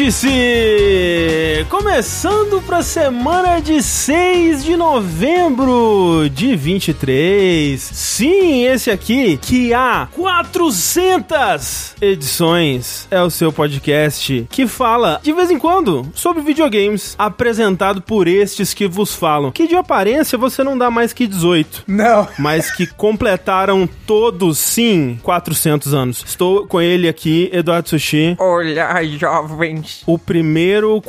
O Vértice! Começando pra semana de 6 de novembro de 23. Sim, esse aqui, que há 400 edições, é o seu podcast que fala de vez em quando sobre videogames, apresentado por estes que vos falam. Que de aparência você não dá mais que 18 Não. mas que completaram todos, sim, 400 anos. Estou com ele aqui, Eduardo Sushi, Olá, jovens. O primeiro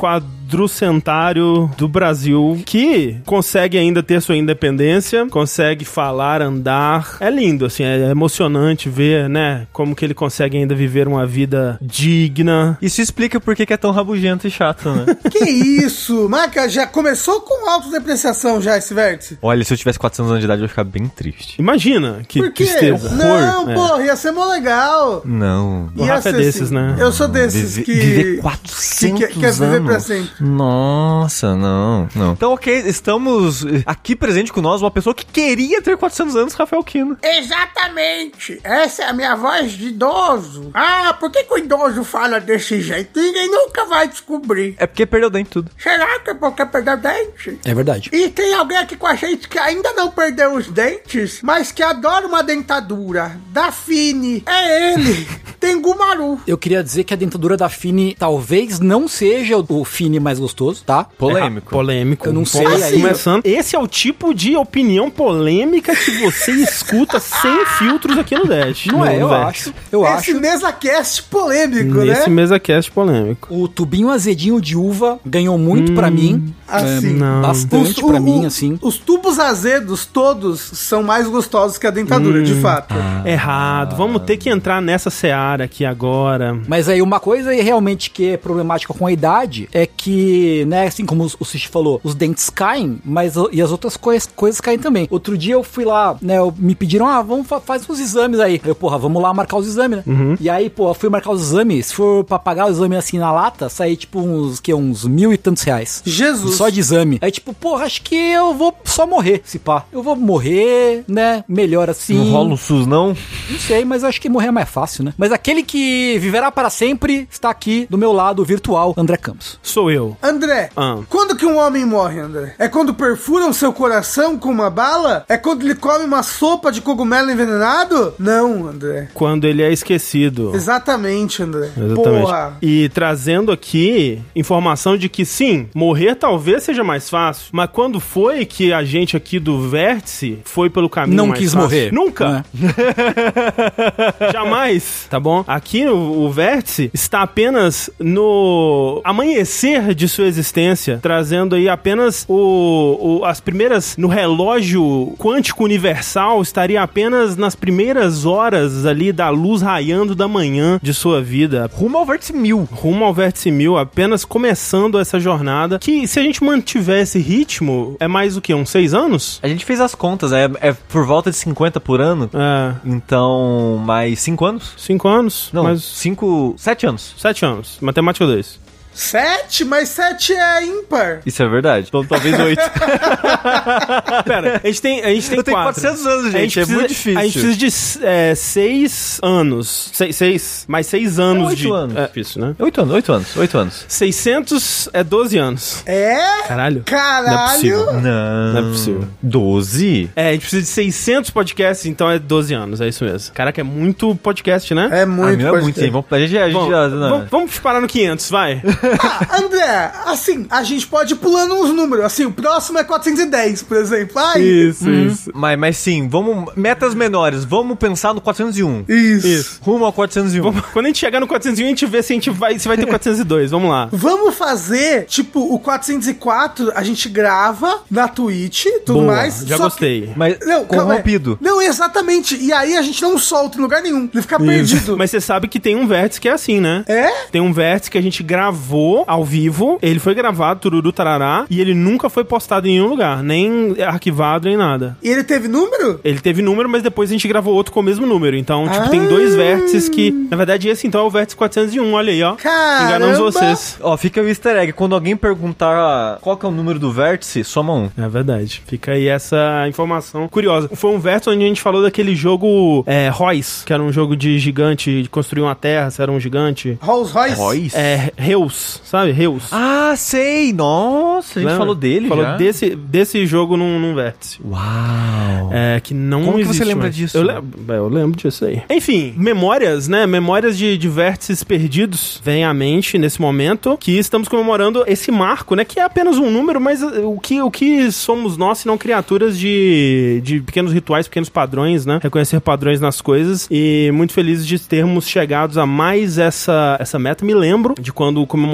quadrucentário do Brasil que consegue ainda ter sua independência, consegue falar, andar. É lindo, assim, é emocionante ver, né, como que ele consegue ainda viver uma vida digna. Isso explica por que que é tão rabugento e chato, né? Que isso? Maca, já começou com autodepreciação já esse vértice? Olha, se eu tivesse 400 anos de idade, eu ia ficar bem triste. Imagina que Por quê? tristeza. Não, É. porra, ia ser mó legal. Não. O Rafa é desses, né? Eu sou desses Viver- que... viver que 400 quer, quer viver anos. pra sempre. Nossa, não, não. Então, ok, estamos eh, aqui presente com nós uma pessoa que queria ter 400 anos, Rafael Kino. Exatamente. Essa é a minha voz de idoso. Ah, por que, que o idoso fala desse jeito? Ninguém nunca vai descobrir. É porque perdeu dente tudo. Será que é porque perdeu dente? É verdade. E tem alguém aqui com a gente que ainda não perdeu os dentes, mas que adora uma dentadura. Da Fini. É ele. Tengumaru. Eu queria dizer que a dentadura da Fini talvez não seja o- o Fini mais gostoso, tá? Polêmico. Polêmico. Eu não sei aí. Começando. Esse é o tipo de opinião polêmica que você escuta sem filtros aqui no Dash. Não no é, eu acho. Eu Esse acho. mesa cast polêmico, Nesse né? mesa cast polêmico. O tubinho azedinho de uva ganhou muito pra mim. Assim. Não. Bastante o- mim, assim. Os tubos azedos, todos, são mais gostosos que a dentadura, de fato. Errado. Vamos ter que entrar nessa seara aqui agora. Mas aí uma coisa realmente que é problemática com a idade é que, né, assim como o Sushi falou, os dentes caem, mas o- e as outras coisas, coisas caem também. Outro dia eu fui lá, né, eu- me pediram, ah, vamos fa faz uns exames aí. Eu, porra, vamos lá marcar os exames, né? E aí, pô, fui marcar os exames, se for pra pagar o exame assim na lata, sair tipo uns, que, uns mil e tantos reais. Jesus. Só de exame. Aí, tipo, porra, acho que eu vou só morrer, se pá. Eu vou morrer, né? Melhor assim. Não rola um SUS, não? Não sei, mas eu acho que morrer é mais fácil, né? Mas aquele que viverá para sempre está aqui do meu lado virtual, André Campos. Sou eu. André, Ah. quando que um homem morre, André? É quando perfuram seu coração com uma bala? É quando ele come uma sopa de cogumelo envenenado? Não, André. Quando ele é esquecido. Exatamente, André. Exatamente. Porra. E trazendo aqui informação de que sim, morrer talvez seja mais fácil, mas quando foi que a gente aqui do Vértice foi pelo caminho Não mais quis fácil? morrer. Nunca. Né? Jamais, tá bom? Aqui o, o Vértice está apenas no amanhecer de sua existência, trazendo aí apenas o, o- as primeiras no relógio quântico universal estaria apenas nas primeiras horas ali da luz raiando da manhã de sua vida, Rumo ao vértice mil. rumo ao Vértice Mil, apenas começando essa jornada, que se a gente mantiver esse ritmo, é mais o que, uns seis anos? A gente fez as contas, é, é por volta de 50 por ano. É, Então, mais 5 anos? cinco anos? Não, mais 5, 7 anos. sete anos. Matemática 2. Sete? Mas sete é ímpar. Isso é verdade. Então, talvez 8. Pera, a gente tem, a gente tem Eu tenho quatro. 400 anos, A gente, é muito difícil. A gente precisa de é, seis anos. Seis, seis, mais seis anos É oito de... anos. É difícil, né? 8 anos, 8 anos, 8 anos. 600 é 12 anos. É? Caralho. Caralho. Não é possível. Não. Não é possível. 12? É, a gente precisa de 600 podcasts, então é 12 anos, é isso mesmo. Caraca, é muito podcast, né? É Ah, muito. meu, é pode muito, hein? Vamos, a gente, a gente Bom, já... não. vamos, vamos parar no 500, vai. Ah, André, assim, a gente pode ir pulando uns números. Assim, o próximo é 410, por exemplo. Ai, isso, isso. Mas, mas sim, vamos... Metas menores. Vamos pensar no 401. Isso. Isso. Rumo ao 401. Vamos- Quando a gente chegar no 401, a gente vê se a gente vai, se vai ter 402. Vamos lá. Vamos fazer, tipo, o 404, a gente grava na Twitch e tudo Boa, mais. já só gostei. Que... Mas Não, calma aí. corrompido. Não, exatamente. E aí a gente não solta em lugar nenhum. Ele fica perdido. Mas você sabe que tem um vértice que é assim, né? É? Tem um vértice que a gente gravou ao vivo, ele foi gravado, tururu tarará, e ele nunca foi postado em nenhum lugar, nem arquivado, nem nada. E ele teve número? Ele teve número, mas depois a gente gravou outro com o mesmo número. Então, tipo, tem dois vértices que, na verdade, esse então é o vértice 401, olha aí, ó. Enganamos Caramba! vocês. Ó, fica o easter egg. Quando alguém perguntar qual que é o número do vértice, soma um. É verdade. Fica aí essa informação curiosa. Foi um vértice onde a gente falou daquele jogo é, Royce, que era um jogo de gigante, de construir uma terra, se era um gigante. Rolls Royce? Royce? É, Reus, sabe? Reus. Ah, sei! Nossa, a gente Lembra? falou dele Falou já. desse, desse jogo num, num vértice. Uau! É, que não Como que você lembra mais. disso? Eu lembro, eu lembro disso aí. Enfim, memórias, né? Memórias de, de vértices perdidos vêm à mente nesse momento que estamos comemorando esse marco, né? Que é apenas um número, mas uh, o que, o que somos nós se não criaturas de, de pequenos rituais, pequenos padrões, né? Reconhecer padrões nas coisas e muito felizes de termos chegados a mais essa, essa meta. Me lembro de quando comemoramos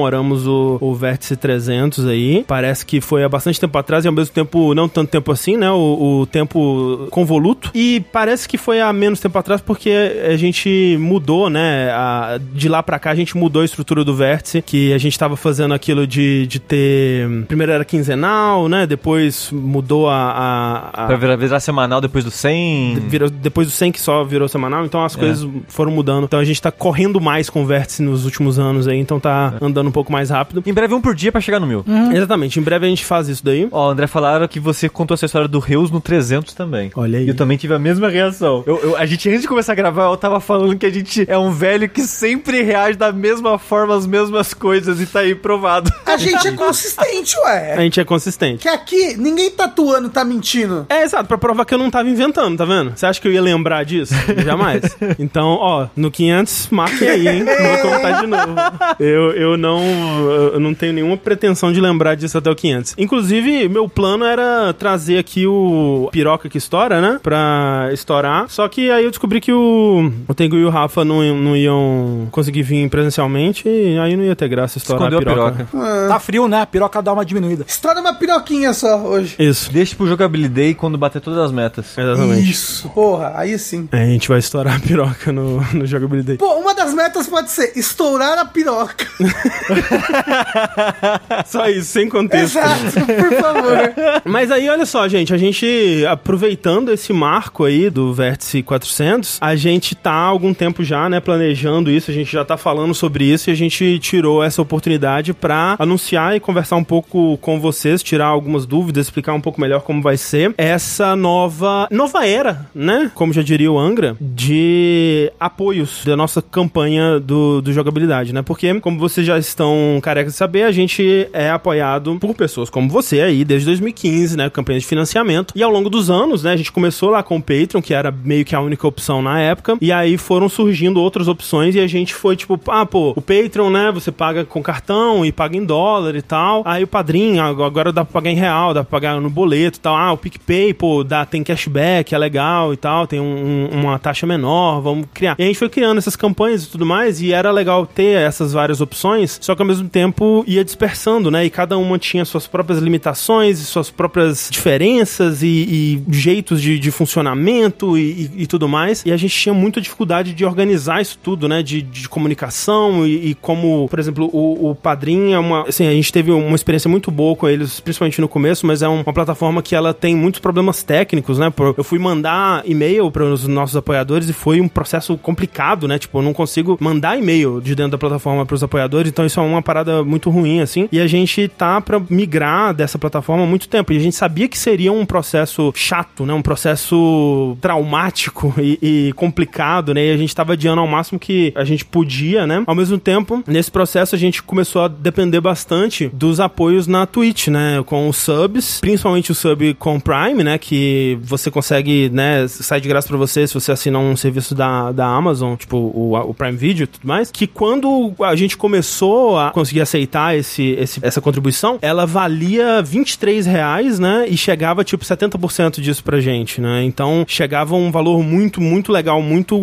o, o Vértice 300 aí. Parece que foi há bastante tempo atrás e ao mesmo tempo não tanto tempo assim, né? O, o tempo convoluto. E parece que foi há menos tempo atrás porque a gente mudou, né? A- de lá pra cá a gente mudou a estrutura do Vértice, que a gente tava fazendo aquilo de, de ter. Primeiro era quinzenal, né? Depois mudou a. a, a- Pra virar, virar semanal depois do 100. virou- depois do 100 que só virou semanal, então as coisas foram mudando. Então a gente tá correndo mais com o Vértice nos últimos anos aí, então tá andando um pouco mais rápido. Em breve um por dia pra chegar no mil. Exatamente, em breve a gente faz isso daí. Ó, André falaram que você contou essa história do Reus no 300 também. Olha aí. E eu também tive a mesma reação. Eu, eu- a gente, antes de começar a gravar, eu tava falando que a gente é um velho que sempre reage da mesma forma às mesmas coisas e tá aí provado. A gente é consistente, A ué. gente é consistente. Que aqui, ninguém tatuando tá mentindo. É, exato, pra provar que eu não tava inventando, tá vendo? Você acha que eu ia lembrar disso? Jamais. Então, ó, no 500, marquem aí, hein? Vou contar de novo. Eu, eu, não, eu não tenho nenhuma pretensão de lembrar disso até o 500. Inclusive, meu plano era trazer aqui o Piroca que estoura, né? Pra estourar. Só que aí eu descobri que o, o Tengu e o Rafa não, não iam conseguir vir presencialmente e aí não ia ter graça estourar Escondeu a a piroca. piroca. Tá frio, né? A piroca dá uma diminuída. Estoura uma piroquinha só hoje. Isso, Deixa pro jogabilidade quando bater todas as metas. exatamente. Isso. Porra, aí sim. É, a gente vai estourar a piroca no, no jogabilidade. Pô, uma das metas pode ser estourar a piroca. Só isso, sem contexto. Exato, por favor. Mas aí, olha só, gente, a gente, aproveitando esse marco aí do Vértice 400, a gente tá há algum tempo já, né, planejando isso, a gente já tá falando sobre isso e a gente tirou essa oportunidade pra anunciar e conversar um pouco com vocês, tirar algumas dúvidas, explicar um pouco melhor como vai ser essa nova, nova era, né, como já diria o Angra, de apoios da nossa campanha do, do jogabilidade, né, porque, como vocês já estão carecas de saber, a gente é apoiado por pessoas como você aí, desde 2015, né, campanha de financiamento, e ao longo dos anos, né, a gente começou lá com o Patreon, que era meio que a única opção na época, e aí foram surgindo outras opções e a gente foi tipo, ah, pô, o Patreon, né, você paga com cartão e paga em dólar e tal, aí o padrinho, agora dá pra pagar em real, dá pra pagar no boleto e tal, ah, o PicPay, pô, dá, tem cashback, é legal e tal, tem um- uma taxa menor, vamos criar. E a gente foi criando essas campanhas e tudo mais, e era legal ter essas várias opções, só que ao mesmo tempo ia dispersando, né, e cada uma tinha suas próprias limitações e suas próprias diferenças e, e jeitos de, de funcionamento e, e- e tudo mais, e a gente tinha muita dificuldade de organizar isso tudo, né, de, de comunicação e, como, por exemplo, o, o Padrim é uma, assim, a gente teve uma experiência muito boa com eles, principalmente no começo, mas é um- uma plataforma que ela tem muitos problemas técnicos, né, eu fui mandar e-mail para os nossos apoiadores e foi um processo complicado, né, tipo, eu não consigo mandar e-mail de dentro da plataforma para os apoiadores, então isso é uma parada muito ruim, assim, e a gente tá para migrar dessa plataforma há muito tempo, e a gente sabia que seria um processo chato, né, um processo traumático e, e complicado, né, e a gente tava adiando ao máximo que a gente podia, né, ao mesmo tempo, nesse processo a gente começou a depender bastante dos apoios na Twitch, né, com os subs, principalmente o sub com Prime, né, que você consegue, né, sai de graça pra você se você assina um serviço da, da Amazon, tipo o, o Prime Video e tudo mais, que quando a gente começou a conseguir aceitar esse, esse- essa contribuição, ela valia 23 reais, né, e chegava tipo 70% disso pra gente, né, então chegava um valor muito, muito legal, muito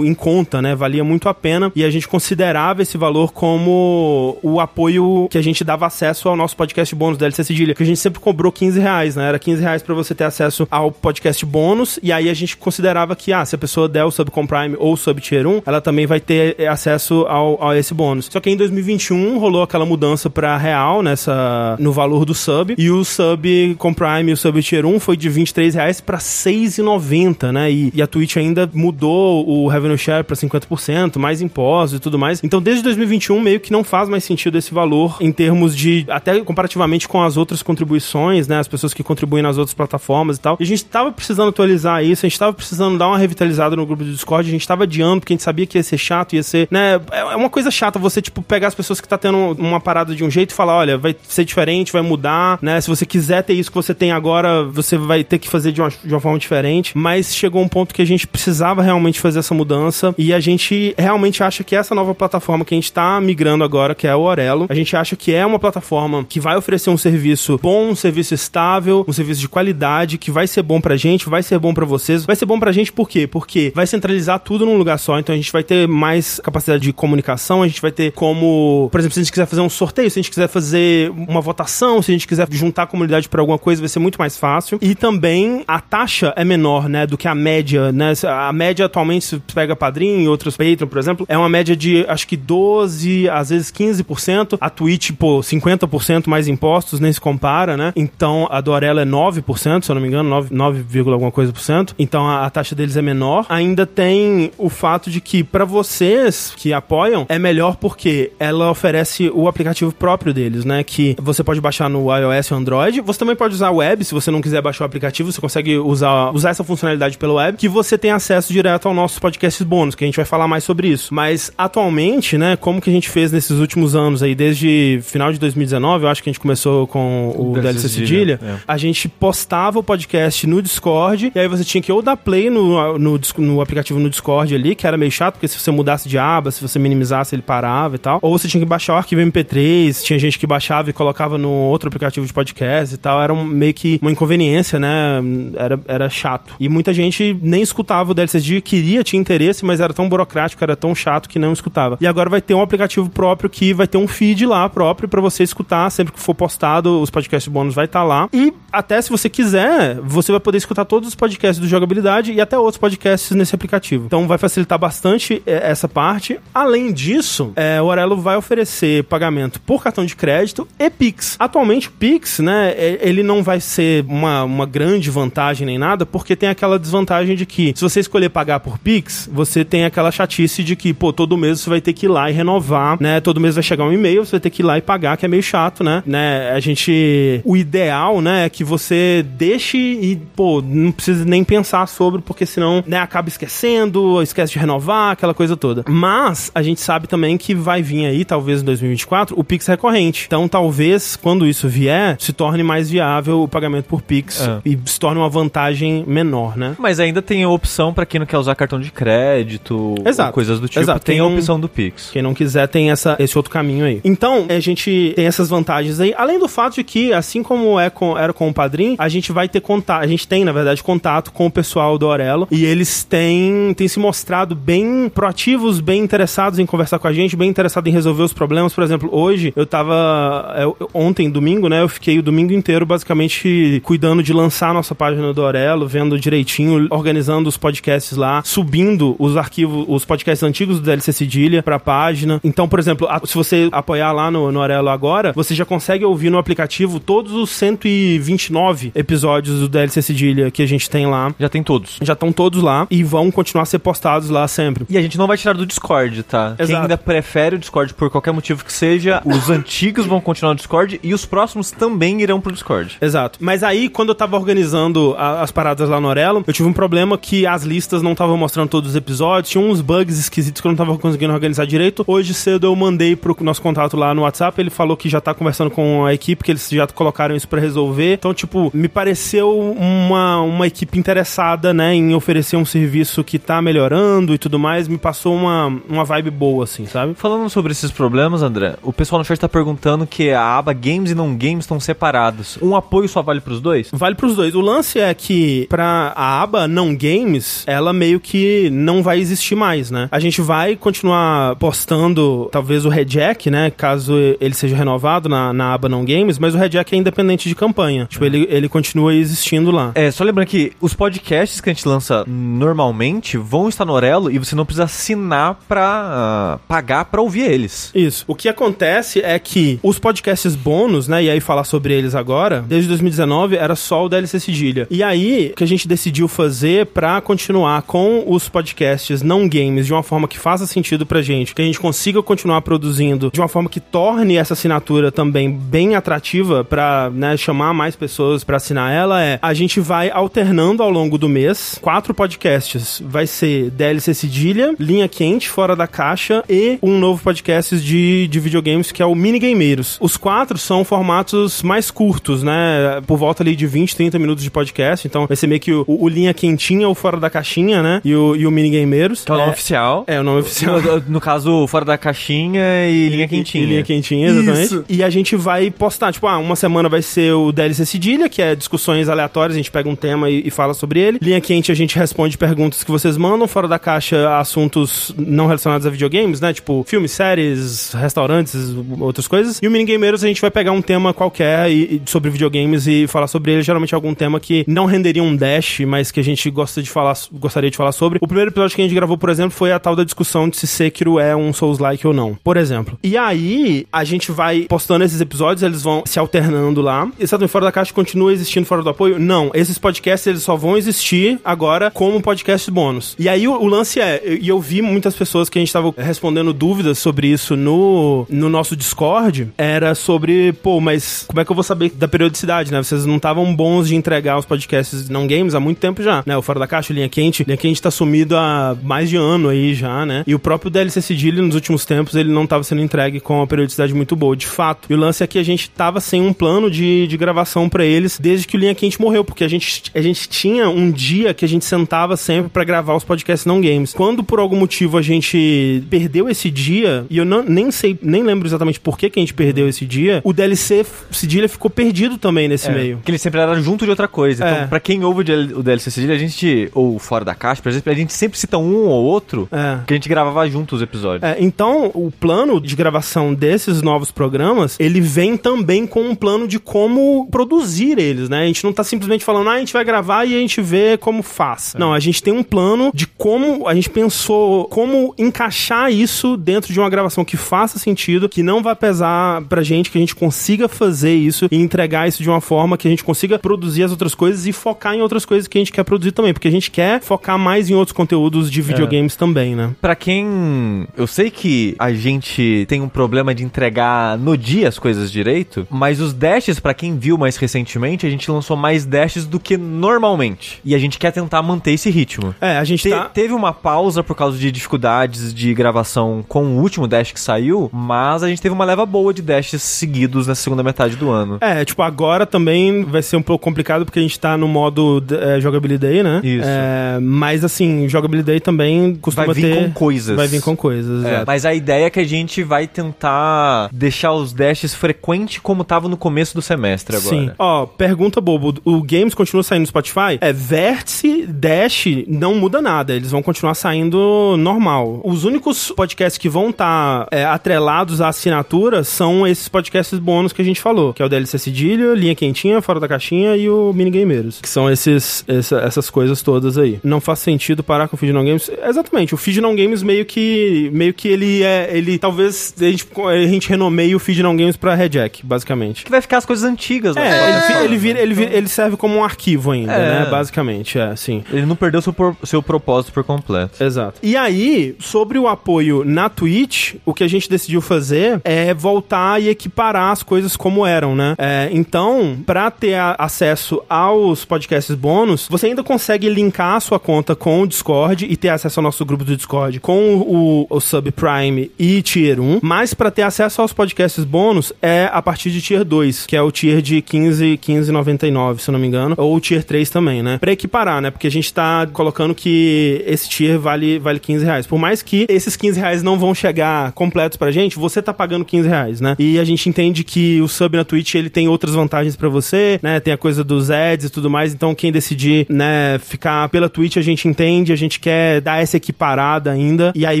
em conta, né, valia muito a pena. E a gente considerava esse valor como o apoio que a gente dava acesso ao nosso podcast bônus da LC Cedilha, que a gente sempre cobrou 15 reais, né, era 15 reais pra você ter acesso ao podcast bônus. E aí a gente considerava que, ah, se a pessoa der o sub com Prime ou o sub tier 1, ela também vai ter acesso ao, a esse bônus. Só que em 2021 rolou aquela mudança pra real nessa no valor do sub e o sub com Prime e o sub tier 1 foi de 23 reais pra 6,90, né? E, e a Twitch ainda mudou o revenue share pra 50%, mais impostos e tudo mais. Então desde 2021 meio que não faz mais sentido esse valor em termos de até comparativamente com as outras contribuições, né? As pessoas que contribuem nas outras plataformas e tal. E a gente tava precisando atualizar isso, a gente tava precisando dar uma revitalizada no grupo do Discord, a gente tava adiando porque a gente sabia que ia ser chato, ia ser, né? É uma coisa chata você, tipo, pegar as pessoas que tá tendo uma parada de um jeito e falar, olha, vai ser diferente, vai mudar, né? Se você quiser ter isso que você tem agora, você vai ter que fazer de uma, de uma forma diferente. Mas chegou um ponto que a gente precisava realmente fazer essa mudança e a gente realmente acha que essa nova plataforma que a gente tá migrando agora, que é o Orelo, a gente acha que é uma plataforma que vai oferecer um serviço bom, um serviço estável, um serviço de qualidade, que vai ser bom pra gente, vai ser bom pra vocês. Vai ser bom pra gente por quê? Porque vai centralizar tudo num lugar só, então a gente vai ter mais capacidade de comunicação, a gente vai ter como, por exemplo, se a gente quiser fazer um sorteio, se a gente quiser fazer uma votação, se a gente quiser juntar a comunidade para alguma coisa, vai ser muito mais fácil. E também a taxa é menor, né, do que a média, né? A média atualmente, se pega Padrim e outros Patreon, por exemplo, é uma média de acho que 12, às vezes 15%. A Twitch, pô, 50% mais impostos, nem se compara, né? Então a do Orelo é 9%, se eu não me engano, 9, 9, alguma coisa por cento. Então a, a taxa deles é menor. Ainda tem o fato de que para vocês que apoiam é melhor porque ela oferece o aplicativo próprio deles, né? Que você pode baixar no iOS ou Android. Você também pode usar a web, se você não quiser baixar o aplicativo, você consegue usar, usar essa funcionalidade pela web, que você tem acesso direto ao nosso podcast bônus, que a gente vai falar mais sobre isso. Mas atualmente, né, como que a gente fez nesses últimos anos aí, desde final de 2019, eu acho que a gente começou com o, o DLC Cedilha, é. a gente postava o podcast no Discord, e aí você tinha que ou dar play no, no, no aplicativo no Discord ali, que era meio chato, porque se você mudasse de aba, se você minimizasse, ele parava e tal. Ou você tinha que baixar o arquivo MP3, tinha gente que baixava e colocava no outro aplicativo de podcast e tal. Era um, meio que uma inconveniência, né? Era, era chato. E muita gente nem escutava o DLCG, queria, tinha interesse, mas era tão burocrático, era tão chato que não escutava. E agora vai ter um aplicativo próprio que vai ter um feed lá próprio para você escutar sempre que for postado, os podcasts bônus vai estar tá lá. E até se você quiser, você vai poder escutar todos os podcasts do jogabilidade e até outros podcasts nesse aplicativo. Então vai facilitar bastante é, essa parte. Além disso, é, o Orelo vai oferecer pagamento por cartão de crédito e Pix. Atualmente o Pix, né, é, ele não vai ser uma, uma grande vantagem nem nada, porque tem aquela desvantagem de que se você escolher pagar por Pix, você tem aquela chatice de que, pô, todo mês você vai ter que ir lá e renovar, né? Todo mês vai chegar um e-mail, você vai ter que ir lá e pagar, que é meio chato, né? né? A gente. O ideal, né, é que você deixe e, pô, não precisa nem pensar sobre, porque senão, né, acaba esquecendo, esquece de renovar, aquela coisa toda. Mas a gente sabe também que vai vir aí, talvez em 2024, o Pix recorrente. Então, talvez, quando isso vier, se torne mais viável o pagamento por Pix é. e se torne uma vantagem menor, né? Mas ainda tem a opção para quem não quer usar cartão de crédito, Exato. coisas do tipo, Exato. tem, tem a opção do Pix. Quem não quiser tem essa, esse outro caminho aí. Então, a gente tem essas vantagens aí, além do fato de que, assim como é com, era com o Padrim, a gente vai ter contato, a gente tem, na verdade, contato com o pessoal do Orelo e eles têm, têm se mostrado bem proativos, bem interessados em conversar com a gente, bem interessados em resolver os problemas. Por exemplo, hoje eu tava, eu, ontem, domingo, né, eu fiquei o domingo inteiro basicamente cuidando de lançar a nossa página do Orelo, vendo direitinho, organizando os podcasts lá, subindo os arquivos, os podcasts antigos do DLC Cedilha pra página. Então, por exemplo, se você apoiar lá no, no Orelo agora, você já consegue ouvir no aplicativo todos os 129 episódios do DLC Cedilha que a gente tem lá. Já tem todos. Já estão todos lá e vão continuar a ser postados lá sempre. E a gente não vai tirar do Discord, tá? Exato. Quem ainda prefere o Discord por qualquer motivo que seja, os antigos vão continuar no Discord e os próximos também irão pro Discord. Exato. Mas aí, quando eu tava organizando a, as paradas lá no Orelo, eu tive um problema que as listas não estavam mostrando todos os episódios, tinha uns bugs esquisitos que eu não tava conseguindo organizar direito. Hoje cedo eu mandei pro nosso contato lá no WhatsApp, ele falou que já tá conversando com a equipe, que eles já colocaram isso para resolver. Então, tipo, me pareceu uma, uma equipe interessada, né, em oferecer um serviço que tá melhorando e tudo mais, me passou uma, uma vibe boa, assim, sabe? Falando sobre esses problemas, André, o pessoal no chat tá perguntando que a aba games e não games estão separados. Um apoio só vale pros dois? Vale pros dois. O lance é que pra a aba não games, ela meio que não vai existir mais, né? A gente vai continuar postando talvez o Rejack, né? Caso ele seja renovado na, na aba não games, mas o Rejack é independente de campanha. Tipo, ele, ele continua existindo lá. É, só lembrando que os podcasts que a gente lança normalmente vão estar no Orelo e você não precisa assinar pra ah, pagar pra ouvir eles. Isso. O que acontece é que os podcasts bônus, né, e aí falar sobre eles agora, desde 2019 era só o DLC Cedilha. E aí, o que a gente decidiu fazer pra continuar com os podcasts não games de uma forma que faça sentido pra gente, que a gente consiga continuar produzindo de uma forma que torne essa assinatura também bem atrativa pra, né, chamar mais pessoas pra assinar ela, é a gente vai alternando ao longo do mês quatro podcasts. Vai ser DLC Cedilha, Linha Quente, Fora da Caixa e um novo podcast de, de videogames que é o Minigameiros. Os quatro são formatos mais curtos, né? Por volta ali de 20, 30 minutos de podcast. Então vai ser meio que o, o Linha Quentinha ou Fora da Caixinha, né? E o, e o Minigameiros. Que é o nome oficial. É, o nome oficial. No, no caso, fora da caixinha e linha quentinha. E linha quentinha, exatamente. Isso. E a gente vai postar, tipo, ah, uma semana vai ser o DLC Cedilha, que é discussões aleatórias, a gente pega um tema e, e fala sobre ele. Linha quente, a gente responde perguntas que vocês mandam, fora da caixa, assuntos não relacionados a videogames, né? Tipo, filmes, séries, restaurantes, outras coisas. E o Minigameiros, a gente vai pegar um tema qualquer e, e sobre videogames e falar sobre ele, geralmente algum tema que não renderia um dash, mas que a gente gosta de falar, gostaria de falar sobre. O primeiro episódio que a gente gravou, por exemplo, foi a tal da discussão de se Sekiro é um Souls-like ou não, por exemplo. E aí, a gente vai postando esses episódios, eles vão se alternando lá. E Saturn Fora da Caixa continua existindo fora do apoio? Não. Esses podcasts, eles só vão existir agora como podcast bônus. E aí, o, o lance é, e eu vi muitas pessoas que a gente tava respondendo dúvidas sobre isso no, no nosso Discord, era sobre, pô, mas como é que eu vou saber da periodicidade, né? Vocês não estavam bons de entregar os podcasts não games há muito tempo já, né? O Fora da Caixa, Linha Quente. Linha Quente tá sumido há mais de ano aí já, né? E o próprio DLC Cedilha, nos últimos tempos, ele não tava sendo entregue com uma periodicidade muito boa, de fato. E o lance é que a gente tava sem um plano de, de gravação pra eles desde que o Linha Quente morreu, porque a gente, a gente tinha um dia que a gente sentava sempre pra gravar os podcasts não games. Quando por algum motivo a gente perdeu esse dia, e eu não, nem sei, nem lembro exatamente por que, que a gente perdeu esse dia, o DLC Cedilha ficou perdido também nesse meio. Porque ele sempre era junto de outra coisa. É. Então, pra quem ouve o DL o DLC Cedilha, a gente, ou fora da caixa, por exemplo, a gente sempre cita um ou outro É. que a gente gravava junto os episódios. É, então, o plano de gravação desses novos programas, ele vem também com um plano de como produzir eles, né? A gente não tá simplesmente falando, ah, a gente vai gravar e a gente vê como faz. Não, a gente tem um plano de como, a gente pensou como encaixar isso dentro de uma gravação que faça sentido, que não vai pesar pra gente, que a gente consiga fazer isso e entregar isso de uma forma que a gente consiga produzir as outras coisas e focar em outras coisas que a gente quer produzir também, porque a gente quer focar mais em outros conteúdos de videogames também, né? Pra quem. Eu sei que a gente tem um problema de entregar no dia as coisas direito, mas os dashes, pra quem viu mais recentemente, a gente lançou mais dashes do que normalmente. E a gente quer tentar manter esse ritmo. É, a gente Te- tá... Teve uma pausa por causa de dificuldades de gravação com o último dash que saiu, mas a gente teve uma leva boa de dashes seguidos na segunda metade do ano. É, tipo, agora também vai ser um pouco complicado porque a gente tá no modo é, jogabilidade, né? Isso. É, mas assim, jogabilidade também costuma Vai vir ter... com coisas. Vai vir com coisas, É, mas a ideia é que a gente vai tentar deixar os dashes frequente como tava no começo do semestre agora. Sim. Ó, pergunta bobo. O Games continua saindo no Spotify? É, Vértice, Dash, não muda nada. Eles vão continuar saindo normal. Os únicos podcasts que vão estar atrelados à assinatura são esses podcasts bônus que a gente falou, que é o DLC Cedilha, Linha Quentinha, Fora da Caixinha e o Minigameiros. Que são esses, essa- essas coisas todas aí. Não faz sentido parar com o Feed Não Games. Exatamente. O Feed Não Games meio que, meio que ele é, ele talvez a gente, a gente renomeie o Feed Não Games pra Rejack, basicamente. Que vai ficar as coisas antigas lá. É, ele, É. ele, vira, ele, vira- ele serve como um arquivo ainda, É. né? Basicamente, é, sim. Ele não perdeu seu, por- seu propósito por completo. Exato. E aí, sobre o apoio na Twitch, o que a gente decidiu fazer é voltar e equiparar as coisas como eram, né? É, então, pra ter a- acesso aos podcasts bônus, você ainda consegue linkar a sua conta com o Discord e ter acesso ao nosso grupo do Discord com o, o Subprime e Tier 1, mas pra ter acesso aos podcasts bônus é a partir de Tier 2, que é o tier de 15, 15,99, se não me engano, ou o Tier 3 também, né? Pra equiparar, né? Porque a gente tá colocando que esse tier vale, vale 15 reais. Por mais que esses 15 reais não vão chegar completos pra gente, você tá pagando 15 reais, né? E a gente entende que o sub na Twitch, ele tem outras vantagens pra você, né? Tem a coisa dos ads e tudo mais, então quem decidir, né, ficar pela Twitch, a gente entende, a gente quer dar essa equiparada ainda, e aí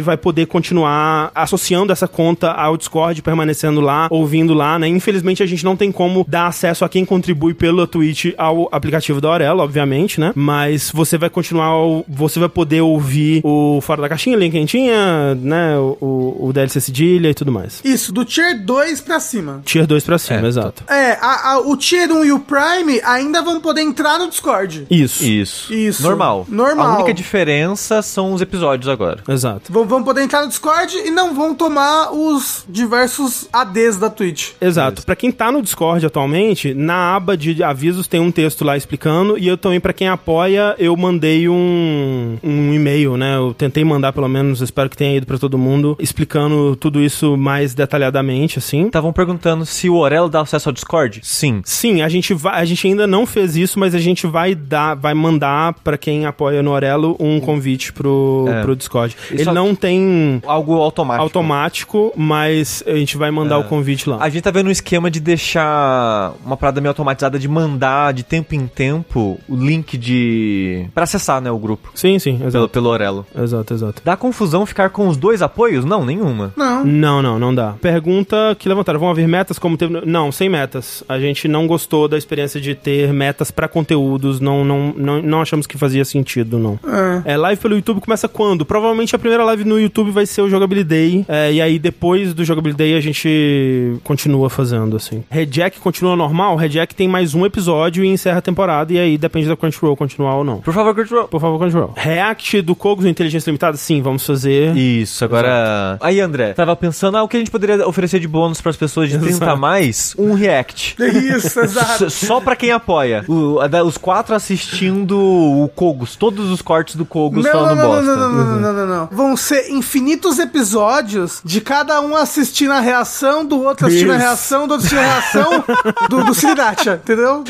vai poder continuar associando essa conta ao Discord, permanecendo lá, ouvindo lá, né? Infelizmente a gente não tem como dar acesso a quem contribui pela Twitch ao aplicativo da Aurelo, obviamente, né? Mas você vai continuar, você vai poder ouvir o Fora da caixinha, linha quentinha, né? O, o, o DLC cedilha e tudo mais. Isso, do Tier 2 pra cima. Tier 2 pra cima, É, exato. É, a- a- o Tier 1 e o Prime ainda vão poder entrar no Discord. Isso. Isso. Isso. Normal. Normal. A única diferença são os episódios agora. Exato. Vão, vão poder entrar no Discord e não vão tomar os diversos ADs da Twitch. Exato. Pra quem tá no Discord atualmente, na aba de avisos tem um texto lá explicando e eu também pra quem apoia, eu mandei um, um e-mail, né? Eu tentei mandar pelo menos, espero que tenha ido pra todo mundo, explicando tudo isso mais detalhadamente, assim. Estavam perguntando se o Orelo dá acesso ao Discord? Sim. Sim, a gente vai, a gente ainda não fez isso, mas a gente vai dar, vai mandar pra quem apoia no Orelo um convite pro, É. pro Discord. E Ele só- não tem Algo automático. automático, mas a gente vai mandar o convite lá. A gente tá vendo um esquema de deixar uma parada meio automatizada de mandar de tempo em tempo o link de. pra acessar, né, o grupo. Sim, sim, Pelo, exato. pelo Orelo. Exato, exato. Dá confusão ficar com os dois apoios? Não, nenhuma. Não. Não, não, não dá. Pergunta que levantaram: vão haver metas como teve. Não, sem metas. A gente não gostou da experiência de ter metas pra conteúdos. Não, não, não, não achamos que fazia sentido, não. É. live pelo YouTube começa quando? Provavelmente a primeira live no YouTube vai ser o Jogability Day. é, e aí depois do Jogability Day a gente continua fazendo, assim. Rejack continua normal? Rejack tem mais um episódio e encerra a temporada. E aí depende da Crunchyroll continuar ou não. Por favor, Control. Por favor, Crunchyroll. React do Kogos no Inteligência Limitada? Sim, vamos fazer. Isso, agora. Aí, André, tava pensando, ah, o que a gente poderia oferecer de bônus pras pessoas de 30 a mais? Um react. Isso, exato. Só pra quem apoia. O- a os quatro assistindo o Kogos, todos os cortes do Kogos Não, não, falando não, bosta. não, não, não, não, não, não. Vão ser infinitos episódios de cada um assistindo a reação, do outro assistindo a Isso. reação, do outro assistindo a reação do, do Sriracha, entendeu?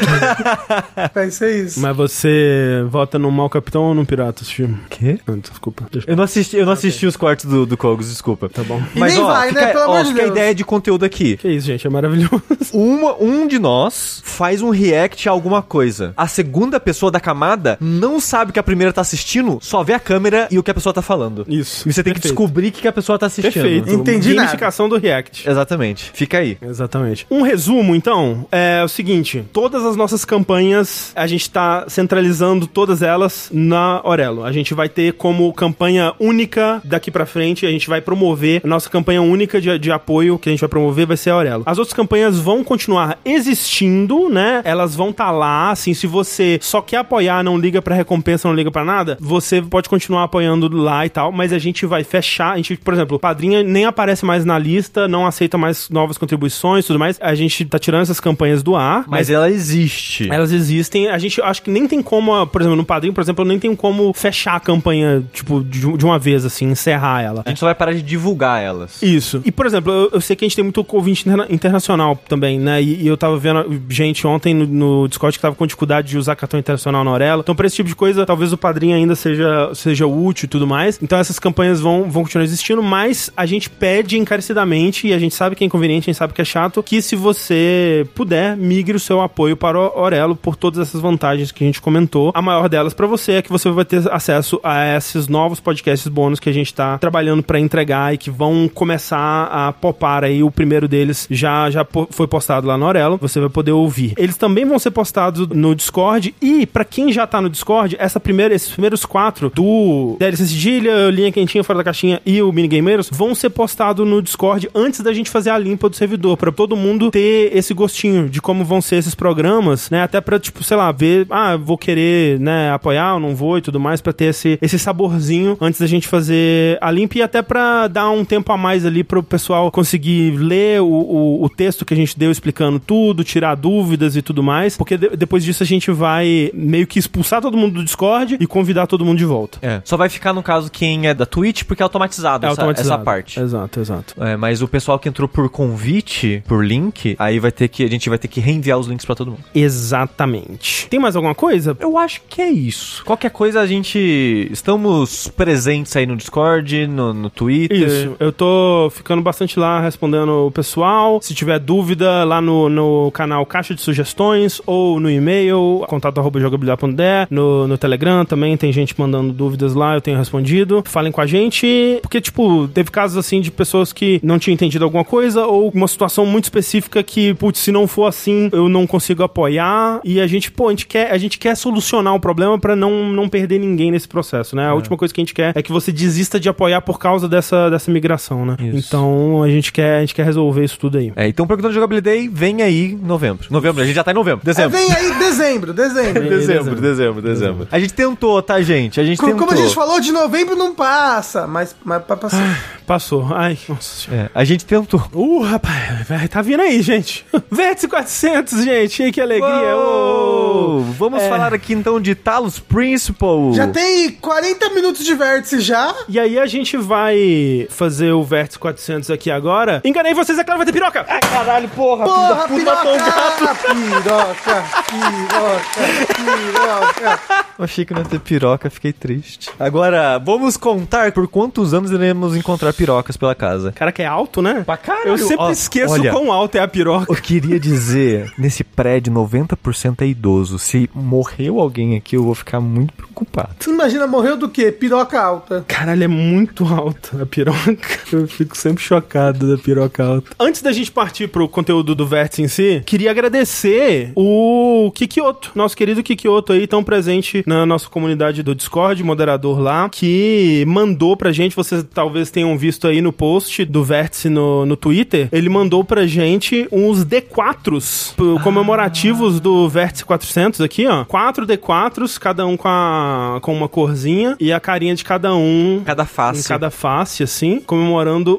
Vai ser isso. Mas você vota no mau capitão ou no pirata esse filme? Quê? Ah, desculpa. Eu não assisti, eu não assisti os cortes do, do Kogos, desculpa. Tá bom. E nem vai, né? Pelo ó, amor de fica a Deus. ideia de conteúdo aqui. Que isso, gente, é maravilhoso. Uma, um de nós faz um react a alguma coisa. A segunda pessoa da camada não sabe que a primeira tá assistindo, só vê a câmera e o que a pessoa tá falando. Isso. E você tem que Perfeito. descobrir o que que a pessoa tá assistindo. Perfeito. Entendi nada. Gamificação do React. Exatamente. Fica aí. Exatamente. Um resumo, então, é o seguinte: todas as nossas campanhas, a gente tá centralizando todas elas na Orelo. A gente vai ter como campanha única daqui pra frente, a gente vai promover a nossa campanha única de, de apoio que a gente vai promover vai ser a Orelo. As outras campanhas vão continuar existindo, né? Elas vão estar lá, assim, se você só quer apoiar, não liga pra recompensa, não liga pra nada, você pode continuar apoiando lá e tal, mas a gente vai fechar, a gente, por exemplo, o Padrinha nem aparece mais na lista, não aceita mais novas contribuições e tudo mais. A gente tá tirando essas campanhas do ar, Mas ela existe. elas existem. A gente acho que nem tem como, por exemplo, no Padrinho, por exemplo, nem tem como fechar a campanha, tipo, de, de uma vez, assim, encerrar ela. A gente só vai parar de divulgar elas. Isso. E, por exemplo, eu, eu sei que a gente tem muito ouvinte interna- internacional também, né? E, e eu tava vendo gente ontem no, no Discord que tava com dificuldade de usar cartão internacional na Aurela. Então, pra esse tipo de coisa, talvez o padrinho ainda seja, seja útil e tudo mais. Então, essas campanhas vão, vão continuar existindo, mas a gente pede encarecidamente, e a gente sabe que é inconveniente, a gente sabe que é chato, que se você puder, migre o seu apoio para o Aurelo por todas essas vantagens que a gente comentou. A maior delas pra você é que você vai ter acesso a esses novos podcasts bônus que a gente tá trabalhando pra entregar e que vão começar a popar aí. O primeiro deles já, já foi postado lá no Aurelo, você vai poder ouvir. Eles também vão ser postados no Discord e pra quem já tá no Discord, essa primeira, esses primeiros quatro do DLC Sigilha, Linha Quentinha Fora da Caixinha e o Minigameiros vão ser postados no Discord antes da gente fazer a limpa do servidor, pra todo mundo ter esse gostinho de como vão ser esses programas, né? Até pra, tipo, sei lá, ver, ah, vou querer, né, apoiar ou não vou e tudo mais, pra ter esse, esse saborzinho antes da gente fazer a limpa e até pra dar um tempo a mais ali pro pessoal conseguir ler o, o, o texto que a gente deu explicando tudo, tirar dúvidas e tudo mais, porque de- depois disso a gente vai meio que expulsar todo mundo do Discord e convidar todo mundo de volta. É. Só vai ficar no caso quem é da Twitch, porque é automatizado, É essa, automatizado. essa parte. Exato, exato. É, mas o pessoal que entrou por convite, por link, aí vai ter que. A gente vai ter que reenviar os links pra todo mundo. Exatamente. Tem mais alguma coisa? Eu acho que é isso. Qualquer coisa a gente. Estamos presentes aí no Discord, no, no Twitter. Isso, eu tô ficando bastante lá respondendo o pessoal. Se tiver dúvida, lá no, no canal Caixa de Sugestões ou no e-mail, contato arroba jogabilidade.de, no, no Telegram também tem gente mandando dúvidas lá, eu tenho respondido. Falem com a gente, porque, tipo, teve casos assim de pessoas que não tinham entendido alguma coisa ou uma situação muito específica que, putz, se não for assim, eu não consigo apoiar. E a gente, pô, a gente quer, a gente quer solucionar o problema pra não, não perder ninguém nesse processo, né? A última coisa que a gente quer quer é que você desista de apoiar por causa dessa, dessa migração, né? Isso. Então a gente quer, a gente quer resolver isso tudo aí. É, então perguntando de jogabilidade vem aí em novembro. Novembro, a gente já tá em novembro. É, Dezembro. vem aí dezembro, dezembro. Vem. Dezembro, dezembro, dezembro. A gente tentou, tá, gente? A gente Co- tentou. Como a gente falou, de novembro não passa, mas, mas pra passar. Passou. Ai, nossa senhora. É, a gente tentou. Uh, rapaz, vai, tá vindo aí, gente. Vértice 400, gente. Ai, que alegria. Uou! Vamos É. falar aqui então de Talos Principal. Já tem 40 minutos de vértice já. E aí a gente vai fazer o Vértice 400 aqui agora. Enganei vocês, é claro, vai ter piroca. Ah, caralho, porra. Porra, puta, um gato. piroca, piroca, piroca, piroca. Eu achei que não ia ter piroca, fiquei triste. Agora, vamos contar por quantos anos iremos encontrar pirocas pela casa. Cara, que é alto, né? Pra caralho. Eu sempre Ó, esqueço olha. quão alto é a piroca. Eu queria dizer, nesse prédio 90% é idoso. Se morreu alguém aqui, eu vou ficar muito preocupado. Você imagina, morreu do quê? Piroca alta. Caralho, é muito alta a piroca. Eu fico sempre chocado da piroca alta. Antes da gente partir pro conteúdo do Vértice em si, queria agradecer o Kikioto, nosso querido Kikioto aí, tão presente na nossa comunidade do Discord, moderador lá, que mandou pra gente, vocês talvez tenham visto aí no post do Vértice no, no Twitter, ele mandou pra gente uns D4s p- comemorativos do Vértice 400 aqui, ó. Quatro D4s, cada um com, a, com uma corzinha e a carinha de cada um Cada em face. cada face, assim, comemorando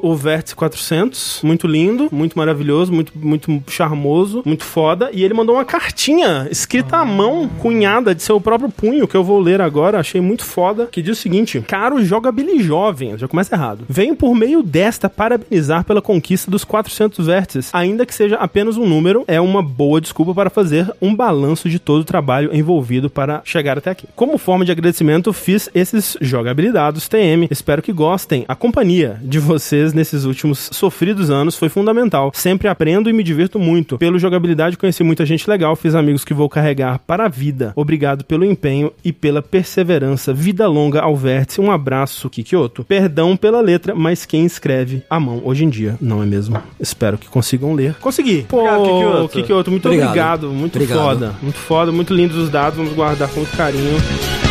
o Vértice 400. Muito lindo, muito maravilhoso, muito, muito charmoso, muito foda. E ele mandou uma cartinha escrita à mão, cunhada de seu próprio punho, que eu vou ler agora. Achei muito foda. Que diz o seguinte: Caro jogabili jovem, já começa errado. Venho por meio desta parabenizar pela conquista dos 400 vértices. Ainda que seja apenas um número, é uma boa desculpa para fazer um balanço de todo o trabalho envolvido para chegar até aqui. Como forma de agradecimento, fiz esses jogabilidados TM. Espero que gostem. A companhia de vocês nesses últimos sofridos anos foi fundamental. Sempre aprendo e me divirto muito. Pelo jogabilidade, conheci muita gente legal, fiz amigos que vou carregar para a vida. Obrigado pelo empenho e pela perseverança. Vida longa ao vértice. Um abraço, Kikyoto. Perdão pela letra, mas quem escreve à mão hoje em dia, não é mesmo? Espero que consigam ler. Consegui. Pô, Obrigado, Kikyoto. Kikyoto, muito Obrigado. obrigado. Muito Obrigado. foda. Muito foda, muito lindos os dados. Vamos guardar com muito carinho.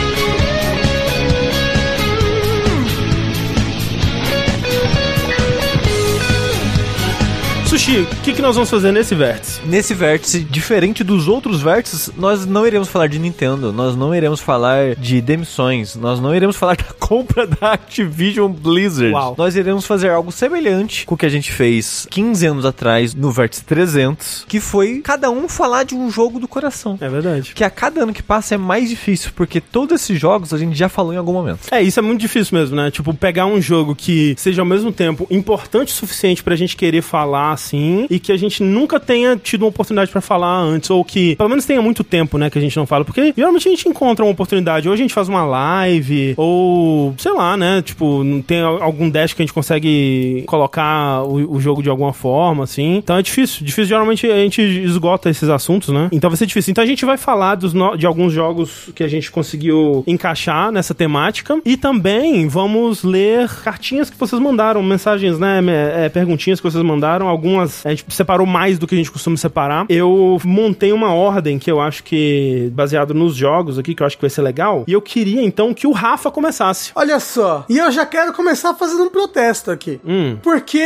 Sushi, o que, que nós vamos fazer nesse vértice? Nesse vértice, diferente dos outros vértices, nós não iremos falar de Nintendo, nós não iremos falar de demissões, nós não iremos falar da compra da Activision Blizzard. Uau. Nós iremos fazer algo semelhante com o que a gente fez 15 anos atrás no Vértice 300, que foi cada um falar de um jogo do coração. É verdade. Que a cada ano que passa é mais difícil, porque todos esses jogos a gente já falou em algum momento. É, isso é muito difícil mesmo, né? Tipo, pegar um jogo que seja ao mesmo tempo importante o suficiente pra gente querer falar assim e que a gente nunca tenha tido uma oportunidade pra falar antes, ou que pelo menos tenha muito tempo, né, que a gente não fala. Porque geralmente a gente encontra uma oportunidade, ou a gente faz uma live, ou sei lá, né? Tipo, tem al- algum dash que a gente consegue colocar o, o jogo de alguma forma, assim. Então é difícil. Difícil, geralmente a gente esgota esses assuntos, né? Então vai ser difícil. Então a gente vai falar dos no- de alguns jogos que a gente conseguiu encaixar nessa temática. E também vamos ler cartinhas que vocês mandaram, mensagens, né? é, perguntinhas que vocês mandaram. Algumas a gente separou mais do que a gente costuma separar. Eu montei uma ordem que eu acho que, baseado nos jogos aqui, que eu acho que vai ser legal. E eu queria então que o Rafa começasse. Olha só, e eu já quero começar fazendo um protesto aqui. Hum. Porque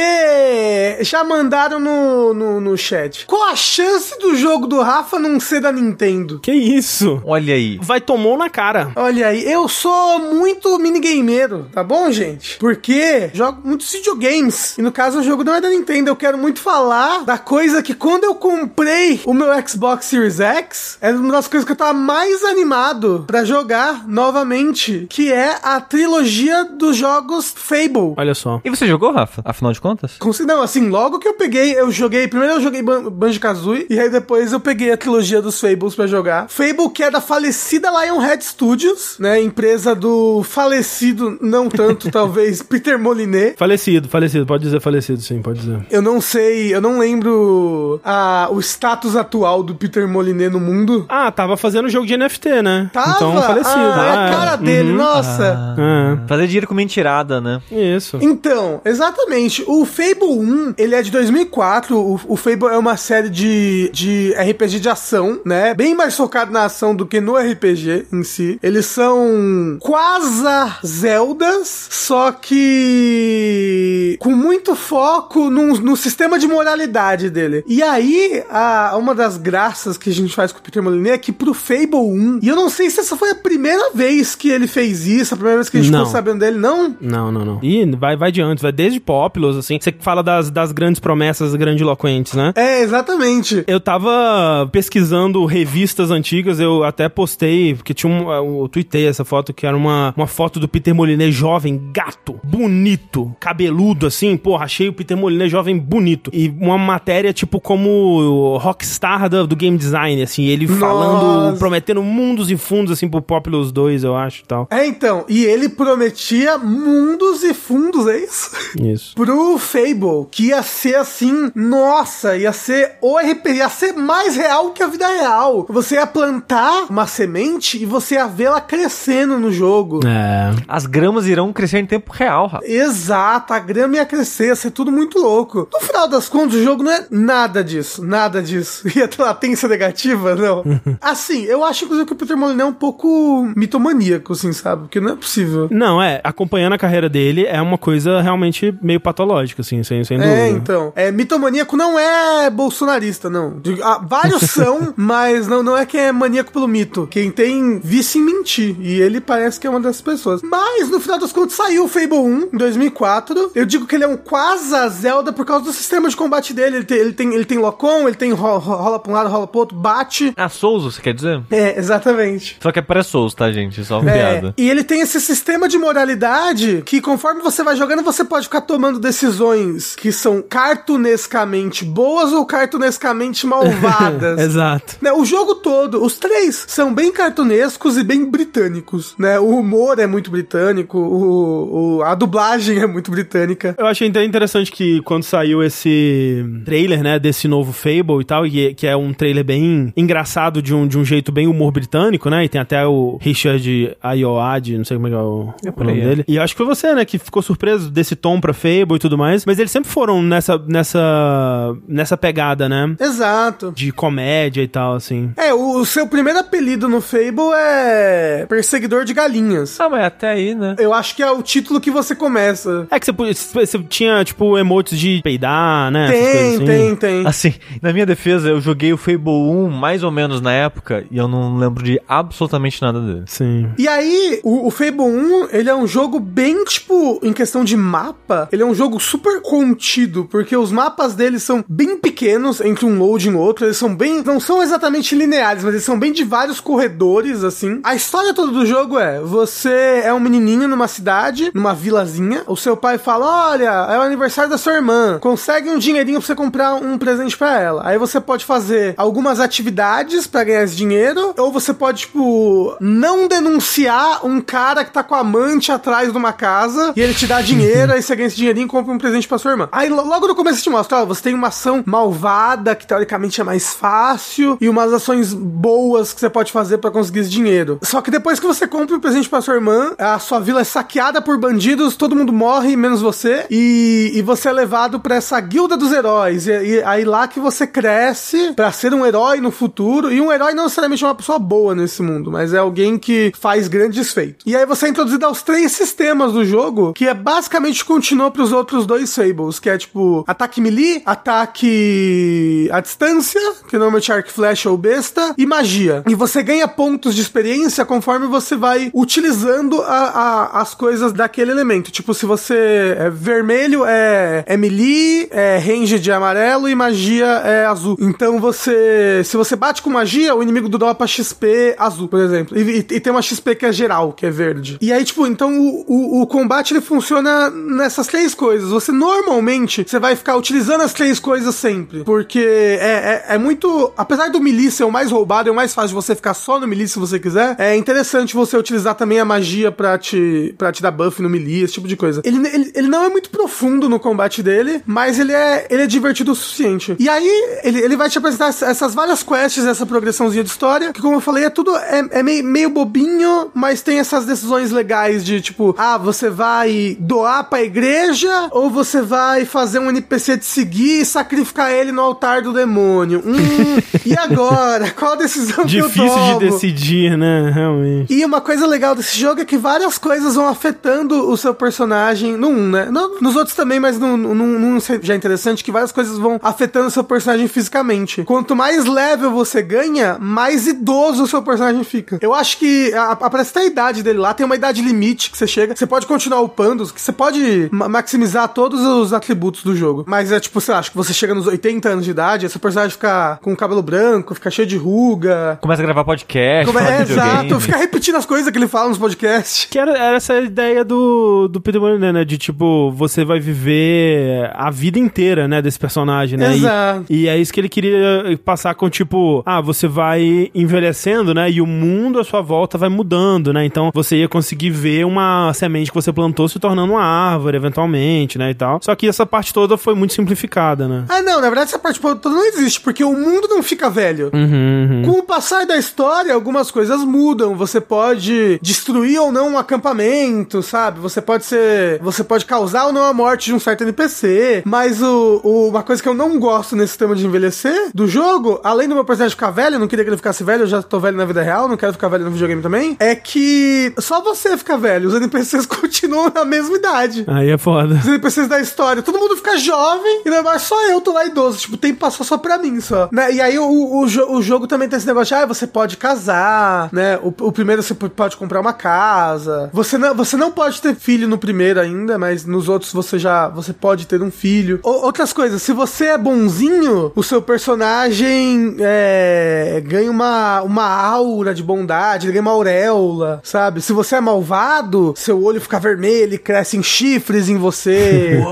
já mandaram no, no, no chat. Qual a chance do jogo do Rafa não ser da Nintendo? Que isso? Olha aí. Vai tomou na cara. Olha aí, eu sou muito minigameiro, tá bom, gente? Porque jogo muitos videogames. E no caso, o jogo não é da Nintendo. Eu quero muito falar da coisa que quando eu comprei o meu Xbox Series X, era uma das coisas que eu tava mais animado pra jogar novamente, que é a trilogia dos jogos Fable. Olha só. E você jogou, Rafa? Afinal de contas? Não, assim, logo que eu peguei, eu joguei. Primeiro eu joguei Ban- Banjo-Kazooie, e aí depois eu peguei a trilogia dos Fables pra jogar. Fable, que é da falecida Lionhead Studios, né? Empresa do falecido, não tanto, talvez, Peter Moliné. Falecido, falecido. Pode dizer falecido, sim, pode dizer. Eu não sei sei, eu não lembro a, o status atual do Peter Moliné no mundo. Ah, tava fazendo jogo de NFT, né? Tava? Então falecido. Ah, é a Ah, cara dele, uhum. nossa. É, Fazer dinheiro com mentirada, né? isso. Então, exatamente. O Fable 1, ele é de 2004. O, o Fable é uma série de, de RPG de ação, né? Bem mais focado na ação do que no RPG em si. Eles são quase Zeldas, só que com muito foco no, no sistema de moralidade dele. E aí, a, uma das graças que a gente faz com o Peter Molyneux é que pro Fable 1, e eu não sei se essa foi a primeira vez que ele fez isso, a primeira vez que a gente Não. ficou sabendo dele, não? Não, não, não. Ih, vai, vai de antes, vai desde Populous, assim. Você que fala das, das grandes promessas grandiloquentes, né? É, exatamente. Eu tava pesquisando revistas antigas, eu até postei, porque tinha um. Eu tuitei essa foto, que era uma, uma foto do Peter Moliné jovem, gato, bonito, cabeludo, assim. Porra, achei o Peter Moliné jovem bonito. E uma matéria, tipo, como o rockstar do, do game design, assim. Ele falando, Nossa. prometendo mundos e fundos, assim, pro Populous 2, eu acho e tal. É, então, e ele prometia mundos e fundos, é isso? Isso. Pro Fable, que ia ser assim, nossa, ia ser o RPG, ia ser mais real que a vida real. Você ia plantar uma semente e você ia vê-la crescendo no jogo. É. As gramas irão crescer em tempo real, rapaz. Exato, a grama ia crescer, ia ser tudo muito louco. No final das contas, o jogo não é nada disso, nada disso. Ia ter latência negativa, não. assim, eu acho inclusive que o Peter Molyneux é um pouco mitomaníaco, assim, sabe? Porque não é possível. Não, é, acompanhando a carreira dele é uma coisa realmente meio patológica, assim, sem, sem dúvida. É, então. É, mitomaníaco não é bolsonarista, não. Digo, ah, vários são, mas não, não é quem é maníaco pelo mito. Quem tem vício em mentir. E ele parece que é uma dessas pessoas. Mas, no final das contas, saiu o Fable 1 em 2004. Eu digo que ele é um quase Zelda por causa do sistema de combate dele. Ele tem, ele tem, ele tem lock-on, ele tem ro- ro- rola pra um lado, rola pro outro, bate. Ah, Souls, você quer dizer? É, exatamente. Só que é pré-Souls, tá, gente? Só uma É, piada. e ele tem esse sistema de moralidade que conforme você vai jogando, você pode ficar tomando decisões que são cartunescamente boas ou cartunescamente malvadas. Exato. Né, o jogo todo, os três são bem cartunescos e bem britânicos, né? O humor é muito britânico, o, o- a dublagem é muito britânica. Eu achei até interessante que quando saiu esse trailer, né, desse novo Fable e tal, e, que é um trailer bem engraçado de um, de um jeito bem humor britânico, né, e tem até o Richard Ayoade, não sei como é que é o, o por nome aí, é. dele. E acho que foi você, né, que ficou surpreso desse tom pra Fable e tudo mais, mas eles sempre foram nessa, nessa, nessa pegada, né, Exato. de comédia e tal, assim. É, o, o seu primeiro apelido no Fable é Perseguidor de Galinhas. Ah, mas até aí, né? Eu acho que é o título que você começa. É que você, você tinha, tipo, emotes de peidar, né, Tem, assim. tem, tem. Assim, na minha defesa, eu joguei o Fable 1 mais ou menos na época e eu não lembro de absolutamente nada dele. Sim. E aí, o, o Fable 1, ele é um jogo bem, tipo, em questão de mapa, ele é um jogo super contido, porque os mapas dele são bem pequenos entre um load e outro, eles são bem, não são exatamente lineares, mas eles são bem de vários corredores, assim. A história toda do jogo é, você é um menininho numa cidade, numa vilazinha, o seu pai fala, olha, é o aniversário da sua irmã, consegue um dinheirinho pra você comprar um presente pra ela. Aí você pode fazer algumas atividades pra ganhar esse dinheiro, ou você pode, tipo, não denunciar um cara que tá com a amante atrás de uma casa e ele te dá dinheiro, aí você ganha esse dinheirinho e compra um presente pra sua irmã. Aí lo- logo no começo te mostra, ó, você tem uma ação malvada, que teoricamente é mais fácil, e umas ações boas que você pode fazer pra conseguir esse dinheiro. Só que depois que você compra um presente pra sua irmã, a sua vila é saqueada por bandidos, todo mundo morre, menos você, e, e você é levado pra essa guilda dos heróis. E, e aí lá que você cresce pra ser um herói no futuro, e um herói não necessariamente é uma pessoa boa nesse mundo, mas é alguém que faz grandes feitos. E aí você é introduzido aos três sistemas do jogo, que é basicamente continua pros outros dois Fables, que é tipo ataque melee, ataque à distância, que normalmente é arco e flecha ou besta, e magia. E você ganha pontos de experiência conforme você vai utilizando a- a- as coisas daquele elemento. Tipo, se você é vermelho, é, é melee, é range de amarelo e magia é azul. Então você, se você bate com magia, o inimigo dropa XP azul, por exemplo. E, e- e tem uma XP que é geral, que é verde. E aí, tipo, então o, o, o combate ele funciona nessas três coisas. Você normalmente você vai ficar utilizando as três coisas sempre. Porque é, é, é muito. Apesar do melee ser o mais roubado e o mais fácil de você ficar só no melee se você quiser, é interessante você utilizar também a magia pra te, pra te dar buff no melee, esse tipo de coisa. Ele, ele, ele não é muito profundo no combate dele, mas ele é, ele é divertido o suficiente. E aí, ele, ele vai te apresentar essas várias quests, essa progressãozinha de história, que como eu falei, é tudo, é, é meio, meio bobinho, mas tem essas decisões legais de, tipo, ah, você vai doar pra igreja, ou você vai fazer um NPC te seguir e sacrificar ele no altar do demônio. Hum, e agora? Qual a decisão que eu Difícil tomo? de decidir, né? Realmente. E uma coisa legal desse jogo é que várias coisas vão afetando o seu personagem. No 1, né? No- nos outros também, mas no, no já é interessante que várias coisas vão afetando o seu personagem fisicamente. Quanto mais level você ganha, mais idoso o seu personagem fica. Eu acho que a- aparece até a idade dele lá, tem uma idade limite que você chega. Você pode continuar upando, que você pode ma- maximizar todos os atributos do jogo. Mas é tipo, sei lá, acho que você chega nos 80 anos de idade, esse personagem fica com cabelo branco, fica cheio de ruga. Começa a gravar podcast, falar é, exato, fica repetindo as coisas que ele fala nos podcasts. Que era, era essa ideia do, do Peter Molyneux, né? De tipo, você vai viver a vida inteira, né? Desse personagem, né? E- Exato. E, é isso que ele queria passar com, tipo, ah, você vai envelhecendo, né? E o mundo à sua volta vai mudando, né? Então você ia conseguir ver uma semente que você plantou se tornando uma árvore, eventualmente, né? E tal. Só que essa parte toda foi muito simplificada, né? Ah, não, na verdade essa parte toda não existe, porque o mundo não fica velho. Uhum, uhum. Com o passar da história, algumas coisas mudam. Você pode destruir ou não um acampamento, sabe? Você pode ser. Você pode causar ou não a morte de um certo NPC. Mas o, o- uma coisa que eu não gosto nesse tema de envelhecer do jogo, além do meu personagem ficar velho, eu não queria que ele ficasse velho, eu já tô velho na vida real, não quero ficar velho no videogame também. É que só você fica velho, os NPCs continuam na mesma idade. Aí é foda. Os NPCs da história, todo mundo fica jovem e não é só eu tô lá idoso. Tipo, o tempo passou só pra mim só. Né? E aí o, o, o jogo também tem esse negócio de, ah, você pode casar, né? O, o primeiro você pode comprar uma casa. Você não, você não pode ter filho no primeiro ainda, mas nos outros você já você pode ter um filho. O- outras coisas, se você é bonzinho, o seu personagem é, ganha uma, uma aura de bondade, ele ganha uma auréola, sabe? Se você é malvado, seu olho fica vermelho e crescem chifres em você.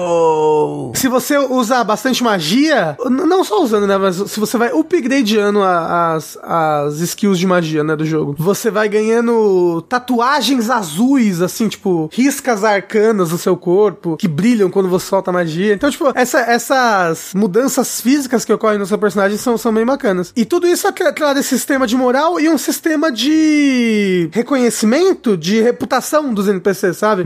Se você usa bastante magia, não só usando, né? Mas se você vai upgradeando as, as skills de magia, né? Do jogo, você vai ganhando tatuagens azuis, assim, tipo, riscas arcanas no seu corpo, que brilham quando você solta magia. Então, tipo, essa- essas mudanças físicas que ocorrem no seu personagem são, são bem bacanas. E tudo isso é claro, esse sistema de moral e um sistema de reconhecimento, de reputação dos NPCs, sabe?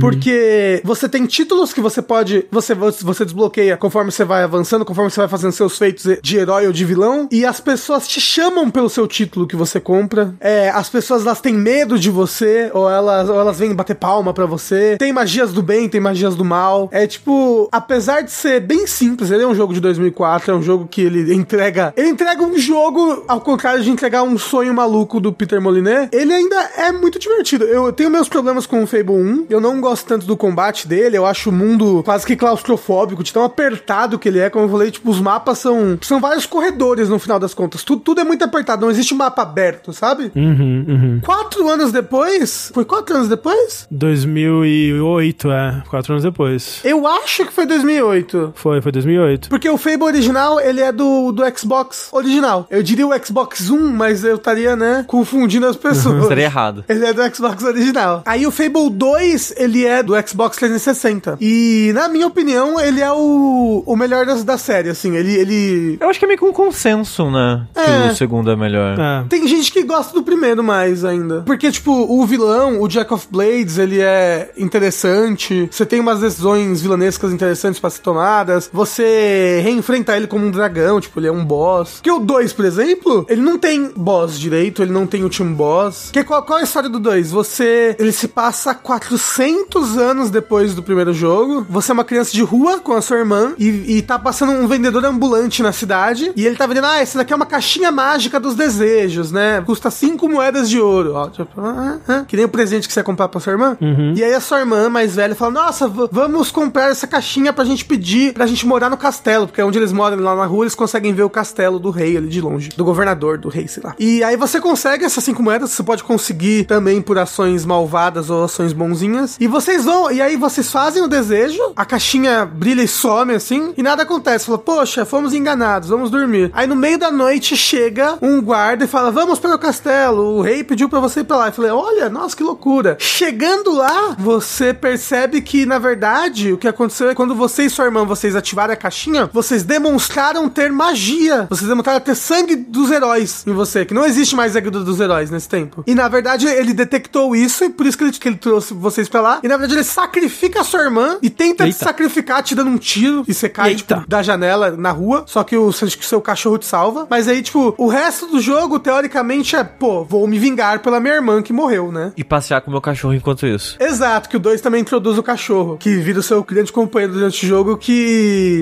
Porque você tem títulos que você pode. Você, você desbloqueia conforme você vai avançando, conforme você vai fazendo seus feitos de herói ou de vilão. E as pessoas te chamam pelo seu título que você compra. É, as pessoas elas têm medo de você, ou elas, ou elas vêm bater palma pra você. Tem magias do bem, tem magias do mal. É tipo, apesar de ser bem simples, ele é um jogo de 2004, é um jogo que ele entrega. Ele entrega um jogo, ao contrário de entregar um sonho maluco do Peter Molyneux, ele ainda é muito divertido. Eu tenho meus problemas com o Fable 1, eu não gosto tanto do combate dele, eu acho o mundo quase que claustrofóbico, de tão apertado que ele é, como eu falei, tipo, os mapas são, são vários corredores no final das contas. Tudo, tudo é muito apertado, não existe mapa aberto, sabe? Uhum, uhum. Quatro anos depois, foi quatro anos depois? 2008, é. Quatro anos depois. Eu acho que foi 2008. Foi, foi 2008. Porque o Fable original, ele é do, do Xbox original. Eu diria o Xbox One, mas eu estaria, né, confundindo as pessoas. Seria errado. Ele é do Xbox original. Aí o Fable 2, ele é do Xbox 360. E, na minha opinião, ele é o, o melhor das, da série, assim. Ele, ele... Eu acho que é meio que um consenso, né? É. Que o segundo é melhor. É. Tem gente que gosta do primeiro mais ainda. Porque, tipo, o vilão, o Jack of Blades, ele é interessante. Você tem umas decisões vilanescas interessantes pra ser tomadas. Você reenfrenta ele como um dragão, tipo, ele é um boss. Porque o 2, por exemplo, ele não tem boss direito, ele não tem último boss. Que qual, qual é a história do 2? Você. Ele se passa 400 anos depois do primeiro jogo. Você é uma criança de rua com a sua irmã e, e tá passando um vendedor ambulante na cidade. E ele tá vendendo, ah, essa daqui é uma caixinha mágica dos desejos, né? Custa 5 moedas de ouro. Ó, tipo, ah, ah, que nem o presente que você ia comprar pra sua irmã. E aí a sua irmã mais velha fala: Nossa, vamos comprar essa caixinha pra gente pedir pra gente morar no castelo. Porque onde eles moram lá na rua, eles conseguem ver o castelo do rei ali de longe. Do governador, do rei, sei lá. E aí você consegue essas cinco moedas, você pode conseguir também por ações malvadas ou ações bonzinhas. E vocês vão, e aí vocês fazem o desejo, a caixinha brilha e some assim, e nada acontece. Fala, poxa, fomos enganados, vamos dormir. Aí no meio da noite chega um guarda e fala, vamos para o castelo, o rei pediu pra você ir pra lá. Eu falei, olha, nossa, que loucura. Chegando lá, você percebe que, na verdade, o que aconteceu é quando você e sua irmã vocês ativarem a caixinha, vocês demonstraram ter magia. Vocês demonstraram ter sangue dos heróis em você, que não existe mais sangue do- dos heróis nesse tempo. E na verdade ele detectou isso e por isso que ele, que ele trouxe vocês pra lá. E na verdade ele sacrifica a sua irmã e tenta te Eita. sacrificar te dando um tiro e você cai, Eita. tipo, da janela na rua. Só que o, o seu cachorro te salva. Mas aí, tipo, o resto do jogo, teoricamente, é, pô, vou me vingar pela minha irmã que morreu, né? E passear com o meu cachorro enquanto isso. Exato, que o 2 também introduz o cachorro, que vira o seu grande companheiro durante o jogo, que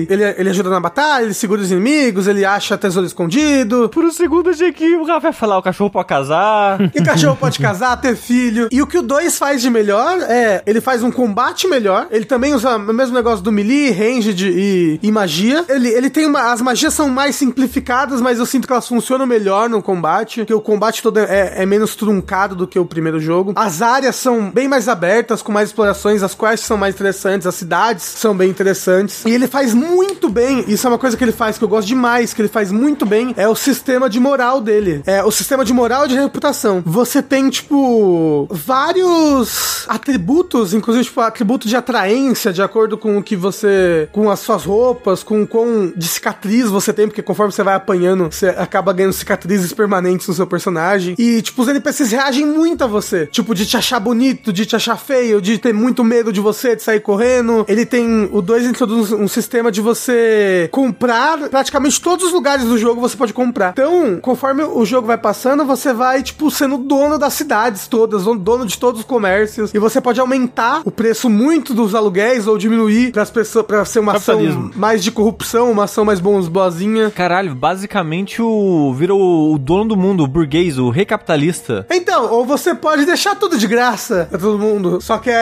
ele, ele ajuda na batalha, ele segura os inimigos, ele acha tesouro escondido. Por um segundo achei que o Rafa ia falar, o cachorro pode casar. E o cachorro pode casar, ter filho. E o que o 2 faz de melhor é, ele faz um combate melhor, ele também usa o mesmo negócio do melee, ranged e, e magia. Ele, ele tem uma, as magias são mais simplificadas, mas eu sinto que elas funcionam melhor no combate, que o combate todo é, é menos truncado do que o primeiro jogo. As áreas são bem mais abertas, com mais explorações, as quests são mais interessantes, as cidades são bem interessantes. E ele faz muito bem, isso é uma coisa que ele faz que eu gosto demais, que ele faz muito bem, é o sistema de moral dele. É o sistema de moral e de reputação. Você tem, tipo, vários atributos, inclusive, tipo, atributo de atraência, de acordo com o que você. com as suas roupas, com quão de cicatriz você tem, porque conforme você vai apanhando, você acaba ganhando cicatrizes permanentes no seu personagem. E, tipo, os NPCs reagem muito a você. Tipo, de te achar bonito, de te achar feio, de ter muito medo de você, de sair correndo. Ele tem. O 2 introduz um sistema de você comprar praticamente todos os lugares do jogo você pode comprar. Então, conforme o jogo vai passando, você vai, tipo, sendo dono das cidades todas, dono de todos os comércios. E você pode aumentar o preço muito dos aluguéis ou diminuir para as pessoas, para ser uma ação mais de corrupção, uma ação mais bons, boazinha. Caralho, basicamente o. Vira o, o dono do mundo, o burguês, o rei capitalista. Então, ou você pode deixar tudo de graça pra todo mundo. Só que é.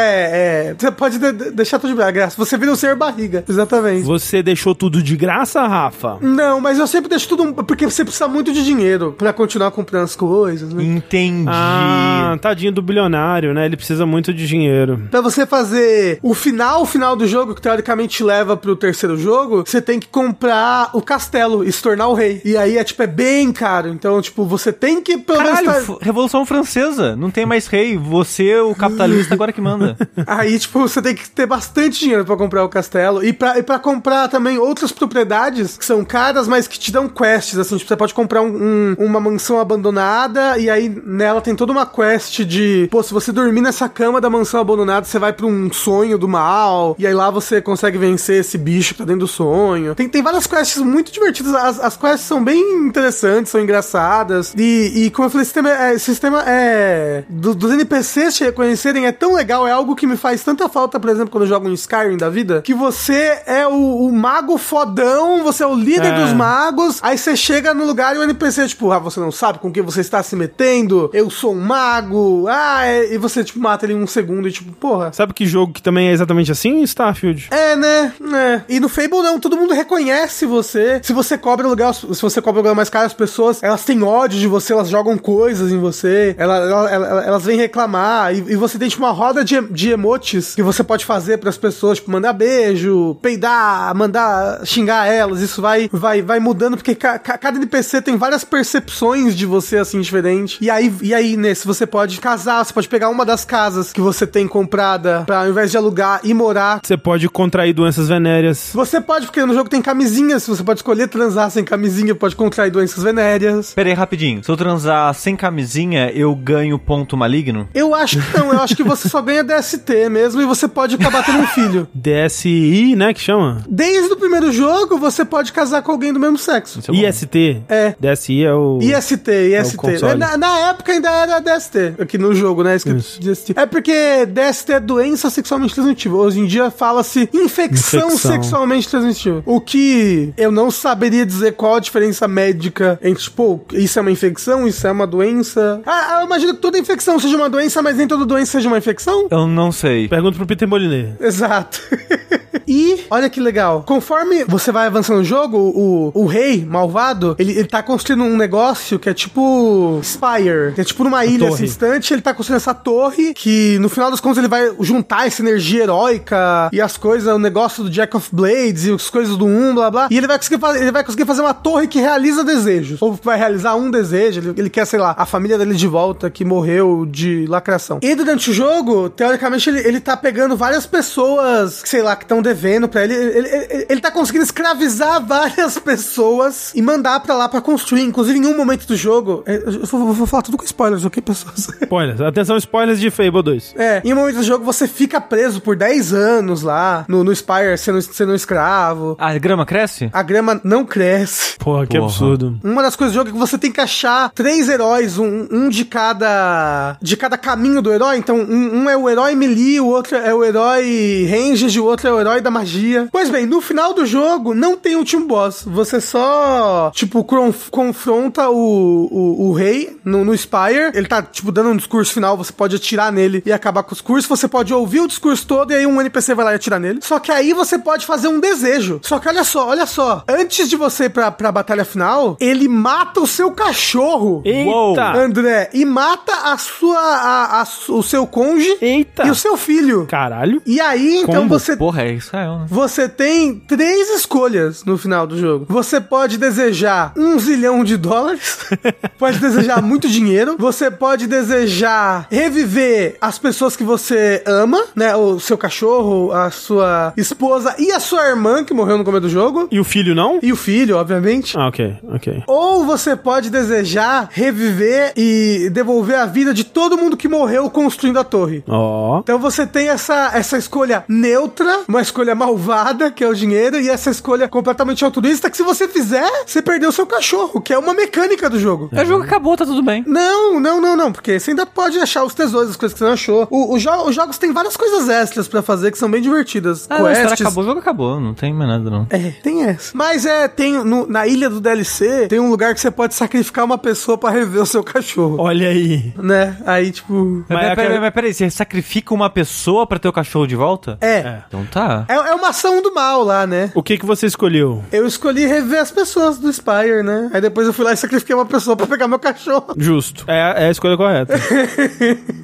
é- você pode de- de- deixar tudo de graça. Você vira o ser barriga. Exatamente. Você deixou tudo de graça, Rafa? Não, mas eu sempre deixo tudo. Porque você precisa muito de dinheiro pra continuar comprando as coisas, né? Entendi. Ah, tadinho do bilionário, né? Ele precisa muito de dinheiro. Pra você fazer o final, o final do jogo, que teoricamente leva pro terceiro jogo, você tem que comprar o castelo e se tornar o rei. E aí é tipo, é bem caro. Então, tipo, você tem que pelo menos. Caralho, tá- f- Revolução Francesa. Não tem mais rei. Você, o capitalista, agora que manda. Aí, tipo, você tem que ter bastante dinheiro pra comprar o castelo. E pra, e pra comprar também outras propriedades que são caras, mas que te dão quests. Assim, tipo, você pode comprar um- um- uma mansão abandonada e aí nela tem toda uma quest de, pô, se você dormir nessa cama da mansão abandonada, você vai pra um sonho do mal. E aí lá você consegue vencer esse bicho que tá dentro do sonho. Tem, tem várias quests muito divertidas. As, as quests são bem interessantes, são engraçadas. E, e como eu falei, esse sistema é. sistema é do- dos NPCs te reconhecerem é tão legal, é algo que me faz tanta falta, por exemplo, quando eu jogo um Skyrim da vida, que você é o, o mago fodão, você é o líder É. dos magos, aí você chega no lugar e o NPC, tipo, ah, você não sabe com quem você está se metendo? Eu sou um mago, ah, é- e você, tipo, mata ele em um segundo e, tipo, porra. Sabe que jogo que também é exatamente assim? Starfield. É, né? É. E no Fable não, todo mundo reconhece você. Se você cobra aluguel, se você cobra aluguel mais caro, as pessoas, elas têm ódio de você, elas jogam coisas em você, ela- ela- ela- elas vêm reclamar, e, e você tem tipo uma roda de, de emotes que você pode fazer pras pessoas, tipo, mandar beijo, peidar, mandar xingar elas, isso vai, vai, vai mudando, porque ca- ca- cada NPC tem várias percepções de você, assim, diferente. E aí, e aí, nesse, você pode casar, você pode pegar uma das casas que você tem comprada, pra ao invés de alugar e morar, Você pode contrair doenças venéreas. você pode, porque no jogo tem camisinhas, você pode escolher transar sem camisinha, pode contrair doenças venéreas. Pera aí, rapidinho. Se eu transar sem camisinha, eu ganho ponto maligno? Eu acho que não, eu acho que você só ganha DST mesmo e você pode acabar tendo um filho. DSI, né? Que chama? Desde o primeiro jogo, você pode casar com alguém do mesmo sexo. Isso é bom. IST. É. DSI é o. IST, IST. console. na, na época ainda era DST, aqui no jogo, né? Escrito Isso. DST. É porque DST é doença sexualmente transmitível. Hoje em dia fala-se infecção, Infecção. sexualmente transmitível. O que eu não saberia dizer qual a diferença médica entre, tipo, isso é uma infecção, isso é uma doença. Ah, eu imagino que toda infecção seja uma doença, mas nem toda doença seja uma infecção. Eu não sei. Pergunta pro Peter Moliné. Exato. e, olha que legal, conforme você vai avançando no jogo, o, o rei malvado, ele, ele tá construindo um negócio que é tipo Spire, que é tipo numa ilha assim, distante, ele tá construindo essa torre que no final das contas ele vai juntar essa energia heróica e as coisas, o negócio do Jack of Blades e as coisas do 1, blá blá, e ele vai conseguir fazer, ele vai conseguir fazer uma torre que realiza desejos, ou vai realizar um desejo, ele, ele quer, sei lá, a família dele de volta que morreu de lacração. E durante o jogo, teoricamente, ele, ele tá pegando várias pessoas, sei lá, que estão devendo devendo pra ele. Ele, ele, ele tá conseguindo escravizar várias pessoas e mandar pra lá pra construir. Inclusive, em um momento do jogo. é, Eu vou, vou falar tudo com spoilers, ok, pessoas? Spoilers. Atenção, spoilers de Fable 2. É, em um momento do jogo você fica preso por 10 anos lá no, no Spire sendo, sendo um escravo. A grama cresce? A grama não cresce. Porra, que Porra. absurdo. Uma das coisas do jogo é que você tem que achar três heróis, um, um de cada de cada caminho do herói. Então, um, um é o herói melee, o outro é o herói ranged, o outro é o herói da magia. Pois bem, no final do jogo não tem último boss. Você só, tipo, conf- confronta o, o, o rei no, no Spire. Ele tá, tipo, dando um discurso final. Você pode atirar nele e acabar com os cursos. Você pode ouvir o discurso todo e aí um NPC vai lá e atirar nele. Só que aí você pode fazer um desejo. Só que olha só, olha só. Antes de você ir pra, pra batalha final, ele mata o seu cachorro. Eita! André, e mata a sua, a, a o seu conge Eita! e o seu filho. Caralho. E aí, então Combo. você Porra, é Israel, né? você tem três escolhas no final do jogo. Você pode desejar um zilhão de dólares, pode desejar muito dinheiro, você pode desejar reviver as pessoas que você ama, né? O seu cachorro, a sua esposa e a sua irmã que morreu no começo do jogo. E o filho não? E o filho, obviamente. Ah, ok, ok. Ou você pode desejar reviver e devolver a vida de todo mundo que morreu construindo a torre. Ó. Então você tem essa, essa escolha neutra, uma escolha malvada, que é o dinheiro, e essa escolha completamente altruísta, que se você fizer, você perdeu o seu cachorro, que é uma mecânica do jogo. O jogo acabou, tá tudo bem. Não, não, não, não, porque você ainda pode achar os tesouros, as coisas que você não achou. O, o jo- os jogos têm várias coisas extras pra fazer que são bem divertidas. Ah, não, a história acabou, o jogo acabou, não tem mais nada não. É, tem essa. Mas é, tem no- na ilha do DLC, tem um lugar que você pode sacrificar uma pessoa pra rever o seu cachorro. Olha aí. Né? Aí, tipo. Mas, Mas é peraí, que- mas peraí, você sacrifica uma pessoa pra ter o cachorro de volta? É. Então tá. É, é uma ação do mal lá, né? O que que você escolheu? Eu escolhi rever as pessoas do Spire, né? Aí depois eu fui lá e sacrifiquei uma pessoa pra pegar meu cachorro. Justo. É, é a escolha correta.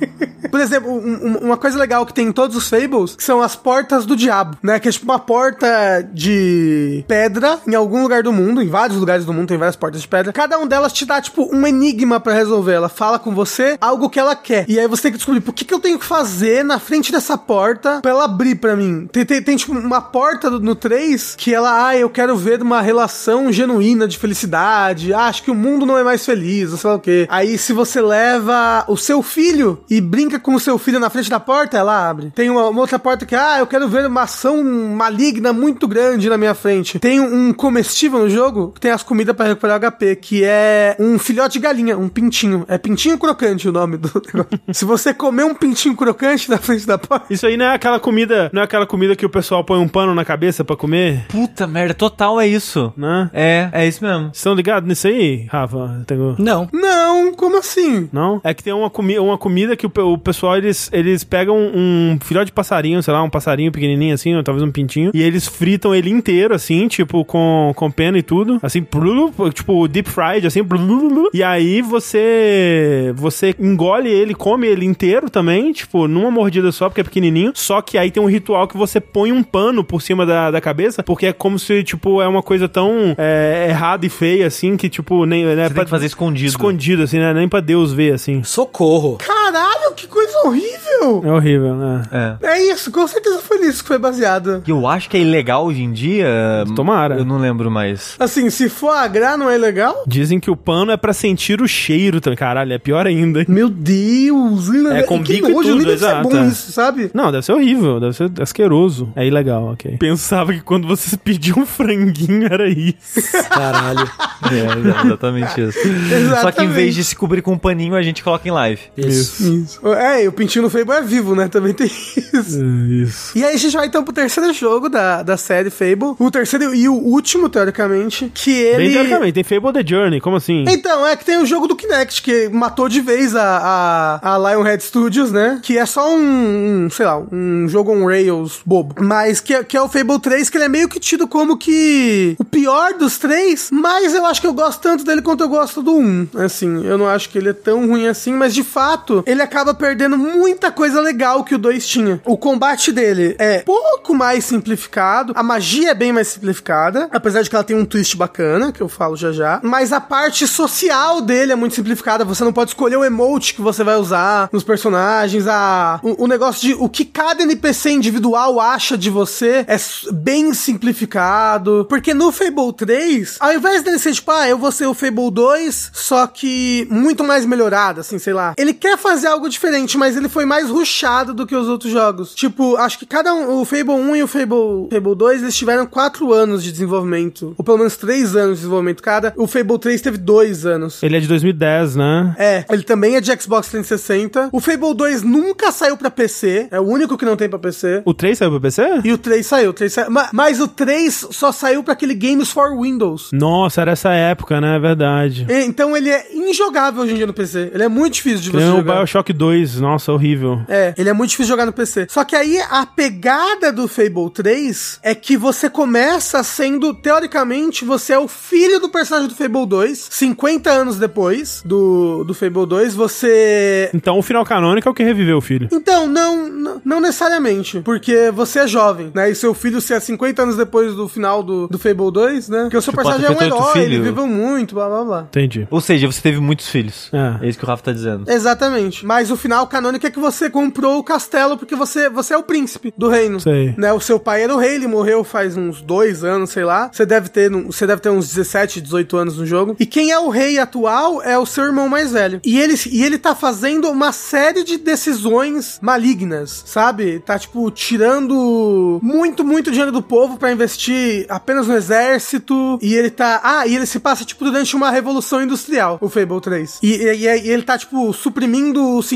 Por exemplo, um- um- uma coisa legal que tem em todos os Fables são as portas do diabo, né? Que é tipo uma porta de pedra em algum lugar do mundo, em vários lugares do mundo tem várias portas de pedra. Cada um delas te dá, tipo, um enigma pra resolver. Ela fala com você algo que ela quer. E aí você tem que descobrir por que, que eu tenho que fazer na frente dessa porta pra ela abrir pra mim. Tem, tem, tem, tipo, uma porta no 3 que ela, ah, eu quero ver uma relação genuína de felicidade. Ah, acho que o mundo não é mais feliz, ou sei lá o quê. Aí se você leva o seu filho e brinca com o seu filho na frente da porta, ela abre. Tem uma, uma outra porta que, ah, eu quero ver uma ação maligna muito grande na minha frente. Tem um comestível no jogo que tem as comidas pra recuperar HP, que é um filhote de galinha, um pintinho. É pintinho crocante o nome do negócio. se você comer um pintinho crocante na frente da porta, Isso aí não é aquela comida, não é aquela comida que o pessoal põe um pano na cabeça pra comer, Puta merda, total é isso. né? É, é isso mesmo. Vocês estão ligados nisso aí, Rafa? Tenho... Não. não, como assim? Não? É que tem uma, comi uma comida que o, o pessoal, eles, eles pegam um filhote de passarinho, sei lá, um passarinho pequenininho assim, ou talvez um pintinho, e eles fritam ele inteiro, assim, tipo, com, com pena e tudo, assim, tipo, deep fried, assim, e aí você você engole ele, come ele inteiro também, tipo, numa mordida só, porque é pequenininho, só que aí tem um ritual que você põe um pano por cima da, da cabeça, porque é como se, tipo, é uma coisa tão é, errada e feia, assim, que, tipo, nem... Né, Você tem que fazer escondido. Escondido, assim, né? Nem pra Deus ver, assim. Socorro. Caralho, que coisa horrível! É horrível, né? É. É isso, com certeza foi nisso que foi baseado. E eu acho que é ilegal hoje em dia. Tomara. Eu não lembro mais. Assim, se for agrar, não é legal? Dizem que o pano é pra sentir o cheiro também. Caralho, é pior ainda. hein? Meu Deus! É, com que bico e tudo, nem deve ser exato, bom é. isso, sabe? Não, deve ser horrível, deve ser asqueroso. É ilegal, ok. Pensava que quando você pedia um franguinho era isso. Caralho. É, exatamente isso. Só que em vez de se cobrir com um paninho, a gente coloca em live. Isso. Isso. É, e o pintinho no Fable é vivo, né? Também tem isso. isso. E aí a gente vai então pro terceiro jogo da, da série Fable. O terceiro e o último, teoricamente, que ele... Bem teoricamente, tem Fable The Journey, como assim? Então, é que tem o jogo do Kinect, que matou de vez a, a, a Lionhead Studios, né? Que é só um, um, sei lá, um jogo on Rails bobo. Mas que, é- que é o Fable 3, que ele é meio que tido como que o pior dos três, mas eu acho que eu gosto tanto dele quanto eu gosto do 1. Assim, eu não acho que ele é tão ruim assim, mas de fato, ele acaba perdendo muita coisa legal que o 2 tinha. O combate dele é pouco mais simplificado, a magia é bem mais simplificada, apesar de que ela tem um twist bacana, que eu falo já já, mas a parte social dele é muito simplificada, você não pode escolher o emote que você vai usar nos personagens, a, o, o negócio de o que cada NPC individual acha de você é bem simplificado, porque no Fable 3, ao invés dele ser tipo, ah, eu vou ser o Fable 2, só que muito mais melhorado, assim, sei lá. Ele quer fazer algo diferente, mas ele foi mais rushado do que os outros jogos. Tipo, acho que cada um, o Fable 1 e o Fable, Fable 2, eles tiveram 4 anos de desenvolvimento, ou pelo menos 3 anos de desenvolvimento cada. O Fable 3 teve 2 anos. Ele é de 2010, né? É, ele também é de Xbox 360. O Fable 2 nunca saiu pra PC, é o único que não tem pra PC. O 3 saiu pra PC? E o 3 saiu, o 3 saiu. Ma- Mas, o 3 só saiu pra aquele Games for Windows. Nossa, era essa época, né? É verdade. E- Então ele é injogável hoje em dia no PC. Ele é muito difícil de você Tem o jogar. Bioshock 2, nossa, horrível. É, ele é muito difícil jogar no PC. Só que aí a pegada do Fable 3 é que você começa sendo, teoricamente, você é o filho do personagem do Fable 2. 50 anos depois do, do Fable 2, você Então o final canônico é o que reviveu o filho. Então, não, não, necessariamente. Porque você é jovem, né? E seu filho, se é 50 anos depois do final do, do Fable 2, né? Porque o seu Tipo, personagem é um outro herói, ele filho. viveu muito, blá blá blá. Entendi. Ou seja, você teve muitos filhos. É. É isso que o Rafa tá dizendo. Exatamente. Mas o final canônico é que você comprou o castelo porque você, você é o príncipe do reino. Sei. Né? O seu pai era o rei, ele morreu faz uns dois anos, sei lá. Você deve ter, você deve ter uns 17, 18 anos no jogo. E quem é o rei atual é o seu irmão mais velho. E ele, e ele tá fazendo uma série de decisões malignas, sabe? Tá, tipo, tirando muito, muito dinheiro do povo pra investir apenas no exército. E ele tá. Ah, e ele se passa, tipo, durante uma revolução industrial, o Fable 3. E, e- e ele tá, tipo, suprimindo os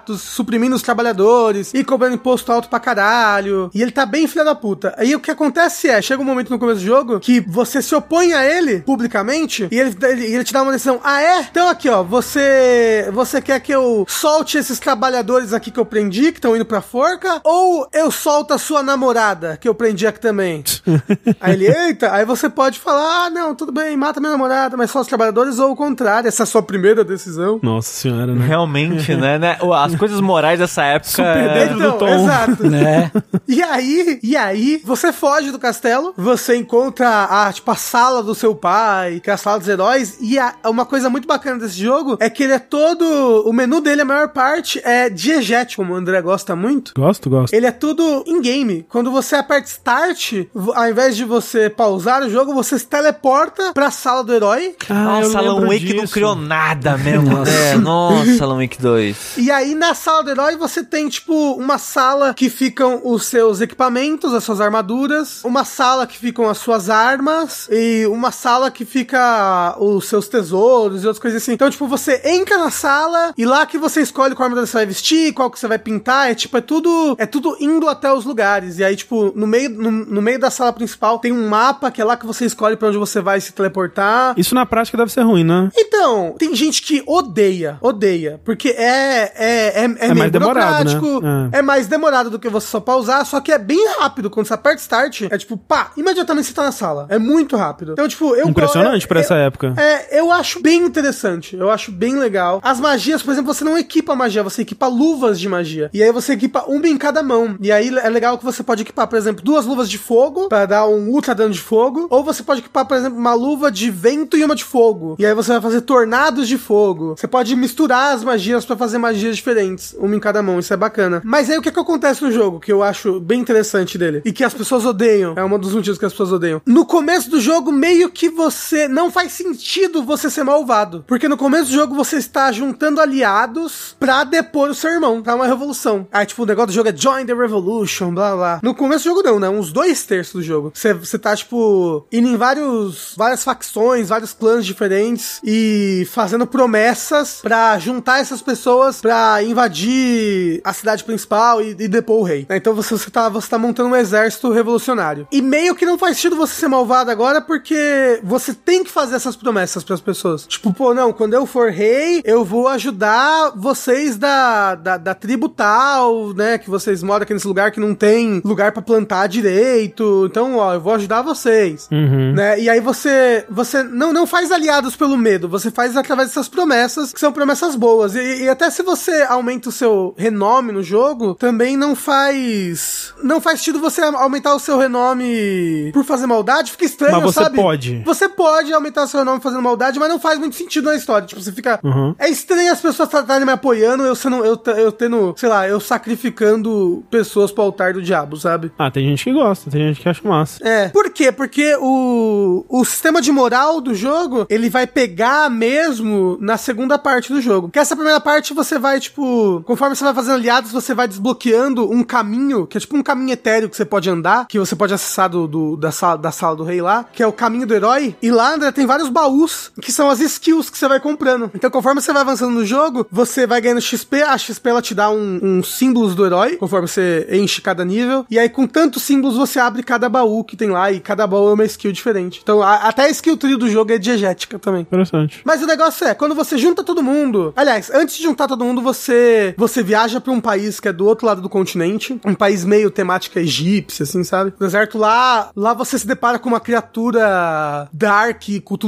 sindicatos, suprimindo os trabalhadores e cobrando imposto alto pra caralho. E ele tá bem filha da puta. Aí o que acontece é, chega um momento no começo do jogo que você se opõe a ele publicamente e ele, ele, ele te dá uma decisão. Ah, é? Então aqui, ó, você você quer que eu solte esses trabalhadores aqui que eu prendi, que estão indo pra forca? Ou eu solto a sua namorada, que eu prendi aqui também? aí ele, eita, aí você pode falar, ah, não, tudo bem, mata minha namorada, mas só os trabalhadores, ou o contrário, essa é a sua primeira decisão. Nossa senhora, né? Realmente, né, né? As coisas morais dessa época. Super é- dentro do tom. exato. Né? E aí, e aí, você foge do castelo, você encontra a, tipo, a sala do seu pai, que é a sala dos heróis, e a- uma coisa muito bacana desse jogo é que ele é todo, o menu dele, a maior parte, é diegético, como o André gosta muito. Gosto, gosto. Ele é tudo in-game. Quando você aperta Start, ao invés de você pausar o jogo, você se teleporta pra sala do herói. Ah, Nossa, Alan lembro Wake não criou nada mesmo, né? Nossa, Alan Wake 2. E aí, na sala do herói, você tem, tipo, uma sala que ficam os seus equipamentos, as suas armaduras, uma sala que ficam as suas armas, e uma sala que fica os seus tesouros e outras coisas assim. Então, tipo, você entra na sala e lá que você escolhe qual armadura você vai vestir, qual que você vai pintar, é tipo, é tudo, é tudo indo até os lugares. E aí, tipo, no meio, no, no meio da sala principal tem um mapa que é lá que você escolhe pra onde você vai se teleportar. Isso na prática deve ser ruim, né? Então, tem gente que odeia, odeia, porque é é, é, é, meio mais demorado, né? É. é. mais demorado do que você só pausar, só que é bem rápido. Quando você aperta Start, é tipo, pá, imediatamente você tá na sala. É muito rápido. Então, tipo, eu Impressionante eu, pra eu- essa época. É, eu acho bem interessante. Eu acho bem legal. As magias, por exemplo, você não equipa magia, você equipa luvas de magia. E aí você equipa uma em cada mão. E aí é legal que você pode equipar, por exemplo, duas luvas de fogo pra dar um ultra dano de fogo. Ou você pode equipar, por exemplo, uma luva de vento e uma de fogo. E aí você vai fazer tornados de fogo. Você pode misturar as magias pra fazer magias diferentes, uma em cada mão. Isso é bacana. Mas aí o que, que acontece no jogo, que eu acho bem interessante dele, e que as pessoas odeiam, é um dos motivos que as pessoas odeiam. No começo do jogo, meio que você não faz sentido você ser malvado. Porque no começo do jogo você está juntando aliados pra depor o seu irmão, pra uma revolução. Aí, tipo, o negócio do jogo é Join the Revolution, blá blá. No começo do jogo, não, né? Uns dois terços do jogo. Você, você tá, tipo, indo em vários, várias facções, vários clãs diferentes e fazendo promessas pra juntar essas pessoas pra invadir a cidade principal e, e depor o rei. né? Então você, você, tá, você tá montando um exército revolucionário. E meio que não faz sentido você ser malvado agora porque você tem que fazer essas promessas pras pessoas. Tipo, pô, não, quando eu for rei, eu vou ajudar vocês da, da, da tribo tal, né? Que vocês moram aqui nesse lugar que não tem lugar pra plantar direito. Então, ó, eu vou ajudar vocês. Uhum. Né? E aí você você não, não faz aliados pelo medo, você faz através dessas promessas, que são promessas boas. E, e até se você aumenta o seu renome no jogo, também não faz. Não faz sentido você aumentar o seu renome por fazer maldade. Fica estranho, Mas você sabe? pode. Você pode aumentar seu renome fazendo maldade, mas não faz muito sentido na história. Tipo, você fica. Uhum. É estranho as pessoas estarem me apoiando, eu sendo. Eu, eu tendo, sei lá, eu sacrificando pessoas pro altar do diabo, sabe? Ah, tem gente que gosta, tem gente que acha massa. É. Por quê? Porque o, o sistema de moral do jogo, ele vai pegar mesmo na segunda parte do jogo. Porque essa primeira parte você vai, tipo, conforme você vai fazendo aliados, você vai desbloqueando um caminho, que é tipo um caminho etéreo que você pode andar, que você pode acessar do, do- da, sala, da sala do rei lá, que é o caminho do herói. E lá, André, tem vários baús, que são as skills que você vai comprando. Então, conforme você vai avançando no jogo, você vai ganhando XP, a XP ela te dá um, uns símbolos do herói, conforme você enche cada nível. E aí, com tantos símbolos, você abre cada baú que tem lá, e cada baú é uma skill diferente. Então, a- até a skill tree do jogo é diegética também. Interessante. Mas o negócio é, quando você junta todo mundo. Aliás, antes de juntar todo mundo, você você viaja pra um país que é do outro lado do continente. Um país meio temática egípcia, assim, sabe? No deserto lá, lá você se depara com uma criatura dark,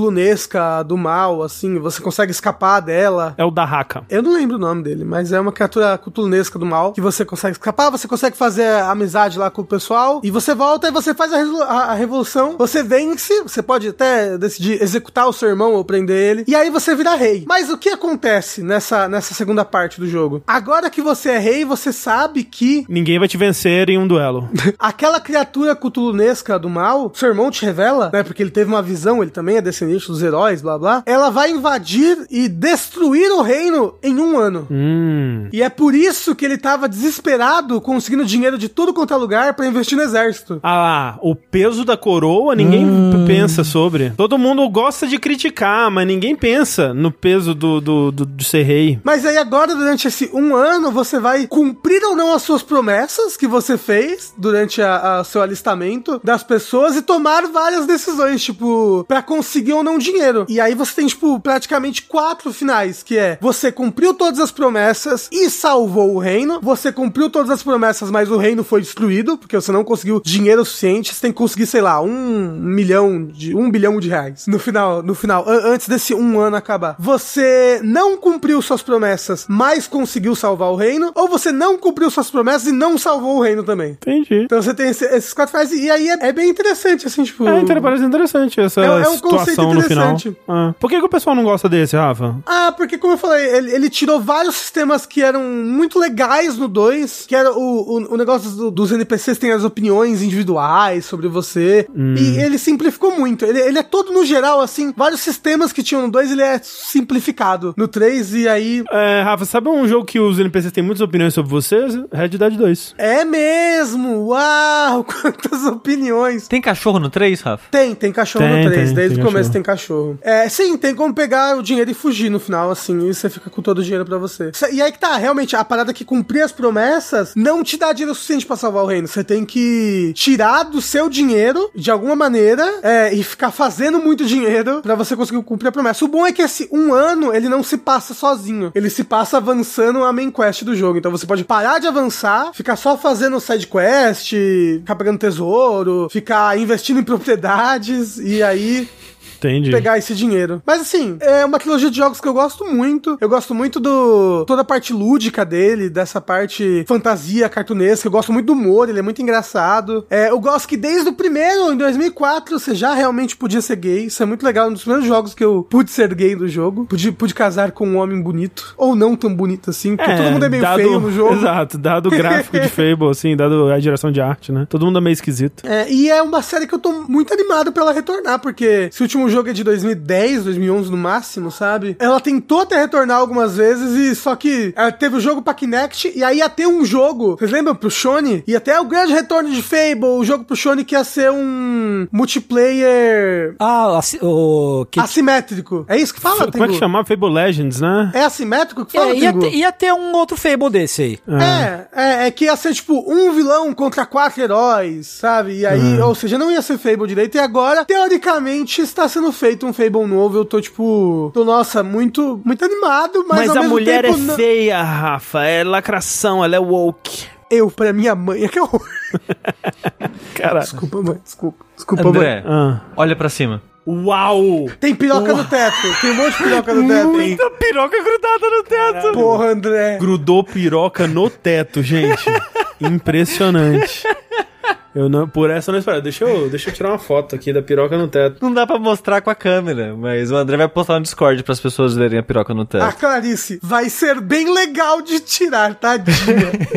cthulhunesca do mal, assim. Você consegue escapar dela. É o da Haka. Eu não lembro o nome dele, mas é uma criatura cthulhunesca do mal que você consegue escapar, você consegue fazer amizade lá com o pessoal e você volta e você faz a, a- a revolução, você vence, você pode até decidir executar o seu irmão ou prender ele, e aí você vira rei. Mas o que acontece nessa, nessa segunda parte do jogo? Agora que você é rei, você sabe que Ninguém vai te vencer em um duelo. aquela criatura cthulhunesca do mal, seu irmão te revela, né? Porque ele teve uma visão, ele também é descendente dos heróis, blá blá. Ela vai invadir e destruir o reino em um ano. hum. E é por isso que ele tava desesperado, conseguindo dinheiro de tudo quanto é lugar pra investir no exército. Ah lá, o peso da coroa ninguém p- pensa sobre. Todo mundo gosta de criticar, mas ninguém pensa no peso do, do, do, de ser rei. Mas aí agora, durante esse um ano, você vai cumprir ou não as suas promessas que você fez durante a seu alistamento das pessoas e tomar várias decisões, tipo, pra conseguir ou não dinheiro. E aí você tem, tipo, praticamente quatro finais, que é você cumpriu todas as promessas e salvou o reino, você cumpriu todas as promessas, mas o reino foi destruído, porque você não conseguiu dinheiro suficiente, você tem que conseguir, sei lá, um milhão de, um bilhão de reais no final, no final, an- antes desse um ano acabar. Você não cumpriu suas promessas, mas conseguiu salvar o reino, ou você não cumpriu suas promessas e não salvou o reino também. Entendi. Então você tem esse- esses quatro finais, e aí é, é bem interessante, assim, tipo... É, inter- parece interessante essa É um- é um situação conceito no final. interessante. Ah. Por que, que o pessoal não gosta desse, Rafa? Ah, porque como eu falei, ele, ele tirou vários sistemas que eram muito legais no 2, que era o, o, o negócio do- dos NPCs tem as opiniões individuais sobre você, e ele simplificou muito. Ele, ele é todo no geral, assim, vários sistemas que tinham no 2, ele é simplificado no 3, e aí... É, Rafa, sabe um jogo que os NPCs têm muitas opiniões sobre vocês? Red Dead 2. É mesmo! Uau! Quantas opiniões! Tem cachorro no 3, Rafa? Tem, tem cachorro Tem, no 3, tem, desde tem o começo cachorro. tem cachorro. É, sim, tem como pegar o dinheiro e fugir no final, assim, e você fica com todo o dinheiro pra você. E aí que tá, realmente, a parada que cumprir as promessas não te dá dinheiro suficiente pra salvar o reino. Você tem que tirar do seu dinheiro, de alguma maneira, é, e ficar fazendo muito dinheiro pra você conseguir cumprir a promessa. O bom é que esse um ano, ele não se passa sozinho. Ele se passa avançando a main quest do jogo. Então você pode parar de avançar, ficar só fazendo side quest, ficar pegando tesouro, ficar investindo em propriedades, e aí Entendi. pegar esse dinheiro. Mas assim, é uma trilogia de jogos que eu gosto muito. Eu gosto muito do toda a parte lúdica dele, dessa parte fantasia cartunesca. Eu gosto muito do humor, ele é muito engraçado. É, eu gosto que desde o primeiro, em 2004, você já realmente podia ser gay. Isso é muito legal, um dos primeiros jogos que eu pude ser gay do jogo. Pude, pude casar com um homem bonito. Ou não tão bonito assim, porque todo mundo é meio dado- feio no jogo. Exato, dado o gráfico de Fable, assim, dado a direção de arte, né? Todo mundo é meio esquisito. É, e é uma série que eu tô muito animado pra ela retornar, porque esse último jogo é de 2010, 2011 no máximo, sabe? Ela tentou até retornar algumas vezes, e só que ela teve o jogo pra Kinect, e aí ia ter um jogo, vocês lembram, pro Shone? E até o grande retorno de Fable, o jogo pro Shone que ia ser um multiplayer Ah, o. Que, assimétrico. É isso que fala, Como é que Tengu? chamava? Fable Legends, né? É assimétrico que fala, é, ia, Tengu? ter, ia ter um outro Fable desse aí. É, é, é que ia ser tipo um vilão contra quatro heróis, sabe? E aí, ou seja, não ia ser Fable direito. E agora, teoricamente, está sendo feito um Fable novo. Eu tô tipo, tô, nossa, muito, muito animado, mas, Mas, ao a mesmo mulher tempo, é não- feia, Rafa. É lacração, ela é woke. Eu, pra minha mãe, é que horror. Cara. Desculpa, mãe, desculpa. Desculpa, André, Ah. olha pra cima. Uau! Tem piroca no teto. Tem um monte de piroca no teto. hein? Muita piroca grudada no teto. Porra, André. Grudou piroca no teto, gente. Impressionante. Eu não, por essa eu não espero. Deixa eu, deixa eu tirar uma foto aqui da piroca no teto. Não dá pra mostrar com a câmera, mas o André vai postar no Discord pras pessoas verem a piroca no teto. A Clarice vai ser bem legal de tirar, tadinha.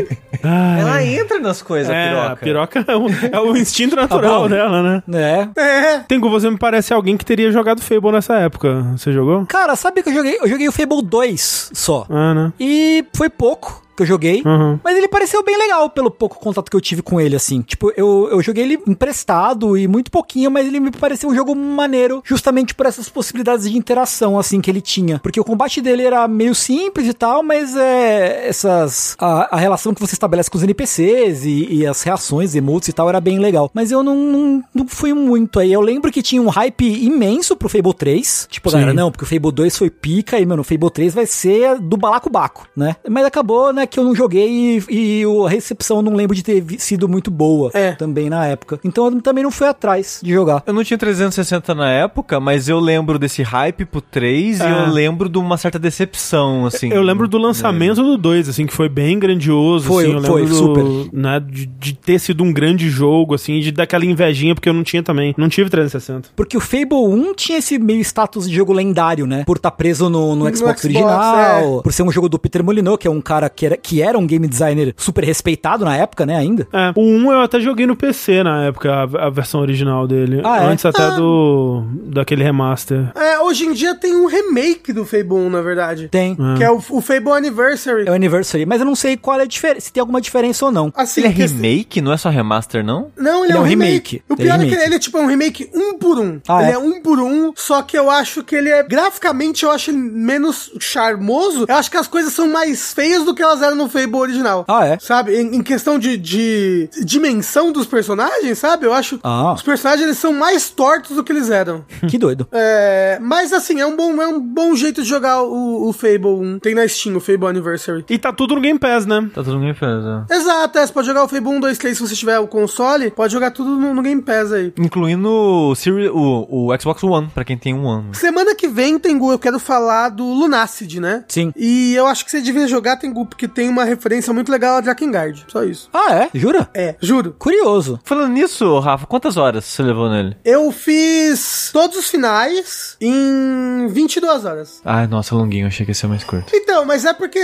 Ela entra nas coisas, é, a a piroca. piroca é o, é o instinto natural bom. dela, né? né? é. Tengu, você me parece alguém que teria jogado Fable nessa época. Você jogou? Cara, sabe que eu joguei? Eu joguei o Fable 2 só. Ah, né? E foi pouco que eu joguei. Uhum. Mas ele pareceu bem legal pelo pouco contato que eu tive com ele, assim. Tipo, eu, eu joguei ele emprestado e muito pouquinho, mas ele me pareceu um jogo maneiro, justamente por essas possibilidades de interação, assim, que ele tinha. Porque o combate dele era meio simples e tal, mas é. Essas. A, a relação que você estabelece com os NPCs e, e as reações, emotes e tal, era bem legal. Mas eu não, não, não fui muito aí. Eu lembro que tinha um hype imenso pro Fable 3. Tipo, Sim. galera, não, porque o Fable 2 foi pica e, mano, o Fable 3 vai ser do balacobaco, né? Mas acabou, né, que eu não joguei e, e a recepção eu não lembro de ter sido muito boa É. também na época. Então eu também não fui atrás de jogar. Eu não tinha 360 na época, mas eu lembro desse hype pro 3 e É. eu lembro de uma certa decepção, assim. Eu lembro do lançamento do 2, assim, que foi bem grandioso, Foi, assim, eu foi, lembro do- super. Né, de, de ter sido um grande jogo, assim, de dar aquela invejinha, porque eu não tinha também. Não tive 360. Porque o Fable 1 tinha esse meio status de jogo lendário, né? Por estar preso no, no No Xbox, Xbox, original, por ser um jogo do Peter Molyneux, que é um cara que era, que era um game designer super respeitado na época, né, ainda. É, o 1 eu até joguei no PC na época, a, a versão original dele. Ah, é? Antes até do daquele remaster. É, hoje em dia tem um remake do Fable 1, na verdade. Tem. Que é o, o Fable Anniversary. É o Anniversary, mas eu não sei qual é a diferença, se tem alguma diferença ou não. Assim, Ele é remake, não é só remaster, não? Não, ele, é um remake. O Ele pior é é, que remake. ele é tipo um remake um por um. Ah, ele é? é? um por um, só que eu acho que ele é. Graficamente, eu acho ele menos charmoso. Eu acho que as coisas são mais feias do que elas eram no Fable original. Ah, é? Sabe? Em, em questão de, de dimensão dos personagens, sabe? Eu acho. Ah. Os personagens eles são mais tortos do que eles eram. Que doido. É, mas assim, é um bom, é um bom jeito de jogar o, o Fable 1. Tem na Steam o Fable Anniversary. E tá tudo no Game Pass, né? Tá todo mundo fazendo. Exato, é, você pode jogar o Fable 1, 2, 3 se você tiver o console, pode jogar tudo no, no Game Pass aí. Incluindo o, Siri- o, o Xbox One, pra quem tem um One. Semana que vem, Tengu, eu quero falar do Lunacid, né? Sim. E eu acho que você devia jogar, Tengu, porque tem uma referência muito legal a Drakengard. Só isso. Ah, é? Jura? É, juro. Curioso. Falando nisso, Rafa, quantas horas você levou nele? Eu fiz todos os finais em 22 horas. Ai, nossa, longuinho, achei que ia ser mais curto. Então, mas é porque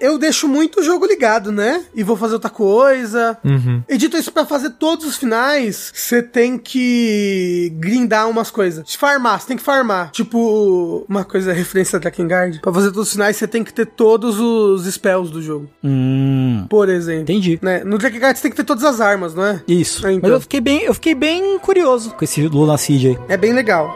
eu deixo muito o jogo ligado, né? E vou fazer outra coisa. Uhum. E dito isso, pra fazer todos os finais, você tem que grindar umas coisas. Farmar, você tem que farmar. Tipo, uma coisa referência a Drakengard. Pra fazer todos os finais, você tem que ter todos os spells do jogo. Hum. Por exemplo. Entendi. Né? No Drakengard você tem que ter todas as armas, não é? Isso. É, então. Mas eu fiquei bem, eu fiquei bem curioso com esse Lunacid aí. É bem legal.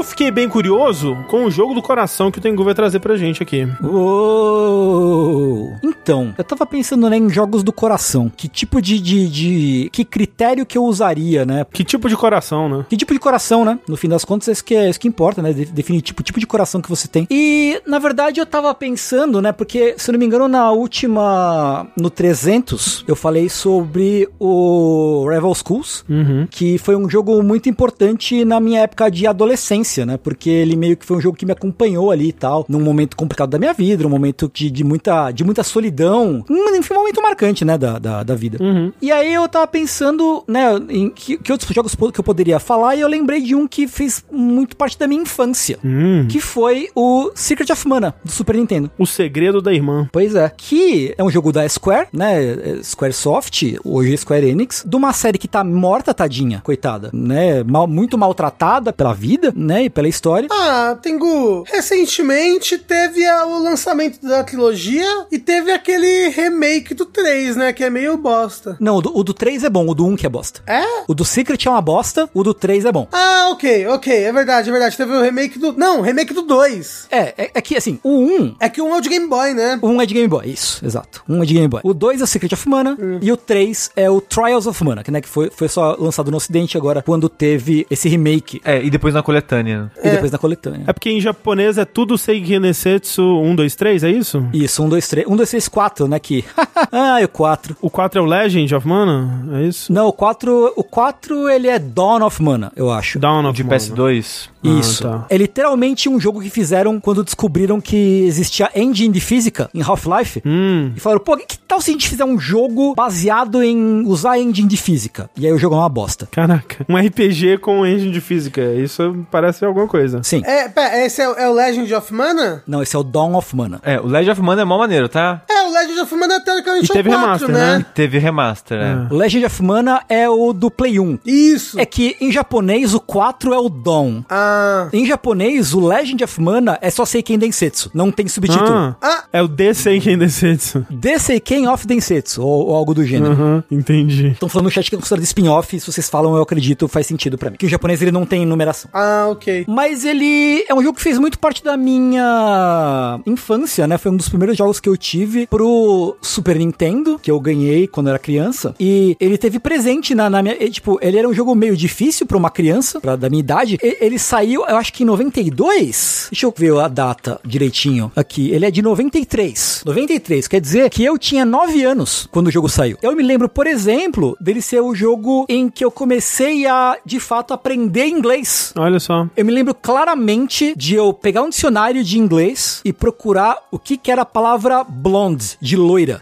Eu fiquei bem curioso com o jogo do coração que o Tengu vai trazer pra gente aqui. Uou. Então, eu tava pensando né, em jogos do coração. Que tipo de, de, de- Que critério que eu usaria, né? Que tipo de coração, né? Que tipo de coração, né? No fim das contas, é isso que, é isso que importa, né? De- Definir tipo, tipo de coração que você tem. E, na verdade, eu tava pensando, né? Porque, se eu não me engano, na última. No 300, eu falei sobre o Rival Schools. Uhum. Que foi um jogo muito importante na minha época de adolescência, né? Porque ele meio que foi um jogo que me acompanhou ali e tal, num momento complicado da minha vida, num momento de, de muita, de muita solidão. Enfim, um momento marcante, né? Da, da, da vida. Uhum. E aí eu tava pensando, né, em que, que outros jogos que eu poderia falar, e eu lembrei de um que fez muito parte da minha infância. Hum. Que foi o Secret of Mana, do Super Nintendo. O segredo da irmã. Pois é. Que é um jogo da Square, né? Squaresoft, hoje é Square Enix, de uma série que tá morta, tadinha, coitada, né? Mal- muito maltratada pela vida, né? E pela história. Ah, Tengu, recentemente teve a- o lançamento da trilogia e teve aquele remake do 3, né? Que é meio bosta. Não, o do, o do 3 é bom, o do 1 que é bosta. É? O do Secret é uma bosta, o do 3 é bom. Ah, ok, ok. É verdade, é verdade. Teve o remake do. Não, remake do 2. É, é, é que assim, o 1 É que um é o de Game Boy, né? O 1 é de Game Boy, isso, exato. O 1 é de Game Boy. O 2 é o Secret of Mana e o 3 é o Trials of Mana, que, né, que foi, foi só lançado no ocidente agora, quando teve esse remake É, e depois na coletânea. E depois na coletânea. É porque em japonês é tudo Seiki Nesetsu 1, 2, 3, é isso? Isso, 1, 2, 3, 1, 2, 3, 4, né, que... ah, e o 4. O 4 é o Legend of Mana? É isso? Não, o 4, o 4 ele é Dawn of Mana, eu acho. Dawn of De Mana. PS2. Isso. Ah, tá. É literalmente um jogo que fizeram quando descobriram que existia engine de física em Half-Life. Hum. E falaram, pô, que tal se a gente fizer um jogo baseado em usar engine de física? E aí o jogo é uma bosta. Caraca. Um RPG com engine de física. Isso parece alguma coisa. Sim. É, pera, esse é, o- é o Legend of Mana? Não, esse é o Dawn of Mana. É, o Legend of Mana é mó maneiro, tá? É, o Legend of Mana teoricamente E é o teve 4, remaster, né? né? Teve remaster, é. O Legend of Mana é o do Play 1. Isso. É que em japonês o 4 é o Dawn. Ah. Em japonês, o Legend of Mana é só Seiken Densetsu. Não tem subtítulo. Ah, Ah. é o The Seiken Densetsu. The Seiken of Densetsu, ou, ou algo do gênero. Aham, entendi. Estão falando no chat que é considerado spin-off. Se vocês falam, eu acredito, faz sentido pra mim. Que o japonês ele não tem numeração. Ah, ok. Mas ele é um jogo que fez muito parte da minha infância, né? Foi um dos primeiros jogos que eu tive pro Super Nintendo, que eu ganhei quando era criança. E ele teve presente na, na minha. e, tipo, ele era um jogo meio difícil pra uma criança, pra, da minha idade. E- ele saiu, eu acho que em 92. Deixa eu ver a data direitinho aqui. Ele é de 93. 93, quer dizer que eu tinha 9 anos quando o jogo saiu. Eu me lembro, por exemplo, dele ser o jogo em que eu comecei a, de fato, aprender inglês. Olha só. Eu me lembro claramente de eu pegar um dicionário de inglês e procurar o que, que era a palavra blonde, de loira.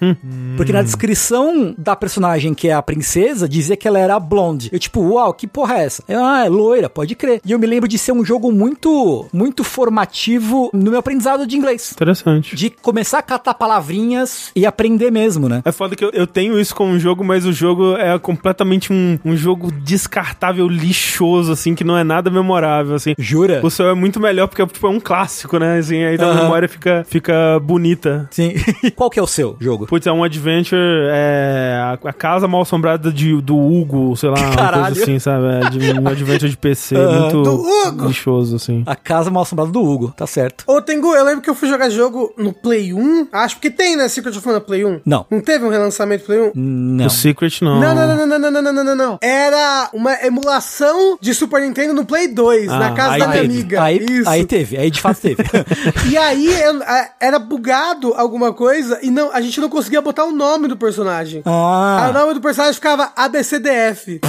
Porque na descrição da personagem, que é a princesa, dizia que ela era blonde. Eu, tipo, uau, que porra é essa? Eu, ah, é loira, pode crer. E eu me lembro de ser um jogo muito, muito formativo no meu aprendizado de inglês. Interessante. De começar a catar palavrinhas e aprender mesmo, né? É foda que eu, eu tenho isso com o jogo, mas o jogo é completamente um, um jogo descartável, lixoso, assim, que não é nada memorável, assim. Jura? O seu é muito melhor porque tipo, é um clássico, né? Assim, aí a Aham. memória fica, fica bonita. Sim. Qual que é o seu jogo? Putz, é um adventure, é a, a casa mal assombrada de, do Hugo, sei lá, uma Caralho. coisa assim, sabe? É de, um adventure de PC, Aham. muito Do Hugo. lixoso, assim. A Casa Mal Assombrada do Hugo, tá certo. Ô, Tengu, eu lembro que eu fui jogar jogo no Play 1. Acho que tem, né? Secret of Mana Play 1. Não. Não teve um relançamento Play 1? Não. O Secret, não. Não, não, não, não, não, não, não, não, não, não. Era uma emulação de Super Nintendo no Play 2, Ah, na casa aí da minha teve. amiga. Aí, Isso. aí teve, aí de fato teve. E aí era bugado alguma coisa e não, a gente não conseguia botar o nome do personagem. ah, O nome do personagem ficava ABCDF.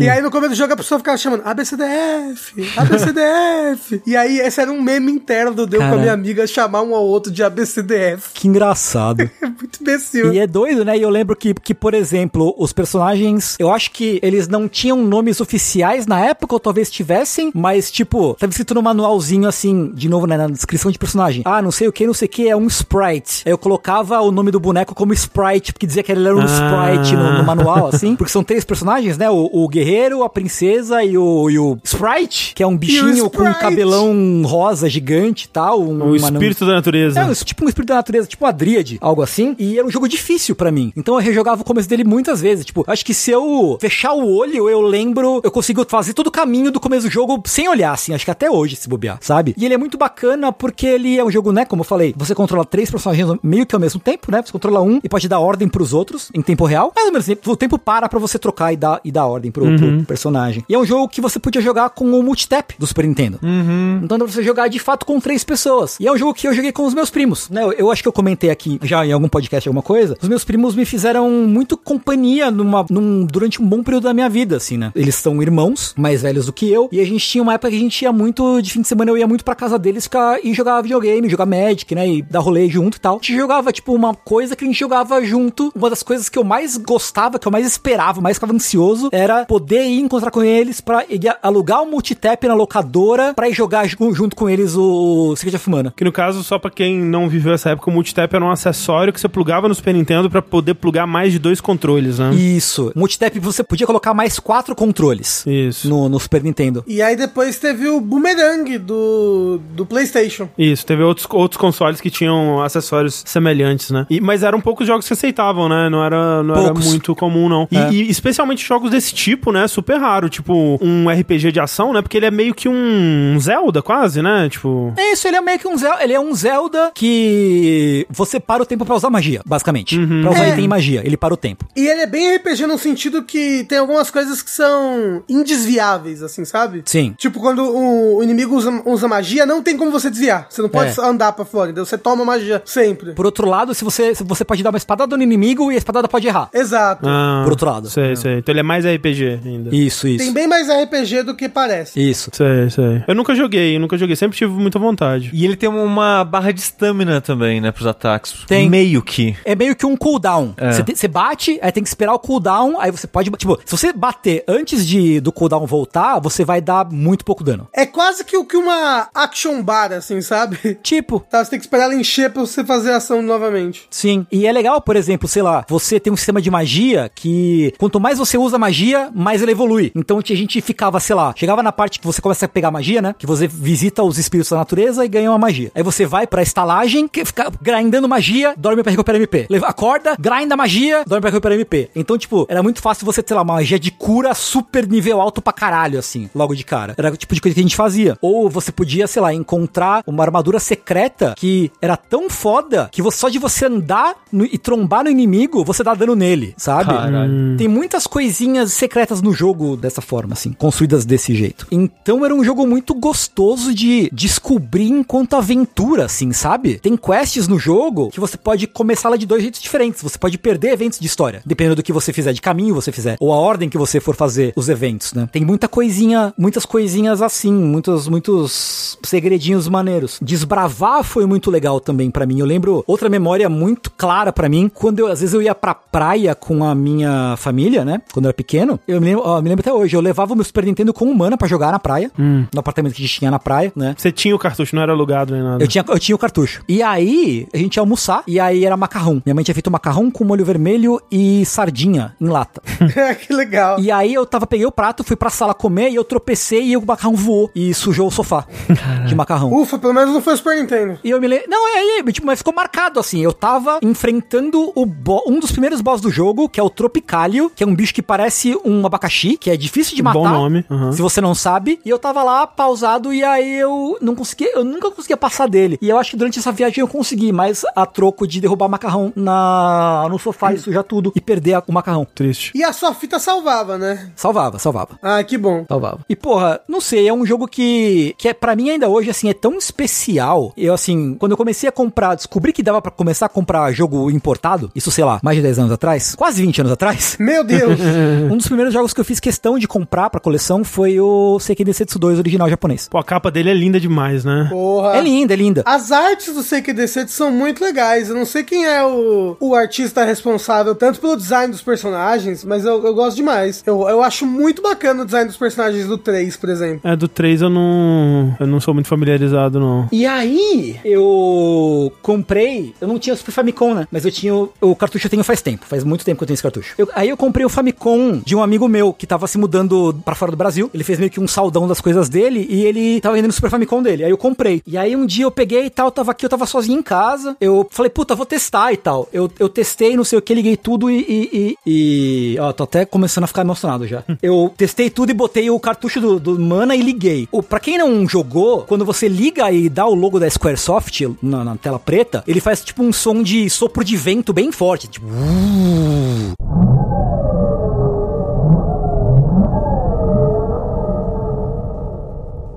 E aí no começo do jogo a pessoa ficava chamando ABCDF, ABCDF. e aí esse era um meme interno do Deu com a minha amiga chamar um ao outro de ABCDF. que engraçado. É muito imbecil. E é doido, né? E eu lembro que, que, por exemplo, os personagens, eu acho que eles não tinham nomes oficiais na época, ou talvez tivessem, mas, tipo, tava escrito no manualzinho assim, de novo, né, na descrição de personagem. Ah, não sei o que, não sei o que, é um sprite. Aí eu colocava o nome do boneco como sprite, porque dizia que ele era um Ah. sprite no, no manual, assim. Porque são três personagens, né? O, o guerreiro, a princesa e o, e o sprite, que é um bichinho com um cabelão rosa gigante e tal. Um, O espírito da natureza. é, tipo um espírito da natureza, tipo uma dríade, algo assim. E era um jogo difícil pra mim. Então eu rejogava o começo dele muitas vezes. Tipo, acho que se eu fechar o olho, eu lembro, eu consigo fazer todo o caminho do começo do jogo sem olhar, assim. Acho que até hoje, se bobear, sabe? E ele é muito bacana porque ele é um jogo, né? Como eu falei, você controla três personagens meio que ao mesmo tempo, né? Você controla um e pode dar ordem pros outros em tempo real. Mais ou menos, o tempo para pra você trocar e dar, e dar ordem pro, pro personagem. E é um jogo que você podia jogar com o multitap do Super Nintendo. Então dá pra você jogar de fato com três pessoas. E é um jogo que eu joguei com os meus primos, né? Eu, eu acho que eu comentei aqui já em algum podcast, alguma coisa. Os meus primos me fizeram muito companhia numa, num, durante um bom período da minha vida, assim, né? Eles são irmãos, mais velhos do que eu. E a gente tinha uma época que a gente ia muito, de fim de semana eu ia muito pra casa deles ficar, e jogar videogame, jogar Magic, né? E dar rolê junto e tal. A gente jogava, tipo, uma coisa que a gente jogava junto. Uma das coisas que eu mais gostava, que eu mais esperava, mais ficava ansioso, era poder ir encontrar com eles pra alugar o multitap na locadora pra ir jogar ju- junto com eles o Secret of Mana. Que no caso, só pra quem não viveu essa época, o multitap era um acessório que você plugava no Super Nintendo pra poder plugar mais de dois controles, né? Isso. Multitap você podia colocar mais quatro controles Isso. no, no Super Nintendo. E aí depois teve o Boomerang do, do PlayStation. Isso, teve outros, outros consoles que tinham acessórios semelhantes antes, né? E- mas eram poucos jogos que aceitavam, né? Não era, não era muito comum, não. E, É. e especialmente jogos desse tipo, né? Super raro. Tipo, um RPG de ação, né? Porque ele é meio que um Zelda, quase, né? Tipo. É isso, ele é meio que um Zelda. Ele é um Zelda que você para o tempo pra usar magia, basicamente. Pra usar É. item e magia, ele para o tempo. E ele é bem RPG no sentido que tem algumas coisas que são indesviáveis, assim, sabe? Sim. Tipo, quando o, o inimigo usa, usa magia, não tem como você desviar. Você não pode É. andar pra fora, então você toma magia sempre. Por outro lado, se você, se você pode dar uma espadada no inimigo e a espadada pode errar. Exato. Ah, Por outro lado. Sei, sei. Então ele é mais RPG ainda. Isso, isso. Tem bem mais RPG do que parece. Isso. Sei, sei. Eu nunca joguei, eu nunca joguei. Sempre tive muita vontade. E ele tem uma barra de stamina também, né, pros ataques. Tem. Meio que. É meio que um cooldown. É. Você Você bate, aí tem que esperar o cooldown, aí você pode. Tipo, se você bater antes de, do cooldown voltar, você vai dar muito pouco dano. É quase que o que uma action bar, assim, sabe? Tipo, Tá, você tem que esperar ela encher pra você fazer a ação novamente. Sim. E é legal, por exemplo, sei lá, você tem um sistema de magia que quanto mais você usa magia, mais ela evolui. Então a gente ficava, sei lá, chegava na parte que você começa a pegar magia, né? Que você visita os espíritos da natureza e ganha uma magia. Aí você vai pra estalagem, que fica grindando magia, dorme pra recuperar MP. Acorda, grinda magia, dorme pra recuperar MP. Então, tipo, era muito fácil você ter lá uma magia de cura super nível alto pra caralho, assim, logo de cara. Era o tipo de coisa que a gente fazia. Ou você podia, sei lá, encontrar uma armadura secreta que era tão foda que você, só de você andar no- e trombar no inimigo, você dá dano nele, sabe? Caralho. Tem muitas coisinhas secretas no jogo dessa forma, assim, construídas desse jeito. Então era um jogo muito gostoso de descobrir enquanto aventura, assim, sabe? Tem quests no jogo que você pode começar lá de dois jeitos diferentes. Você pode perder eventos de história, dependendo do que você fizer, de caminho você fizer, ou a ordem que você for fazer os eventos, né? Tem muita coisinha, muitas coisinhas assim, muitos, muitos segredinhos maneiros. Desbravar foi muito legal também pra mim. Eu lembro outra memória muito clara pra mim, quando eu, às vezes eu ia pra praia com a minha família, né? Quando eu era pequeno, eu me lembro, ó, me lembro até hoje, eu levava o meu Super Nintendo com o Mana pra jogar na praia, no apartamento que a gente tinha na praia, né? Você tinha o cartucho, não era alugado nem nada. Eu tinha, eu tinha o cartucho. E aí, a gente ia almoçar, e aí era macarrão. Minha mãe tinha feito macarrão com molho vermelho e sardinha em lata. que legal. E aí eu tava, peguei o prato, fui pra sala comer e eu tropecei e o macarrão voou e sujou o sofá de macarrão. Ufa, pelo menos não foi o Super Nintendo. E eu me lembro. Não, é aí, tipo, mas ficou marcado assim. Eu tava enfrentando o bo- um dos primeiros boss do jogo, que é o Tropicalio, que é um bicho que parece um abacaxi, que é difícil de matar. Bom nome, aham. Se você não sabe. E eu tava lá pausado e aí eu não conseguia, eu nunca conseguia passar dele. E eu acho que durante essa viagem eu consegui, mas a troco de derrubar macarrão na no sofá e sujar tudo e perder a- o macarrão. Triste. E a sua fita salvava, né? Salvava, salvava. Ah, que bom. Salvava. E, porra, não sei, é um jogo que, que é, para mim ainda hoje, assim, é tão especial. Eu, assim, quando eu comecei a comprar, descobri que dava pra começar a comprar jogo importado, isso, sei lá, mais de 10 anos atrás, quase 20 anos atrás. Meu Deus. um dos primeiros jogos que eu fiz questão de comprar pra coleção foi o Seiken Densetsu 2 original japonês. Pô, a capa dele é linda demais, né? Porra. É linda, é linda. As artes do CQDC são muito legais. Eu não sei quem é o, o artista responsável tanto pelo design dos personagens, mas eu, eu gosto demais. Eu, eu acho muito bacana o design dos personagens do 3, por exemplo. É, do 3 eu não. Eu não sou muito familiarizado, não. E aí, eu comprei. Eu não tinha o Super Famicom, né? Mas eu tinha. O, o cartucho eu tenho faz tempo. Faz muito tempo que eu tenho esse cartucho. Eu- aí eu comprei o Famicom de um amigo meu que tava se mudando pra fora do Brasil. Ele fez meio que um saldão das coisas dele e ele tava vendendo o Super Famicom dele. Aí eu comprei. E aí um dia eu peguei e tal, tava aqui, eu tava sozinho em casa. Eu falei, puta, vou testar e tal. Eu, eu testei, não sei o que, liguei tudo e, e, e- e- Ó, tô até começando a ficar emocionado já. Eu testei tudo e botei o cartucho do, do Mana e liguei. O, pra quem não jogou, quando você liga e dá o logo da Squaresoft na, na tela preta, ele faz tipo um som de sopro de vento bem forte. Tipo.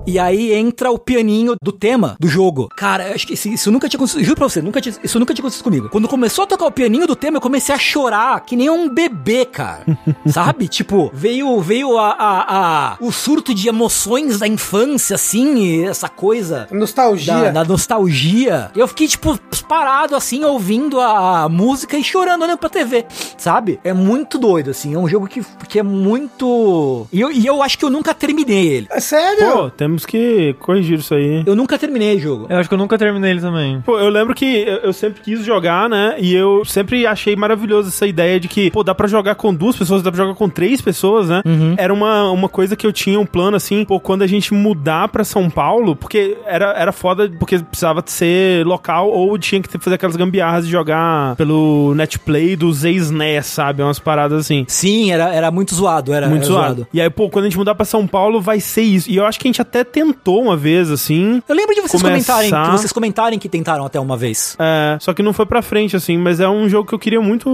E aí entra o pianinho do tema do jogo. Cara, eu acho que isso, isso nunca tinha acontecido. Juro pra você, nunca tinha- isso nunca tinha acontecido comigo. Quando começou a tocar o pianinho do tema, eu comecei a chorar que nem um bebê, cara. Sabe? Tipo, veio, veio a, a, a- o surto de emoções da infância, assim, e essa coisa Nostalgia. da, da nostalgia. Eu fiquei, tipo, parado, assim, ouvindo a, a música e chorando, olhando pra TV, sabe? É muito doido, assim. É um jogo que, que é muito. E eu, e eu acho que eu nunca terminei ele. É sério? Pô, tem, temos que corrigir isso aí. Eu nunca terminei o jogo. Eu acho que eu nunca terminei ele também. Pô, eu lembro que eu sempre quis jogar, né? E eu sempre achei maravilhoso essa ideia de que, pô, dá pra jogar com duas pessoas, dá pra jogar com três pessoas, né? Era uma, uma coisa que eu tinha um plano assim, pô, quando a gente mudar pra São Paulo, porque era, era foda, porque precisava ser local ou tinha que ter- fazer aquelas gambiarras de jogar pelo netplay dos ex-NES, sabe? Umas paradas assim. Sim, era, era muito zoado. Era, Muito era zoado. E aí, pô, quando a gente mudar pra São Paulo, vai ser isso. E eu acho que a gente até tentou uma vez, assim. Eu lembro de vocês Começar- comentarem, que vocês comentarem que tentaram até uma vez. É, só que não foi pra frente, assim, mas é um jogo que eu queria muito,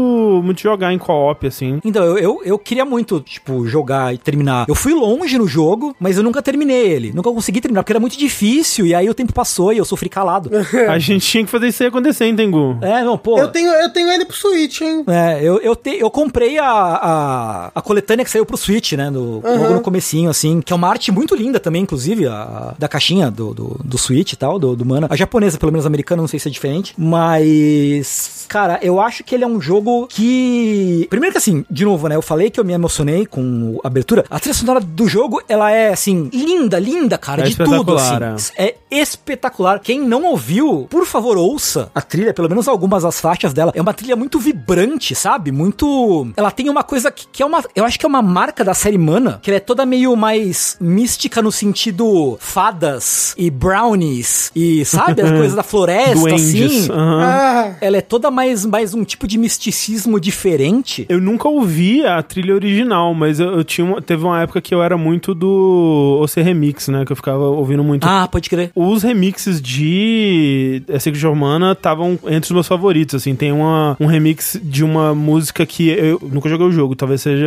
muito jogar em co-op, assim. Então, eu, eu, eu queria muito, tipo, jogar e terminar. Eu fui longe no jogo, mas eu nunca terminei ele. Nunca consegui terminar, porque era muito difícil. E aí o tempo passou e eu sofri calado. A gente tinha que fazer isso aí acontecer, hein, Tengu? é, não, pô. Eu tenho, eu tenho ele pro Switch, hein? É, eu, eu, te- eu comprei a, a, a coletânea que saiu pro Switch, né? No, Logo no comecinho, assim. Que é uma arte muito linda também, inclusive, a, da caixinha do, do, do Switch e tal, do, do Mana. A japonesa, pelo menos a americana, não sei se é diferente. Mas, cara, eu acho que ele é um jogo que... Primeiro que assim, de novo, né? Eu falei que eu me emocionei com a abertura. A trilha sonora do jogo, ela é, assim, linda, linda, cara. É de tudo, assim. espetacular, É espetacular. Quem não ouviu, por favor, ouça a trilha, pelo menos algumas das faixas dela. É uma trilha muito vibrante, sabe? Muito. Ela tem uma coisa que, que é uma. Eu acho que é uma marca da série Mana, que ela é toda meio mais mística no sentido fadas e brownies e, sabe? As coisas da floresta, Duendes. assim. Ah, Ela é toda mais, mais um tipo de misticismo diferente. Eu nunca ouvi a trilha original, mas eu, eu tinha uma- teve uma época que eu era muito do OC Remix, né? Que eu ficava ouvindo muito. Ah, pode crer. Os remixes de Secret of Mana estavam entre os meus favoritos, assim. Tem uma, um remix de uma música que eu nunca joguei o jogo, talvez seja...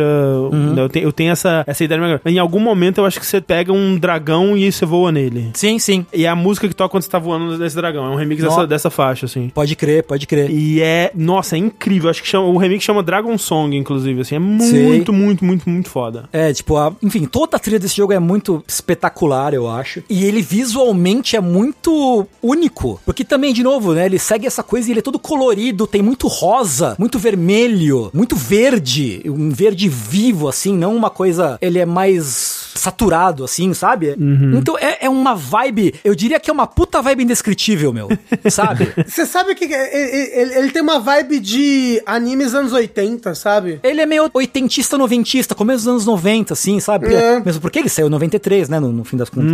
Eu tenho, eu tenho essa, essa ideia. Em algum momento eu acho que você pega um dragão e você voa nele. Sim, sim. E é a música que toca quando você tá voando nesse dragão. É um remix dessa, dessa faixa, assim. Pode crer, pode crer. E é, nossa, é incrível. Acho que chama, o remix chama Dragon Song, inclusive, assim. É muito, muito, muito, muito foda. É, tipo, a- enfim, toda a trilha desse jogo é muito espetacular, eu acho. E ele visualmente é muito único. Porque também, de novo, né, ele segue essa coisa e ele é todo colorido, tem muito rosa, muito vermelho, muito verde, um verde vivo, assim, não uma coisa. Ele é mais saturado, assim, sabe? Então é, é uma vibe, eu diria que é uma puta vibe indescritível, meu. sabe? Você sabe que ele, ele- ele tem uma vibe de animes anos 80, sabe? Ele é meio oitentista, noventista, começo dos anos 90, assim, sabe? É. Mesmo porque ele saiu em 93, né? No, no fim das contas.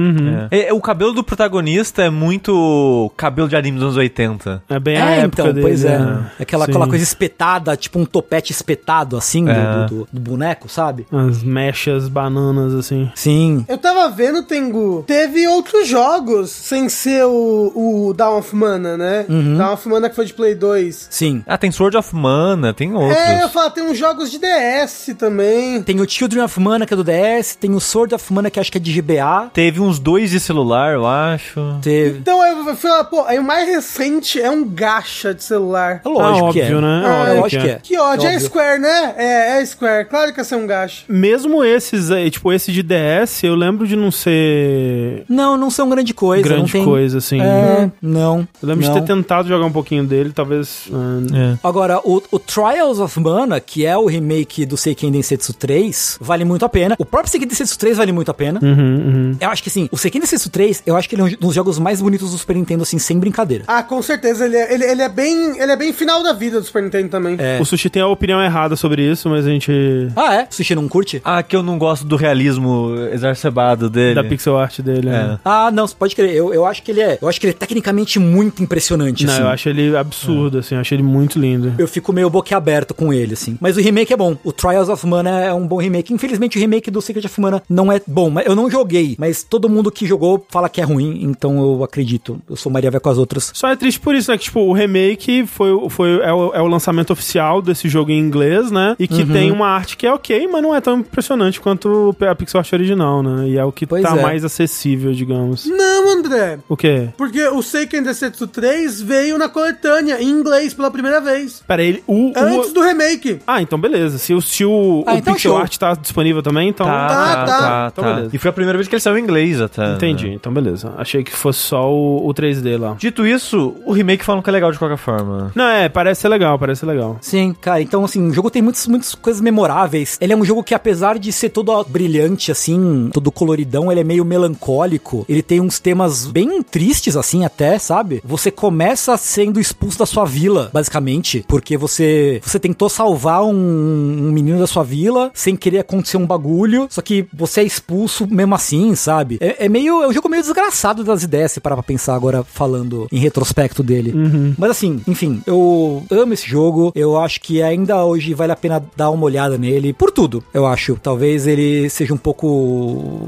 É, o cabelo do protagonista é muito cabelo de anime dos anos 80. É bem a É, época então, dele, pois é. né? Aquela, Sim. aquela coisa espetada, tipo um topete espetado, assim, do- É. do, do- do boneco, sabe? As mechas bananas, assim. Sim. Eu tava vendo, Tengu, teve outros jogos sem ser o, o Dawn of Mana, né? Dawn of Mana que foi de Play 2. Sim. Ah, tem Sword of Mana, tem outros. É, eu falo, tem uns jogos de DS também. Tem o Children of Mana, que é do DS, tem o Sword of Mana, que acho que é de GBA. Teve uns dois de celular, eu acho. Teve. Então eu falei, pô, aí o mais recente é um gacha de celular. É lógico Ah, que é. óbvio, né? Ah, Óbvio lógico que é. Que ódio, é Óbvio. Square, né? É, é Square. Claro que ia ser um gacha. Mesmo esses aí, tipo, esse de DS, eu lembro de não ser Não, não são grande coisa. não grande tem... coisa, assim. É, não. Eu lembro não. de ter tentado jogar um pouquinho dele, talvez. ah, É. Agora, o, o Trials of Mana, que é o remake do Seiken Densetsu 3, vale muito a pena. O próprio Seiken Densetsu 3 vale muito a pena. uhum, uhum. Eu acho que assim, o Seiken Densetsu 3, eu acho que ele é um dos jogos mais bonitos do Super Nintendo, assim, sem brincadeira. Ah, com certeza. Ele é, ele, ele é bem. Ele é bem final da vida do Super Nintendo também. É. O Sushi tem a opinião errada sobre isso, mas a gente. Ah, é? Sushi não curte? Ah, que eu não gosto do realismo exacerbado dele. Da pixel art dele. É. né? Ah, não, você pode crer. Eu, eu acho que ele é. Eu acho que ele é tecnicamente muito impressionante, Não, assim. eu acho ele absurdo, assim, eu acho ele muito lindo. Eu fico meio boquiaberto com ele, assim. Mas o remake é bom. O Trials of Mana é um bom remake. Infelizmente, o remake do Secret of Mana não é bom. Mas eu não joguei. Mas todo mundo que jogou fala que é ruim. Então eu acredito. Eu sou Maria vai com as outras. Só é triste por isso, né? Que, tipo, o remake foi, foi, é, o, é o lançamento oficial desse jogo em inglês, né? E que Uhum. tem uma arte que é ok, mas não é tão impressionante quanto a pixel art original, né? E é o que Pois tá é. mais acessível, digamos. Não, André. O quê? Porque o Seiken Densetsu 3 veio na coletânea, em inglês, pela primeira vez. Pera, ele. O, o- Antes do remake. Ah, então beleza. Se o, se o, Ah, o então pixel show. art tá disponível também, então. Tá, Tá, tá, tá. tá, Então tá. beleza. E foi a primeira vez que ele saiu em inglês até. né? Entendi, então beleza. Achei que fosse só o, o 3D lá. Dito isso, o remake falam que é legal de qualquer forma. Não, é, parece ser legal, parece ser legal. Sim, cara, então assim, o jogo tem muitas, muitas coisas memoráveis. Ele é um jogo que, apesar de ser todo brilhante, assim, todo coloridão, ele é meio melancólico. Ele tem uns temas bem tristes, assim, até, sabe? Você começa sendo expulso da sua vila, basicamente, porque você, você tentou salvar um, um menino da sua vila sem querer acontecer um bagulho, só que você é expulso mesmo assim, sabe? É, é meio. É um jogo meio desgraçado das ideias, se parar pra pensar agora falando em retrospecto dele. Mas assim, enfim, eu amo esse jogo. Eu acho que ainda hoje vale a pena dar uma olhada nele. Por tudo, eu acho. Talvez ele seja um pouco.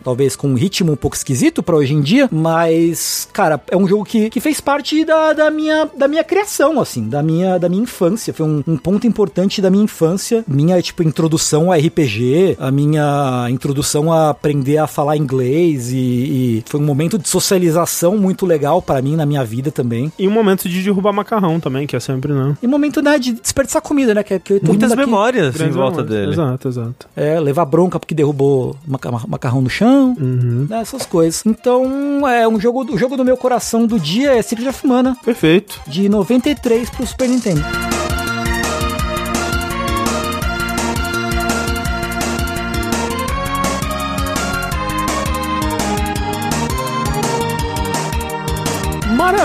Talvez com um ritmo um pouco esquisito pra hoje em dia. Mas, cara, é um jogo que, que fez parte da, da, minha, da minha criação, assim, da minha, da minha infância. Foi um, um ponto importante da minha infância. Minha, tipo, introdução a RPG, a minha introdução a aprender a falar inglês. E, e foi um momento de socialização muito legal pra mim na minha vida também. E um momento de derrubar macarrão também, que é sempre, né? E momento, né, de desperdiçar comida, né? Que, é- que Muitas memórias em volta memórias. dele. Exato, exato. É, levar bronca porque derrubou maca- macarrão no chão, Uhum. né, essas coisas. Então, é um jogo, o jogo do meu coração do dia é Secret of Mana, Perfeito. de 93 pro Super Nintendo.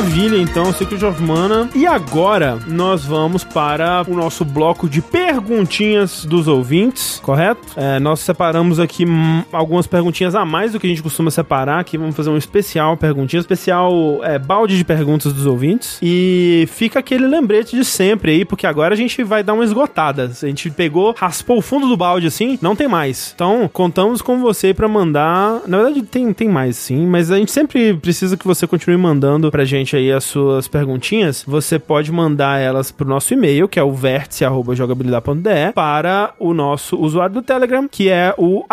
Maravilha, então, Secret of Mana. E agora nós vamos para o nosso bloco de perguntinhas dos ouvintes, correto? É, nós separamos aqui hum, algumas perguntinhas a mais do que a gente costuma separar. Aqui vamos fazer um especial perguntinha, especial é, balde de perguntas dos ouvintes. E fica aquele lembrete de sempre aí, porque agora a gente vai dar uma esgotada. A gente pegou, raspou o fundo do balde assim, não tem mais. Então, contamos com você pra mandar. Na verdade, tem, tem mais sim, mas a gente sempre precisa que você continue mandando pra gente aí as suas perguntinhas. Você pode mandar elas pro nosso e-mail, que é o vértice.jogabilidade.de, para o nosso usuário do Telegram, que é o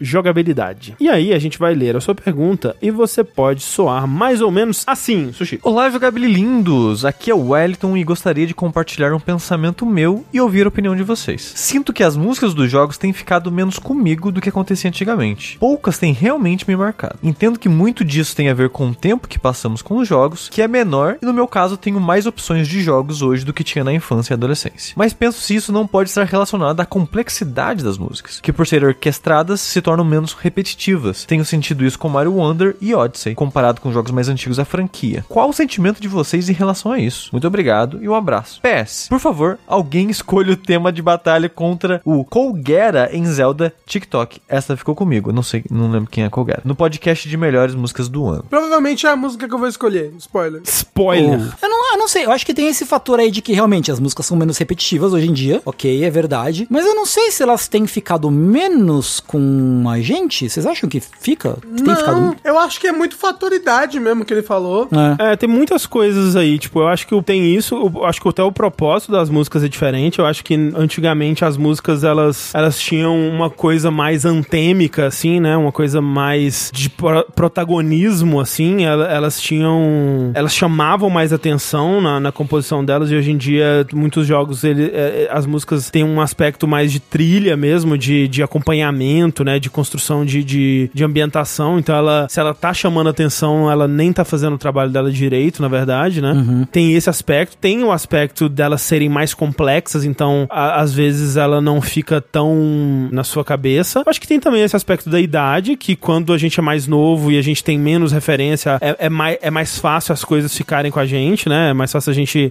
jogabilidade. E aí a gente vai ler a sua pergunta e você pode soar mais ou menos assim, Sushi. Olá, jogabililindos! Aqui é o Wellington e gostaria de compartilhar um pensamento meu e ouvir a opinião de vocês. Sinto que as músicas dos jogos têm ficado menos comigo do que acontecia antigamente. Poucas têm realmente me marcado. Entendo que muito disso tem a ver com o tempo que passamos com os jogos, que é menor, e no meu caso tenho mais opções de jogos hoje do que tinha na infância e adolescência. Mas penso se isso não pode estar relacionado à complexidade das músicas, que por serem orquestradas se tornam menos repetitivas. Tenho sentido isso com Mario Wonder e Odyssey, comparado com jogos mais antigos da franquia. Qual o sentimento de vocês em relação a isso? Muito obrigado e um abraço. PS, por favor, alguém escolha o tema de batalha contra o Colgera em Zelda TikTok. Essa ficou comigo, não sei, não lembro quem é Colgera. No podcast de melhores músicas do ano. Provavelmente é a música que eu vou escolher. Spoiler. Spoiler. Eu não, eu não sei, eu acho que tem esse fator aí de que realmente as músicas são menos repetitivas hoje em dia, ok, é verdade. Mas eu não sei se elas têm ficado menos com a gente. Vocês acham que fica? Que tem ficado. Não, eu acho que é muito fatoridade mesmo que ele falou. É. É, tem muitas coisas aí, tipo, eu acho que tem isso, eu acho que até o propósito das músicas é diferente, eu acho que antigamente as músicas, elas, elas tinham uma coisa mais antêmica, assim, né, uma coisa mais de pro- protagonismo, assim, ela- elas tinham, elas chamavam mais atenção na, na composição delas, e hoje em dia, muitos jogos, ele, é, é, as músicas têm um aspecto mais de trilha mesmo, de, de acompanhamento, né, de construção de, de, de ambientação, então ela, se ela tá chamando atenção, ela nem tá fazendo o trabalho dela direito, na verdade, né? Tem esse aspecto, tem o aspecto delas serem mais complexas, então a- às vezes ela não fica tão na sua cabeça. Acho que tem também esse aspecto da idade, que quando a gente é mais novo e a gente tem menos referência, é, é mais, é mais fácil as coisas ficarem com a gente, né? É mais fácil a gente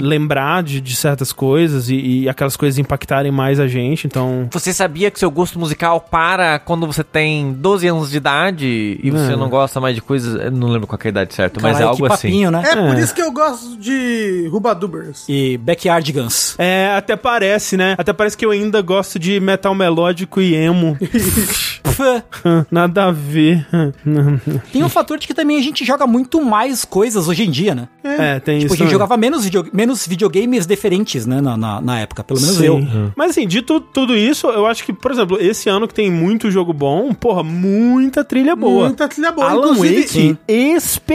lembrar de, de certas coisas e, e aquelas coisas impactarem mais a gente, então. Você sabia que seu gosto musical para quando você tem 12 anos de idade e você É. não gosta mais de coisas. Eu não lembro qual que é a idade certa, mas é algo assim. papinho, né? É, por É. isso que eu gosto de Rubadubers. E Backyardigans. É, até parece, né? Até parece que eu ainda gosto de metal melódico e emo. Nada a ver. Tem um fator de que também a gente joga muito mais coisas hoje em dia, né? É, tem Tipo, isso. a gente jogava menos, video, menos videogames diferentes, né, na, na, na época, pelo menos eu. Sim. Mas assim, dito tudo isso, eu acho que, por exemplo, esse ano que tem muito jogo bom, porra, muita trilha boa. Muita trilha boa. Alan inclusive- Wake,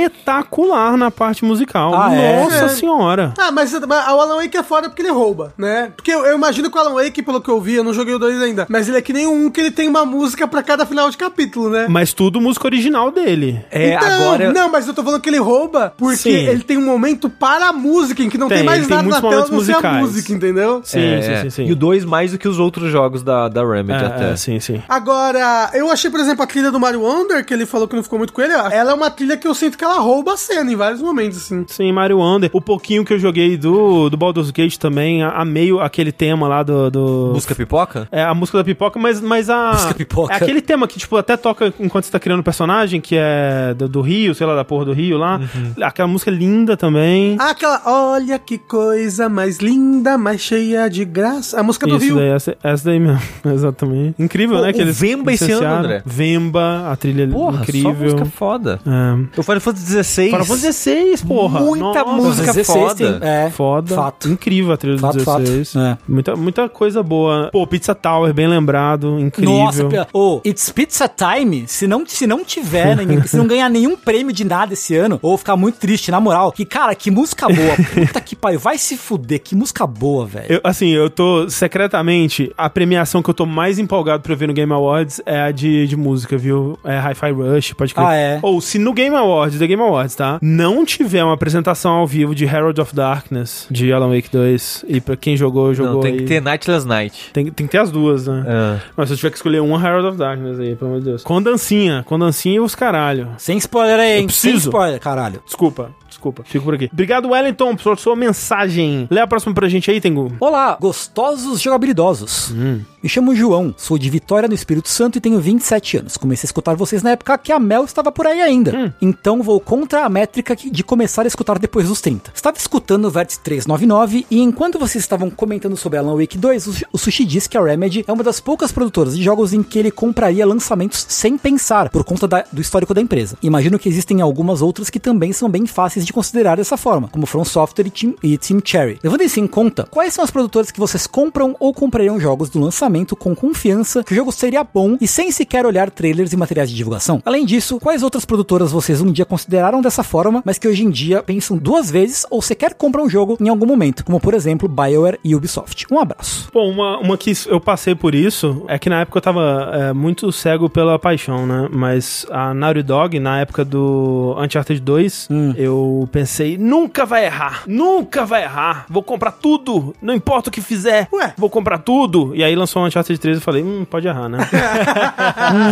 espetacular na parte musical. Ah, é? Nossa É. senhora. Ah, mas mas o Alan Wake é foda porque ele rouba, né? Porque eu, eu imagino que o Alan Wake, pelo que eu vi, eu não joguei o 2 ainda, mas ele é que nem um que ele tem uma música pra cada final de capítulo, né? Mas tudo música original dele. É, então, agora. Não, mas eu tô falando que ele rouba porque Sim. ele tem um momento para a música, em que não tem, Tem, mais tem nada na tela a não ser a musicais. música, entendeu? Sim, É, sim, é. sim, sim. E o 2 mais do que os outros jogos da, da Remedy É, até. é, sim, sim. Agora, eu achei, por exemplo, a trilha do Mario Wonder, que ele falou que não ficou muito com ele, ela é uma trilha que eu sinto que ela rouba a cena em vários momentos, assim. Sim, Mario Wonder. O pouquinho que eu joguei do, do Baldur's Gate também, a- amei aquele tema lá do... do... Música pipoca? É a música da pipoca, mas, mas a. Música pipoca. É aquele tema que, tipo, até toca enquanto você tá criando o personagem, que é do, do Rio, sei lá, da porra do Rio lá. Aquela música linda também. Ah, aquela, olha que coisa mais linda, mais cheia de graça. A música do Isso Rio. daí, essa, essa daí mesmo. Exatamente. Incrível, Pô, né? o Que eles Vemba esse ano. André. Vemba, a trilha Porra, incrível. só música foda. É. O Final Fantasy XVI. Final Fantasy XVI, porra. Muita Nossa, música 16 foda. tem- é, Foda. Fato. Incrível a trilha Fato, do fato. 16. É. Muita, muita coisa boa. Pô, Pizza Tower, bem lembrado. Incrível. Nossa, ô, It's Pizza Time, se não, se não tiver, se não ganhar nenhum prêmio de nada esse ano, ou ficar muito triste, na moral, que, cara, que música boa, puta que pariu, vai se fuder, que música boa, velho. Eu, assim, eu tô secretamente. A premiação que eu tô mais empolgado pra ver no Game Awards é a de, de música, viu? É Hi-Fi Rush, pode crer. Ah, é? Ou se no Game Awards, The Game Awards, tá? Não tiver uma apresentação ao vivo de Herald of Darkness, de Alan Wake 2, e pra quem jogou, jogou. Não, tem aí. que ter Nightless Night. Tem, tem que ter as duas, né? Ah. Mas se eu tiver que escolher uma, Herald of Darkness aí, pelo amor de Deus. Com dancinha, com dancinha e os caralho. Sem spoiler aí, hein? Eu Sem preciso. spoiler, caralho. Desculpa, desculpa. Fico por aqui. Obrigado, Wellington, por sua mensagem. Lê a próxima pra gente aí, Tengu. Olá, gostosos jogabilidosos. Me chamo João, sou de Vitória no Espírito Santo e tenho 27 anos. Comecei a escutar vocês na época que a Mel estava por aí ainda. Então vou contra a métrica de começar a escutar depois dos 30. Estava escutando o Vértice 399 e enquanto vocês estavam comentando sobre Alan Wake 2, o, o Sushi disse que a Remedy é uma das poucas produtoras de jogos em que ele compraria lançamentos sem pensar, por conta da- do histórico da empresa. Imagino que existem algumas outras que também são bem fáceis de considerar dessa forma, como From Software e Team, e Team Cherry. Levando isso em conta, quais são as produtoras que vocês compram ou comprariam jogos do lançamento com confiança que o jogo seria bom e sem sequer olhar trailers e materiais de divulgação? Além disso, quais outras produtoras vocês um dia consideraram dessa forma, mas que hoje em dia pensam duas vezes ou sequer compram o jogo em algum momento, como por exemplo BioWare e Ubisoft? Um abraço. Bom, uma, uma que eu passei por isso é que na época eu tava é, muito cego pela paixão, né? Mas a Naughty Dog, na época do Uncharted 2, eu pensei, nunca vai errar, nunca vai errar, vou comprar tudo, não importa o que fizer, Ué. vou comprar tudo. E aí lançou o Uncharted 3 e eu falei, hum, pode errar, né?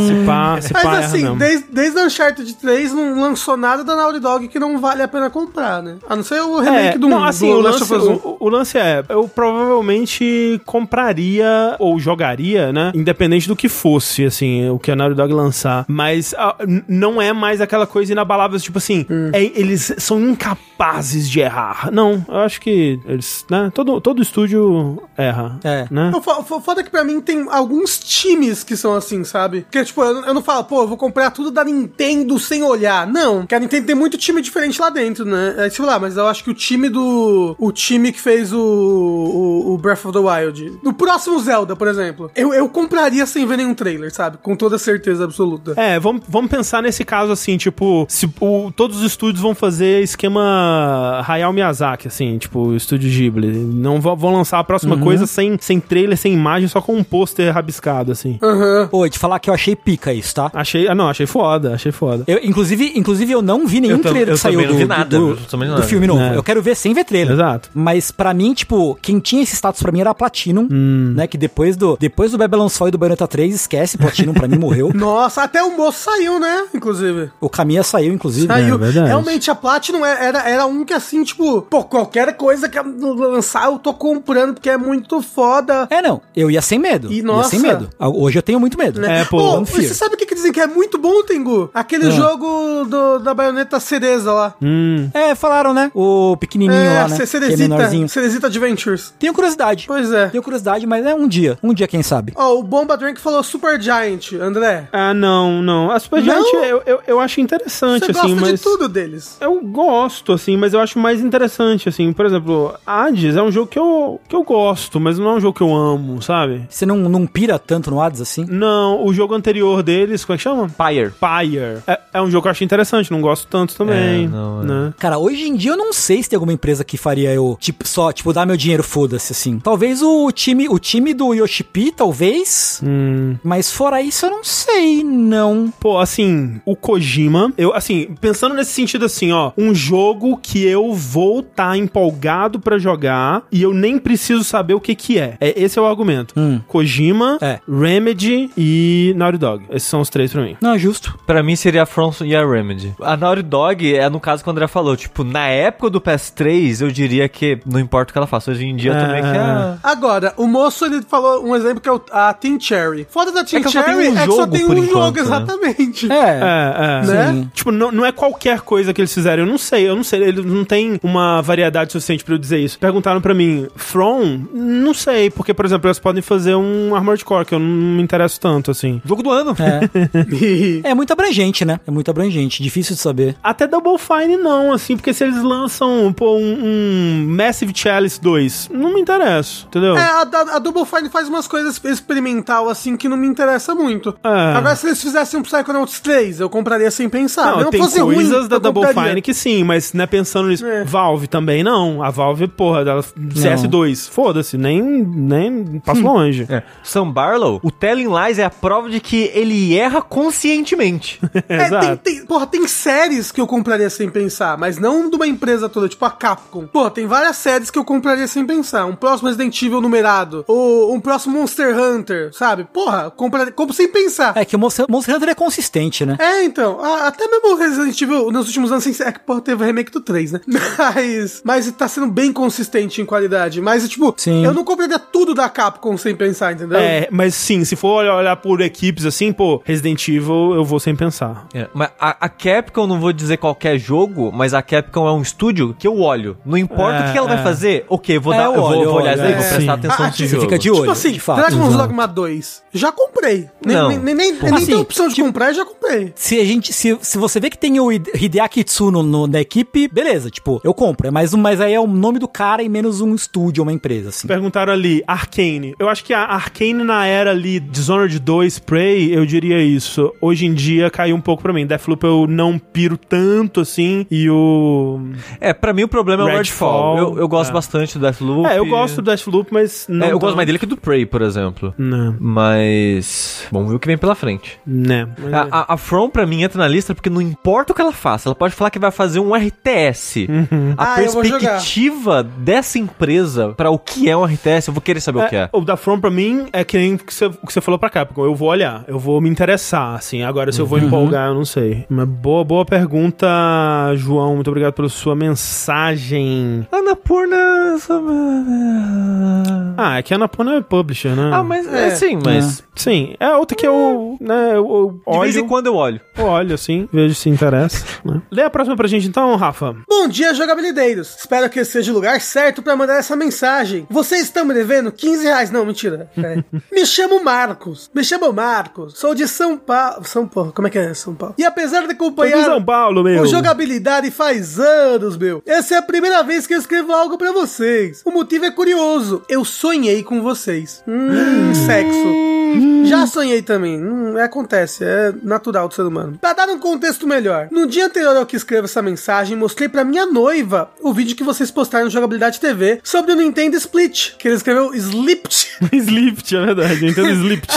se pá, se pá, Mas erra assim, desde, desde Uncharted 3 não lançou nada da Naughty Dog que não vale a pena comprar, né? A não ser o remake É, do, não, assim, do o lance, of Us 1. o, o lance é, eu provavelmente compraria ou jogaria, né? Independente do que fosse, assim, o que a Naughty Dog lançar. Mas ah, n- não é mais aquela coisa inabalável, tipo assim, Hum. é- eles são incapazes de errar. Não, eu acho que eles, né? Todo, todo estúdio erra. É. Né? O fo- fo- foda é que pra mim tem alguns times que são assim, sabe? Porque, tipo, eu, eu não falo, pô, eu vou comprar tudo da Nintendo sem olhar. Não, porque a Nintendo tem muito time diferente lá dentro, né? É, tipo lá, mas eu acho que o time do. O time que fez o, o, o Breath of the Wild. No próximo Zelda, por exemplo. Eu, eu compraria sem ver nenhum trailer, sabe? Com toda certeza absoluta. É, vamos, vamos pensar nesse caso assim, tipo, se o- todos os estúdios vão fazer esquema Hayao Miyazaki, assim, tipo, estúdio Ghibli. Não vão, vão lançar a próxima coisa sem, sem trailer, sem imagem, só com um pôster rabiscado, assim. Aham. Pô, de falar que eu achei pica isso, tá? Achei, ah, não, achei foda, achei foda. Eu, inclusive, inclusive, eu não vi nenhum Eu trailer eu que saiu também não do, vi do- nada, do, do nada. filme novo. É. Eu quero ver sem ver trailer. Exato. Mas pra mim, tipo, quem tinha esse status pra mim era a Platinum, Hum. né? Que depois do, depois do Babylon's Fall e do Bayonetta 3, esquece, Platinum pra mim morreu. Nossa, até o moço saiu, né? Inclusive. O Kamiya saiu, inclusive. Saiu. É verdade. Realmente, a Platinum é- era, era um que assim, tipo, pô, qualquer coisa que lançar eu tô comprando porque é muito foda. É, não. Eu ia sem medo. E, ia nossa. sem medo. Hoje eu tenho muito medo. Né? É, pô, Fear. você sabe o que, que dizem que é muito bom, Tengu? Aquele Ah. jogo do- da baioneta cereza lá. Hum. É, falaram, né? O pequenininho é, lá, né? É Cerezita, menorzinho. Cerezita Adventures. Tenho curiosidade. Pois é. Tenho curiosidade, mas é um dia. Um dia, quem sabe. Ó, o Bomba Drink falou Super Giant, André. Ah, não, não. A Super Não? Giant eu, eu, eu acho interessante, Você assim, gosta mas... de tudo deles. Eu gosto, assim, mas eu acho mais interessante, assim. Por exemplo, Hades é um jogo que eu, que eu gosto, mas não é um jogo que eu amo, sabe? Você não, não pira tanto no Hades assim? Não, o jogo anterior deles como é que chama? Pyre. Pyre. É, é um jogo que eu achei interessante, não gosto tanto também. É, não, é. né? Cara, hoje em dia eu não sei se tem alguma empresa que faria eu, tipo, só, tipo, dar meu dinheiro, foda-se, assim. Talvez o time, o time do Yoshipi, talvez. Hum. Mas fora isso, eu não sei, não. Pô, assim, o Kojima, eu, assim, pensando nesse sentido assim, ó, um jogo que eu vou estar empolgado pra jogar e eu nem preciso saber o que que é. é esse é o argumento. Hum. Kojima, É. Remedy e Naughty Dog. Esses são os três pra mim. Não, é justo. Pra mim seria a From e a Remedy. A Naughty Dog é no caso que o André falou, tipo, na época do PS3, eu diria que não importa o que ela faça. Hoje em dia É. também que é... Agora, o moço ele falou um exemplo que é o- a Team Cherry. Foda da Team que só Cherry um é que só tem um jogo, enquanto, né? exatamente. É. É, é. Né? Tipo, não, não é qualquer coisa que eles fizeram. Eu não sei, eu não sei. Eles não tem uma variedade suficiente pra eu dizer isso. Perguntaram pra mim, From? Não sei, porque, por exemplo, eles podem fazer um Armored Core, que eu não me interesso tanto, assim. Jogo do ano. É. é muito abrangente, né? É muito abrangente. Difícil de saber. Até Double Fine não, assim, porque se eles lançam, pô, um, um Massive Chalice 2, não me interessa, entendeu? É, a, a- a Double Fine faz umas coisas experimental, assim, que não me interessa muito. É. Agora, se eles fizessem um Psychonauts 3, eu compraria sem pensar. Não, Mesmo tem fosse coisas ruim, da Double. Fine que sim, mas né, pensando nisso. É. Valve também não. A Valve, porra, ela, CS2, foda-se, nem, nem passo longe. É. Sam Barlow, o Telling Lies é a prova de que ele erra conscientemente. É, Exato. tem, tem- porra, tem séries que eu compraria sem pensar, mas não de uma empresa toda, tipo a Capcom. Pô, tem várias séries que eu compraria sem pensar. Um próximo Resident Evil numerado, ou um próximo Monster Hunter, sabe? Porra, compraria, compro sem pensar. É que o Monster, Monster Hunter é consistente, né? É, então, a- até mesmo o Resident Evil nos últimos anos, sem é que porra, teve o remake do 3, né? Mas, mas tá sendo bem consistente em qualidade. Mas, tipo, Sim. eu não compraria tudo da Capcom sem pensar, entendeu? É, mas sim, se for olhar, por equipes assim, pô, Resident Evil eu vou sem pensar. É, mas a, a Capcom, não vou dizer qualquer jogo, mas a Capcom é um estúdio que eu olho. Não importa É, o que ela é. vai fazer, ok, vou É, dar, eu eu vou, olho, vou olhar isso aí, olho, vou é. prestar Sim. atenção Ah, nesse tipo, jogo. fica de olho. Tipo assim, de fato. Dragon's. Dogma 2, já comprei. Nem, Não. nem, nem, nem, nem Assim, tem opção de tipo- comprar, já comprei. Se a gente, se, se você vê que tem o Hide- Hideaki Tsuno no, na equipe, beleza, tipo, eu compro. É mais um, mas aí é o nome do cara e menos um estúdio, uma empresa, assim. Perguntaram ali, Arcane. Eu acho que a Arcane na era ali, Dishonored 2, Prey, eu diria isso. Hoje em dia caiu um pouco pra mim. Deathloop eu não piro tanto assim. E o. É, pra mim o problema é o Redfall. Eu, eu gosto é. bastante do Deathloop. É, eu gosto do Deathloop, mas não. É, eu gosto tanto. mais dele que do Prey, por exemplo. Não, Mas. Vamos ver o que vem pela frente. né. Mas é. A, a, a From, pra mim, entra na lista porque não importa o que ela faça. Ela pode falar que vai fazer um RTS. A Ah, perspectiva dessa empresa pra o que é um RTS, eu vou querer saber o que é. O da From pra mim é que nem o que você, falou pra Capcom. Eu vou olhar, eu vou me interessar, assim. Agora, se eu vou empolgar, eu não sei. Mas boa, boa pergunta, João. Muito obrigado pela sua mensagem. Anapurna. Ah, é que a Anapurna é publisher, né? Ah, mas é, É. sim, mas. Sim, é outra que eu, né, eu, eu De vez em olho, quando eu olho. eu olho, assim, vejo se interessa. né? Lê a próxima pra gente então, Rafa. Bom dia, jogabilideiros. Espero que esse seja o lugar certo pra mandar essa mensagem. Vocês estão me devendo 15 reais. Não, mentira. É. me chamo Marcos. Me chamo Marcos. Sou de São Paulo. São Paulo. Como é que é São Paulo? E apesar de acompanhar... de São Paulo, meu. O jogabilidade faz anos, meu. Essa é a primeira vez que eu escrevo algo pra vocês. O motivo é curioso. Eu sonhei com vocês. Hum, sexo. Já sonhei também. Hum, acontece, é natural do ser humano. Pra dar um contexto melhor, no dia anterior ao que escrevo essa mensagem, mostrei pra minha noiva o vídeo que vocês postaram no Jogabilidade TV sobre o Nintendo Split, que ele escreveu Slipped. Slipped, é verdade. Nintendo Slipped.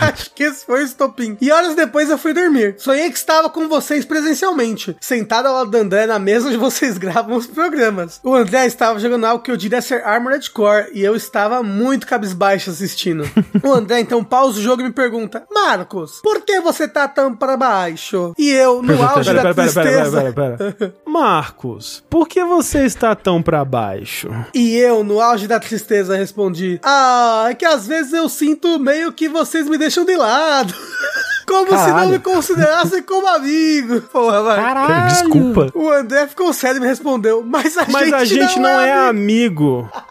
Acho que esse foi o estopim. E horas depois eu fui dormir. Sonhei que estava com vocês presencialmente, sentado ao lado do André na mesa onde vocês gravam os programas. O André estava jogando algo que eu diria ser Armored Core e eu estava muito cabisbaixo assistindo. o André então pausa o jogo e me pergunta: Marcos, por que você tá tão para baixo? E eu, no auge da pera, pera, pera, tristeza. pera, Marcos, por que você está tão pra baixo? E eu, no auge da tristeza, respondi: Ah, é que às vezes eu sinto meio que vocês me deixam de lado. Como se não Caralho. me considerassem como amigo. Porra, vai. Caralho! Desculpa. O André ficou sério e me respondeu: Mas a Mas gente, a gente não, é amigo." amigo.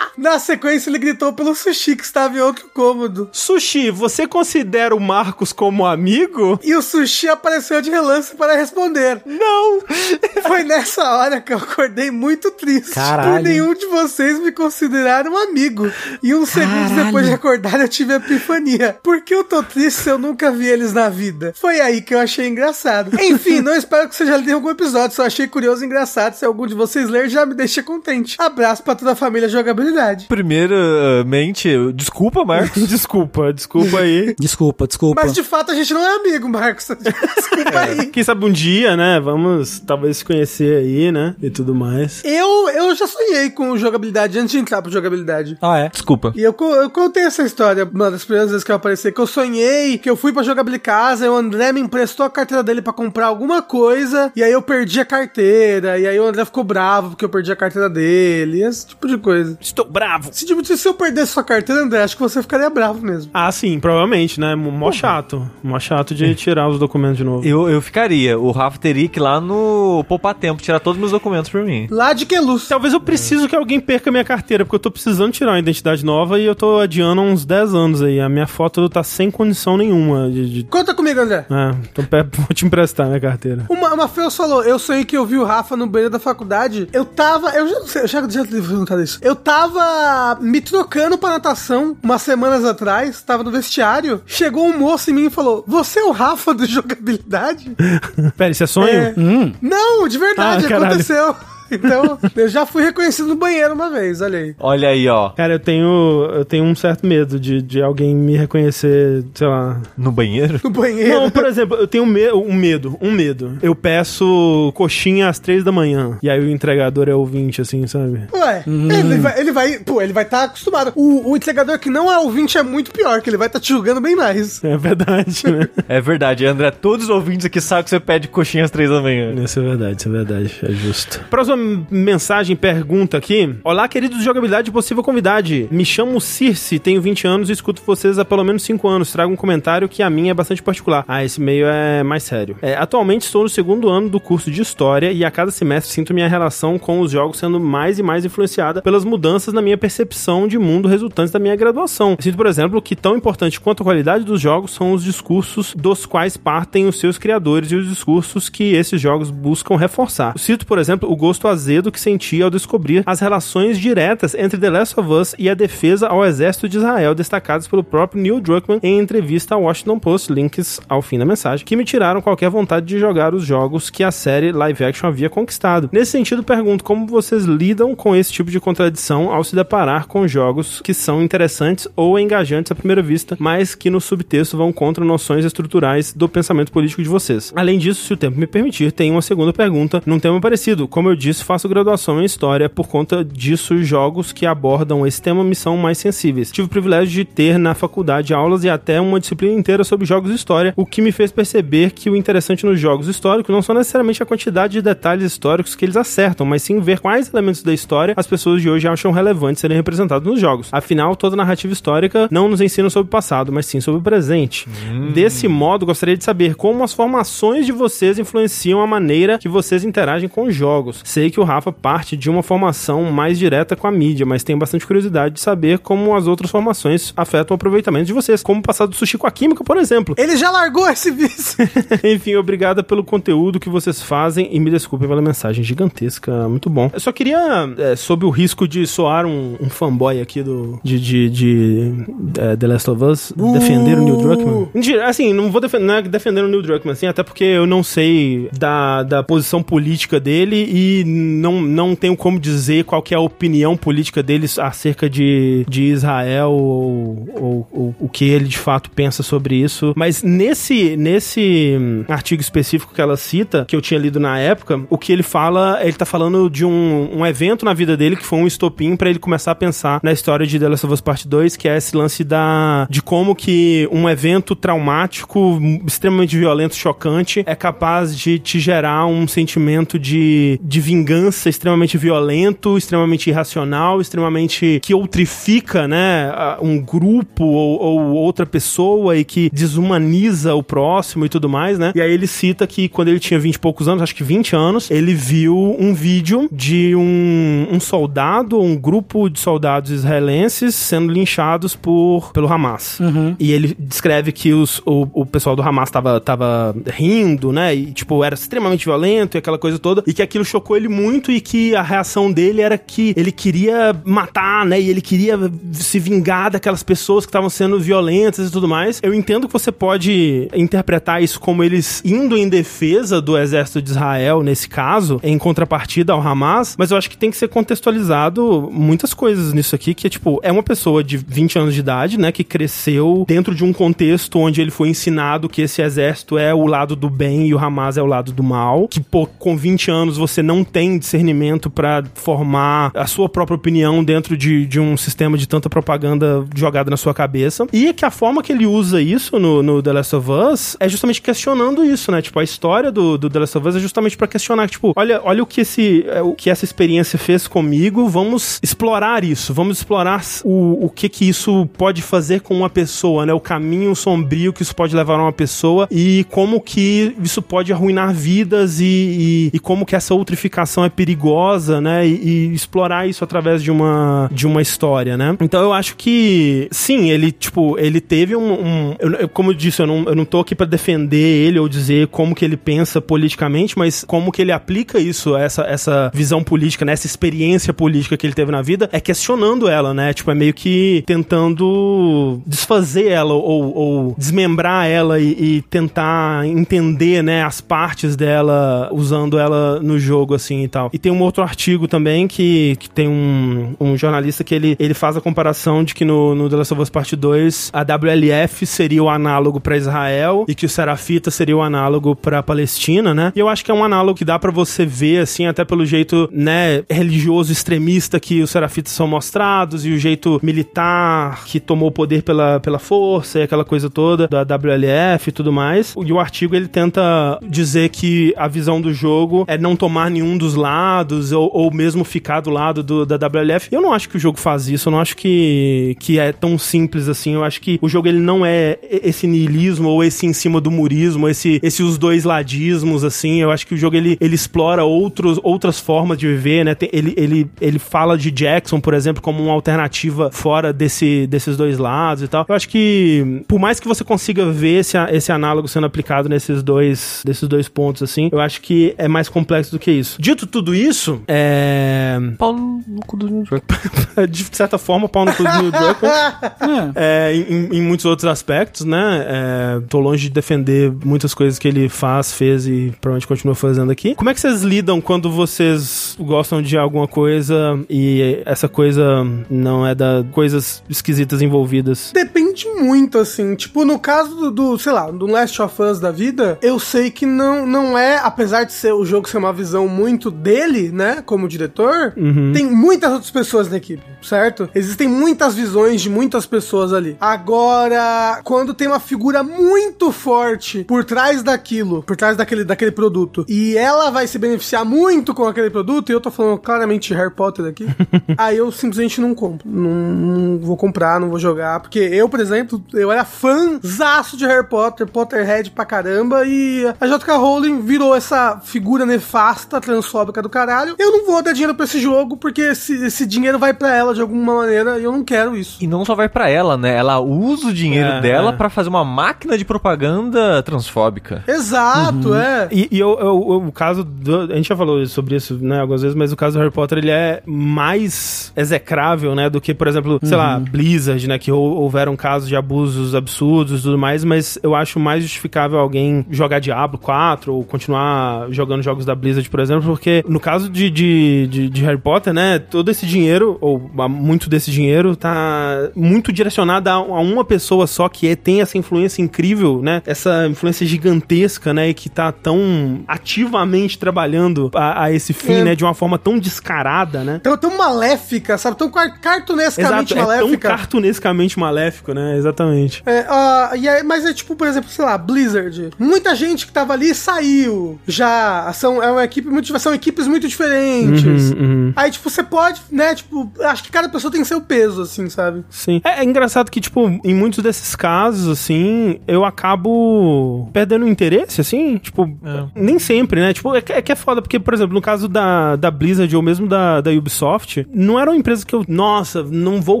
Na sequência, ele gritou pelo sushi que estava em outro cômodo. Sushi, você considera o Marcos como amigo? E o sushi apareceu de relance para responder. Não! Foi nessa hora que eu acordei muito triste. Caralho. Por nenhum de vocês me considerar um amigo. E uns segundos Caralho. depois de acordar, eu tive a epifania. Por que eu tô triste se eu nunca vi eles na vida? Foi aí que eu achei engraçado. Enfim, não espero que você já tenha algum episódio, só achei curioso e engraçado. Se algum de vocês ler, já me deixa contente. Abraço pra toda a família jogabilidade. Primeiramente, desculpa, Marcos. Desculpa, desculpa aí. Desculpa, desculpa. Mas de fato a gente não é amigo, Marcos. Desculpa aí. Quem sabe um dia, né? Vamos talvez se conhecer aí, né? E tudo mais. Eu, eu já sonhei com jogabilidade antes de entrar pro jogabilidade. Ah, é? Desculpa. E eu, eu contei essa história uma das primeiras vezes que eu apareci, que eu sonhei, que eu fui pra jogabilidade casa, e o André me emprestou a carteira dele pra comprar alguma coisa, e aí eu perdi a carteira, e aí o André ficou bravo porque eu perdi a carteira dele, esse tipo de coisa. Estou bravo. Se, tipo, se eu perdesse sua carteira, André, acho que você ficaria bravo mesmo. Ah, sim, provavelmente, né? Mó chato. Mó chato de tirar os documentos de novo. Eu, eu ficaria. O Rafa teria que ir lá no Poupar Tempo tirar todos os meus documentos por mim. Lá de Queluz. Talvez eu preciso que alguém perca minha carteira, porque eu tô precisando tirar uma identidade nova e eu tô adiando uns 10 anos aí. A minha foto tá sem condição nenhuma de. De... Conta comigo, André. É, então vou te emprestar minha carteira. Uma, uma Feus falou, eu sonhei que eu vi o Rafa no banheiro da faculdade. Eu tava, eu já não sei, eu já, já te perguntado isso. Eu tava me trocando pra natação umas semanas atrás, tava no vestiário. Chegou um moço em mim e falou: Você é o Rafa do jogabilidade? Pera, isso é sonho? É. Não, de verdade, Ah, aconteceu. Então, eu já fui reconhecido no banheiro uma vez, olha aí. Olha aí, ó. Cara, eu tenho, eu tenho um certo medo de, de alguém me reconhecer, sei lá. No banheiro? No banheiro. Não, por exemplo, eu tenho um, me um medo, um medo. Eu peço coxinha às três da manhã. E aí o entregador é ouvinte, assim, sabe? Ué, ele vai, ele vai, pô, ele vai estar acostumado. O, o entregador que não é ouvinte é muito pior, que ele vai estar te julgando bem mais. É verdade, né? É verdade, André. Todos os ouvintes aqui sabem que você pede coxinha às três da manhã. Isso é verdade, isso é verdade, é justo. Próxima mensagem, pergunta aqui. Olá, queridos de jogabilidade possível convidade. Me chamo Circe, tenho 20 anos e escuto vocês há pelo menos 5 anos. Trago um comentário que a minha é bastante particular. Ah, esse meio é mais sério. É, atualmente estou no segundo ano do curso de História e a cada semestre sinto minha relação com os jogos sendo mais e mais influenciada pelas mudanças na minha percepção de mundo resultantes da minha graduação. Sinto, por exemplo, que tão importante quanto a qualidade dos jogos são os discursos dos quais partem os seus criadores e os discursos que esses jogos buscam reforçar. Cito, por exemplo, o gosto azedo que senti ao descobrir as relações diretas entre The Last of Us e a defesa ao exército de Israel, destacadas pelo próprio Neil Druckmann em entrevista ao Washington Post, links ao fim da mensagem, que me tiraram qualquer vontade de jogar os jogos que a série live action havia conquistado. Nesse sentido, pergunto como vocês lidam com esse tipo de contradição ao se deparar com jogos que são interessantes ou engajantes à primeira vista, mas que no subtexto vão contra noções estruturais do pensamento político de vocês. Além disso, se o tempo me permitir, tenho uma segunda pergunta num tema parecido. Como eu disse, faço graduação em História, por conta disso, jogos que abordam esse tema me são mais sensíveis. Tive o privilégio de ter na faculdade aulas e até uma disciplina inteira sobre jogos de história, o que me fez perceber que o interessante nos jogos históricos não são necessariamente a quantidade de detalhes históricos que eles acertam, mas sim ver quais elementos da história as pessoas de hoje acham relevantes serem representados nos jogos. Afinal, toda narrativa histórica não nos ensina sobre o passado, mas sim sobre o presente. Desse modo, gostaria de saber como as formações de vocês influenciam a maneira que vocês interagem com os jogos. Sei que o Rafa parte de uma formação mais direta com a mídia, mas tenho bastante curiosidade de saber como as outras formações afetam o aproveitamento de vocês, como passar do sushi com a química, por exemplo. Ele já largou esse vício. Enfim, obrigada pelo conteúdo que vocês fazem e me desculpem pela mensagem gigantesca, muito bom. Eu só queria, é, sob o risco de soar um, um fanboy aqui do de, de, de, é, The Last of Us, defender o Neil Druckmann. Mentira, assim, não vou defender, não é defender o Neil Druckmann, assim, até porque eu não sei da, da posição política dele e não, não tenho como dizer qual que é a opinião política dele acerca de, de Israel ou, ou- ou o que ele de fato pensa sobre isso. Mas nesse, nesse hum, artigo específico que ela cita, que eu tinha lido na época, o que ele fala, ele tá falando de um, um evento na vida dele que foi um estopim pra ele começar a pensar na história de The Last of Us Part 2, que é esse lance da de como que um evento traumático, extremamente violento, chocante, é capaz de te gerar um sentimento de, de vingança extremamente violento, extremamente irracional, extremamente que outrifica, né, um grupo ou, ou outra pessoa e que desumaniza o próximo e tudo mais, né? E aí ele cita que quando ele tinha 20 e poucos anos, acho que 20 anos, ele viu um vídeo de um, um soldado, um grupo de soldados israelenses sendo linchados por, pelo Hamas. E ele descreve que os, o, o pessoal do Hamas tava, tava rindo, né? E, tipo, era extremamente violento e aquela coisa toda. E que aquilo chocou ele muito e que a reação dele era que ele queria matar, né? E ele queria se vingar daquelas pessoas que estavam sendo violentas e tudo mais. Eu entendo que você pode interpretar isso como eles indo em defesa do exército de Israel, nesse caso, em contrapartida ao Hamas, mas eu acho que tem que ser contextualizado muitas coisas nisso aqui, que é tipo, é uma pessoa de 20 anos de idade, né, que cresceu dentro de um contexto onde ele foi ensinado que esse exército é o lado do bem e o Hamas é o lado do mal, que pô, com 20 anos você não tem discernimento pra formar a sua própria opinião dentro de, de um sistema de tanta propaganda jogada na sua cabeça. E que a forma que ele usa isso no, no The Last of Us é justamente questionando isso, né? Tipo, a história do, do The Last of Us é justamente pra questionar, tipo, olha, olha o que esse é, o que essa experiência fez comigo, vamos explorar isso, vamos explorar o, o que que isso pode fazer com uma pessoa, né? O caminho sombrio que isso pode levar a uma pessoa e como que isso pode arruinar vidas e, e, e como que essa outrificação é perigosa, né? E, e explorar isso através de uma, de uma história, né? Então eu acho que, sim, ele, tipo, ele teve um... um- eu- como eu disse, eu não, eu não tô aqui pra defender ele ou dizer como que ele pensa politicamente, mas como que ele aplica isso, essa, essa visão política, né? Essa experiência política que ele teve na vida, é questionando ela, né? Tipo, é meio que tentando desfazer ela ou, ou desmembrar ela e, e tentar entender, né, as partes dela usando ela no jogo, assim, e tal. E tem um outro artigo também que, que tem um, um jornalista que ele, ele faz a comparação de que no, no The Last of Us Part 2 a WLF seria o análogo pra Israel e que o Serafita seria o análogo pra Palestina, né? E eu acho que é um análogo que dá pra você ver, assim, até pelo jeito, né, religioso extremista que os Serafitas são mostrados e o jeito militar que tomou o poder pela, pela força e aquela coisa toda da WLF e tudo mais. E o artigo ele tenta dizer que a visão do jogo é não tomar nenhum dos lados ou, ou mesmo ficar do lado do, da WLF. Eu não acho que o jogo faz isso, eu não acho que, que é tão simples assim. Eu acho que o jogo ele não é esse niilismo ou esse em cima do murismo, esse, esse os dois ladismos assim. Eu acho que o jogo ele, ele explora outros, outras formas de viver, né? Tem- ele, ele, ele fala de Jackson, por exemplo, como uma alternativa fora desse, desses dois lados e tal. Eu acho que, por mais que você consiga ver esse, esse análogo sendo aplicado nesses dois, desses dois pontos, assim, eu acho que é mais complexo do que isso. Dito tudo isso, é. Pau no cu do Neil Druckmann. De certa forma, pau no cu do Neil Druckmann. É, em, em muitos outros aspectos, né? É, tô longe de defender muitas coisas que ele faz, fez e provavelmente continua fazendo aqui. Como é que vocês lidam quando vocês gostam de alguma coisa e essa coisa não é da coisas esquisitas envolvidas? Depende muito, assim. Tipo, no caso do, do, sei lá, do Last of Us da vida, eu sei que não, não é, apesar de ser o jogo ser uma visão muito dele, né, como diretor, tem muitas outras pessoas na equipe, certo? Existem muitas visões de muitas pessoas ali. Agora, quando tem uma figura muito forte por trás daquilo, por trás daquele, daquele produto, e ela vai se beneficiar muito com aquele produto, e eu tô falando claramente Harry Potter aqui, aí eu simplesmente não compro. Não, não vou comprar, não vou jogar. Porque eu, por exemplo, eu era fãzaço de Harry Potter, Potterhead pra caramba, e a JK Rowling virou essa figura nefasta, transfóbica do caralho. Eu não vou dar dinheiro pra esse jogo, porque esse, esse dinheiro vai pra ela de alguma maneira, e eu não quero isso. E não só vai pra ela, né? Ela usa o dinheiro É, dela é. pra fazer uma máquina de propaganda transfóbica. Exato, é. E, e eu- eu- o caso do, A gente já falou sobre isso, né, algumas vezes, mas o caso do Harry Potter, ele é mais execrável, né, do que, por exemplo, sei lá, Blizzard, né, que hou- houveram casos de abusos absurdos e tudo mais, mas eu acho mais justificável alguém jogar Diablo 4 ou continuar jogando jogos da Blizzard, por exemplo, porque no caso de, de, de, de Harry Potter, né, todo esse dinheiro, ou ah, muito desse dinheiro, tá muito direcionado a, a uma pessoa só que é- tem essa influência incrível, né, essa influência gigantesca, né, e que tá tão ativamente trabalhando a, a esse fim, É. né, de uma forma tão descarada, né. Tão, tão maléfica, sabe? Tão car- cartunescamente Exato, é tão maléfica. cartunescamente maléfico, né, exatamente. É, ah, e aí, mas é tipo, por exemplo, sei lá, Blizzard. Muita gente que tava ali saiu. Já são, é uma equipe muito. Ser são equipes muito diferentes. Uhum, uhum. Aí, tipo, você pode, né? Tipo, acho que cada pessoa tem seu peso, assim, sabe? Sim. É, é engraçado que, tipo, em muitos desses casos, assim, eu acabo perdendo o interesse, assim, tipo, nem sempre, né? Tipo, é, que- é que é foda, porque, por exemplo, no caso da, da Blizzard ou mesmo da, da Ubisoft, não era uma empresa que eu, nossa, não vou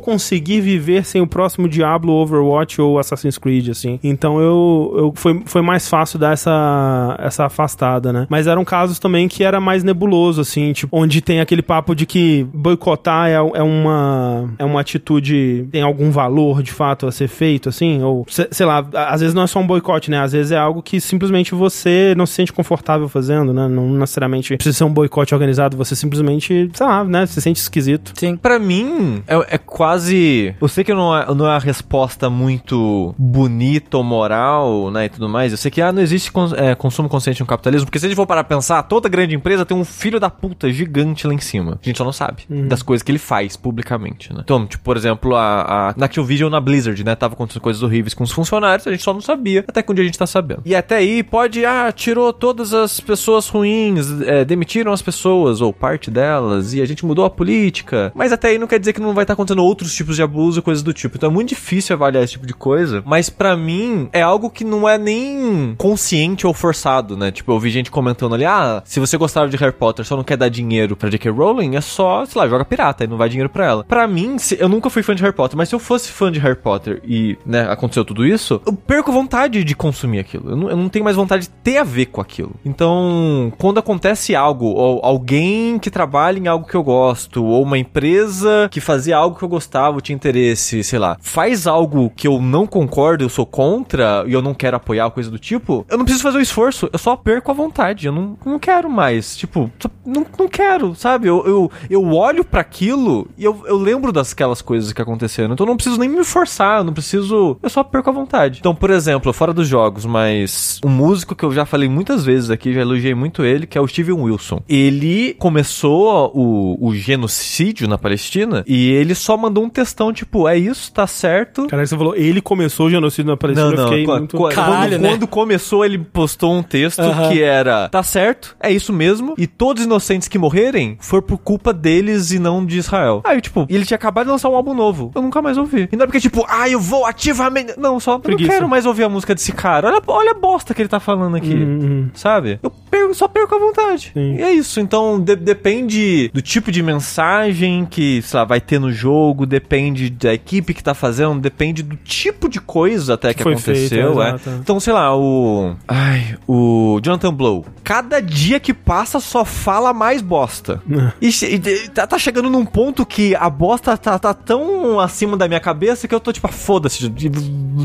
conseguir viver sem o próximo Diablo, Overwatch ou Assassin's Creed, assim. Então eu, eu foi, foi mais fácil dar essa, essa afastada, né? Mas eram casos também que era mais nebuloso, assim, tipo, onde tem aquele papo de que boicotar é, é uma é uma atitude, tem algum valor de fato a ser feito, assim, ou se- sei lá, às vezes não é só um boicote, né? Às vezes é algo que simplesmente você não se sente confortável fazendo, né? Não necessariamente precisa ser um boicote organizado, você simplesmente, sei lá, né? Se sente esquisito. Sim. Pra mim, é, é quase. Eu sei que não é, não é a resposta muito bonita ou moral, né? E tudo mais. Eu sei que ah, não existe cons- é, consumo consciente no capitalismo, porque se a gente for parar pensar, toda grande empresa tem um filho da puta gigante lá em cima. A gente só não sabe das coisas que ele faz publicamente, né? Então, tipo, por exemplo, a, a, na Activision, na Blizzard, né? Tava acontecendo coisas horríveis com os funcionários, a gente só não sabia, até que um dia a gente tá sabendo. E até aí pode, ah, tirou todas as pessoas ruins, é, demitiram as pessoas, ou parte delas, e a gente mudou a política. Mas até aí não quer dizer que não vai estar acontecendo outros tipos de abuso, coisas do tipo. Então é muito difícil avaliar esse tipo de coisa. Mas pra mim, é algo que não é nem consciente ou forçado, né? Tipo, eu vi gente comentando ali, ah, se você gostava de Harry Potter, só não quer dar dinheiro pra J.K. Rowling, é só, sei lá, joga pirata e não vai dinheiro pra ela. Pra mim, se- eu nunca fui fã de Harry Potter, mas se eu fosse fã de Harry Potter e, né, aconteceu tudo isso, eu perco vontade de consumir aquilo. Eu não, eu não tenho mais vontade de ter a ver com aquilo. Então, quando acontece algo, ou alguém que trabalha em algo que eu gosto, ou uma empresa que fazia algo que eu gostava, ou tinha interesse, sei lá, faz algo que eu não concordo, eu sou contra, e eu não quero apoiar, coisa do tipo, eu não preciso fazer o esforço, eu só perco a vontade. Eu não, não quero mais. Tipo, só- não, não quero, sabe? Eu, eu, eu olho pra aquilo e eu, eu lembro daquelas coisas que aconteceram. Então eu não preciso nem me forçar, eu não preciso. Eu só perco a vontade. Então, por exemplo, fora dos jogos, mas um músico que eu já falei muitas vezes aqui, já elogiei muito ele, que é o Steven Wilson. Ele começou o, o genocídio na Palestina e ele só mandou um textão, tipo, é isso, tá certo. Cara, você falou, ele começou o genocídio na Palestina, Não, eu não. fiquei Qu- muito... Caralho, quando, né? quando começou, ele postou um texto Aham. que era: tá certo, é isso mesmo, e todos os inocentes que morrerem foi por culpa deles e não de Israel. Aí, tipo, ele tinha acabado de lançar um álbum novo. Eu nunca mais ouvi. E não é porque, tipo, ah, eu vou ativamente. Não, só eu não quero mais ouvir a música desse cara. Olha, olha a bosta que ele tá falando aqui. Uhum. Sabe? Eu perco- só perco a vontade. Sim. E é isso. Então, de- depende do tipo de mensagem que, sei lá, vai ter no jogo, depende da equipe que tá fazendo, depende do tipo de coisa até que, foi aconteceu, feito, é. Então, sei lá, o. Ai, o Jonathan Blow. Cada dia que passa só fala mais bosta. e, che- e tá, tá chegando num ponto que a bosta tá, tá tão acima da minha cabeça que eu tô tipo, ah, foda-se,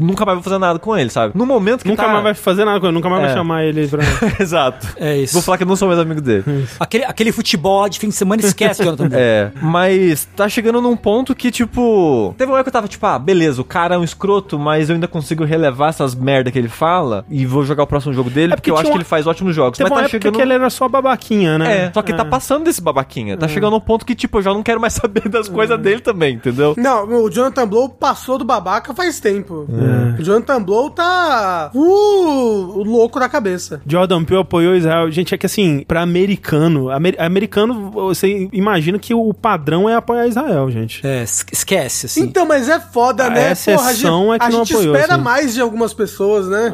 nunca mais vou fazer nada com ele, sabe? No momento que Nunca tá... mais vai fazer nada com ele, nunca mais É. vai chamar ele pra... Exato. É isso. Vou falar que eu não sou mais amigo dele. Aquele, aquele futebol de fim de semana esquece, Jonathan. É, mas tá chegando num ponto que, tipo. Teve uma hora que eu tava, tipo, ah, beleza, o cara é um escroto, mas eu ainda consigo relevar essas merda que ele fala e vou jogar o próximo jogo dele, É porque, porque eu acho tinha que uma- ele faz ótimos jogos. Teve mas uma tá época chegando. que ele era só babaquinha, né? É, só que tá passando desse babaquinha. Tá chegando num ponto que, tipo, eu já não quero mais saber das coisas dele também, entendeu? Não, o Jonathan Blow passou do babaca faz tempo. É. O Jonathan Blow tá. Uh, louco da cabeça. Jordan Peele apoiou Israel. Gente, é que assim, pra americano, amer- americano, você imagina que o padrão é apoiar Israel, gente. É, es- esquece, assim. Então, mas é foda, A né? exceção a é que gente, não a gente apoiou, espera assim. mais de algumas pessoas, né?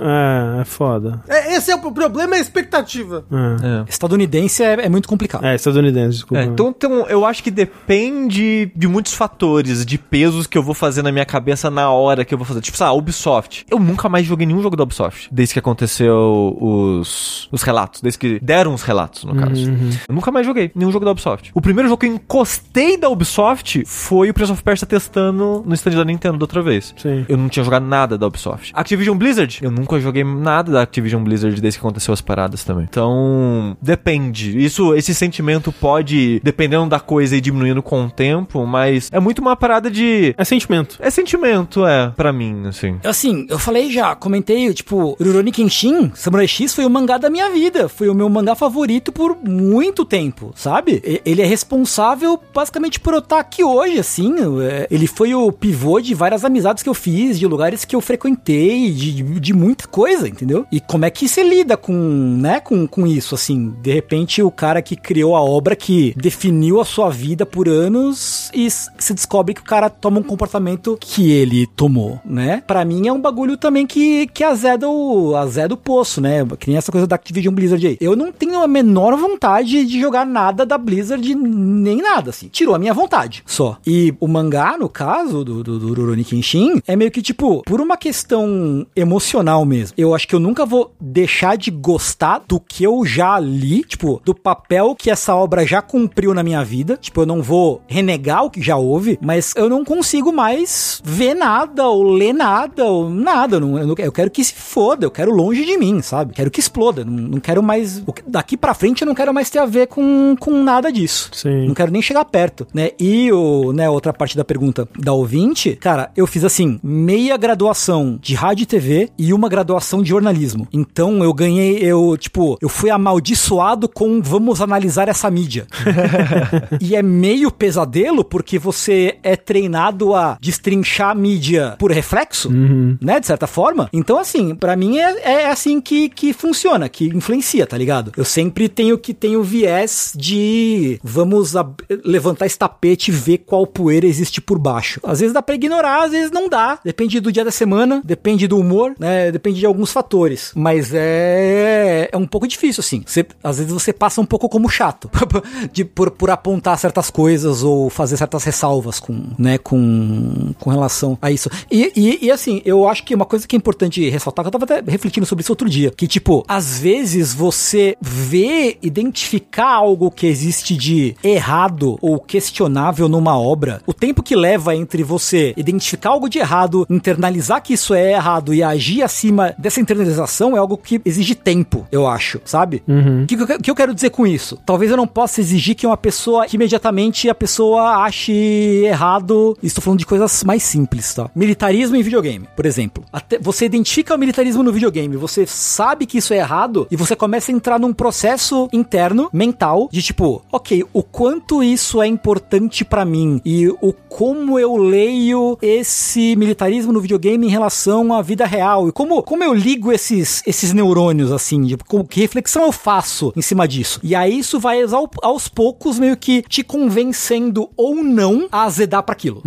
É, é foda. É, esse é o o problema, é a expectativa. É, Estadunidense é, é muito complicado. é estadunidense, desculpa. É, então, então eu acho que depende de muitos fatores, de pesos que eu vou fazer na minha cabeça na hora que eu vou fazer. Tipo, sei lá, Ubisoft. Eu nunca mais joguei nenhum jogo da Ubisoft. Desde que aconteceu os, os relatos. Desde que deram os relatos, no caso. Eu nunca mais joguei nenhum jogo da Ubisoft. O primeiro jogo que eu encostei da Ubisoft foi o Prince of Persia testando no stand da Nintendo da outra vez. Sim. Eu não tinha jogado nada da Ubisoft. Activision Blizzard, eu nunca joguei nada da Activision Blizzard desde que aconteceu as paradas também. Então, depende. Isso, esse sentimento pode, dependendo da coisa, ir diminuindo com o tempo, mas é muito uma parada de. É sentimento. É sentimento, é, pra mim, assim. Assim, eu falei já, comentei, tipo, Rurouni Kenshin, Samurai X foi o mangá da minha vida. foi o meu mangá favorito por muito tempo, sabe? Ele é responsável basicamente por eu estar aqui hoje, assim. É, Ele foi o pivô de várias amizades que eu fiz, de lugares que eu frequentei, de, de muita coisa, entendeu? E como é que você lida com, né, com, com isso, assim? De repente, o cara que criou a obra que definiu a sua vida por anos e se descobre que o cara toma um comportamento que ele tomou, né? Pra mim é um bagulho também que, que azeda o, azeda o poço, né? Que nem essa coisa da Activision Blizzard aí. Eu não tenho a menor vontade de jogar nada da Blizzard, nem nada, assim. Tirou a minha vontade, só. E o mangá, no caso do, do, do Rurouni Kenshin, é meio que, tipo, por uma questão emocional mesmo. Eu acho que eu nunca vou deixar de gostar do que eu já li, tipo, do papel que essa obra já cumpriu na minha vida. Tipo, eu não vou renegar o que já houve, mas eu não consigo mais ver nada ou ler nada ou nada. Eu, não, eu, não- eu quero que se foda, eu quero longe de mim, sabe? Quero que exploda. Não, não quero mais. Daqui pra frente eu não quero mais ter a ver com, com nada disso. Sim. Não quero nem chegar perto, né? E o, né, outra parte da pergunta da ouvinte, cara, eu fiz assim, meia graduação de rádio e TV e uma graduação de jornalismo. Então eu ganhei, eu, tipo, eu fui amaldiçoado com vamos analisar essa mídia. e é meio pesadelo porque você é treinado a destrinchar a mídia por reflexo, né? De certa forma. Então, assim, pra mim é, é assim que, que funciona, que influencia, tá ligado? Eu sempre tenho que ter o viés de vamos levantar esse tapete e ver qual poeira existe por baixo. Às vezes dá pra ignorar, às vezes não dá. Depende do dia da semana, depende do humor, né? Depende de alguns fatores. Mas é, é um pouco difícil, assim. Você- às vezes você passa um pouco como chato de, por, por apontar certas coisas ou fazer certas ressalvas com, né, com, com relação a isso. E, e, e, assim, eu acho que uma coisa que é importante ressaltar, que eu tava até refletindo sobre isso outro dia, que tipo, às vezes você vê, identificar algo que existe de errado ou questionável numa obra, o tempo que leva entre você identificar algo de errado, internalizar que isso é errado e agir acima dessa internalização é algo que exige tempo, eu acho, sabe? O que, que eu- eu quero dizer com isso? Talvez eu não possa exigir que uma pessoa, que imediatamente a pessoa ache errado. Estou falando de coisas mais simples, tá? Militarismo em videogame, por exemplo. Até você identifica o militarismo no videogame, você sabe que isso é errado e você começa a entrar num processo interno, mental, de tipo, ok, o quanto isso é importante pra mim e o como eu leio esse militarismo no videogame em relação à vida real e como, como eu ligo esses, esses neurônios, assim, de, como, que reflexão eu faço em cima disso. E aí isso vai ao- aos poucos meio que te convencendo ou não a azedar pra aquilo.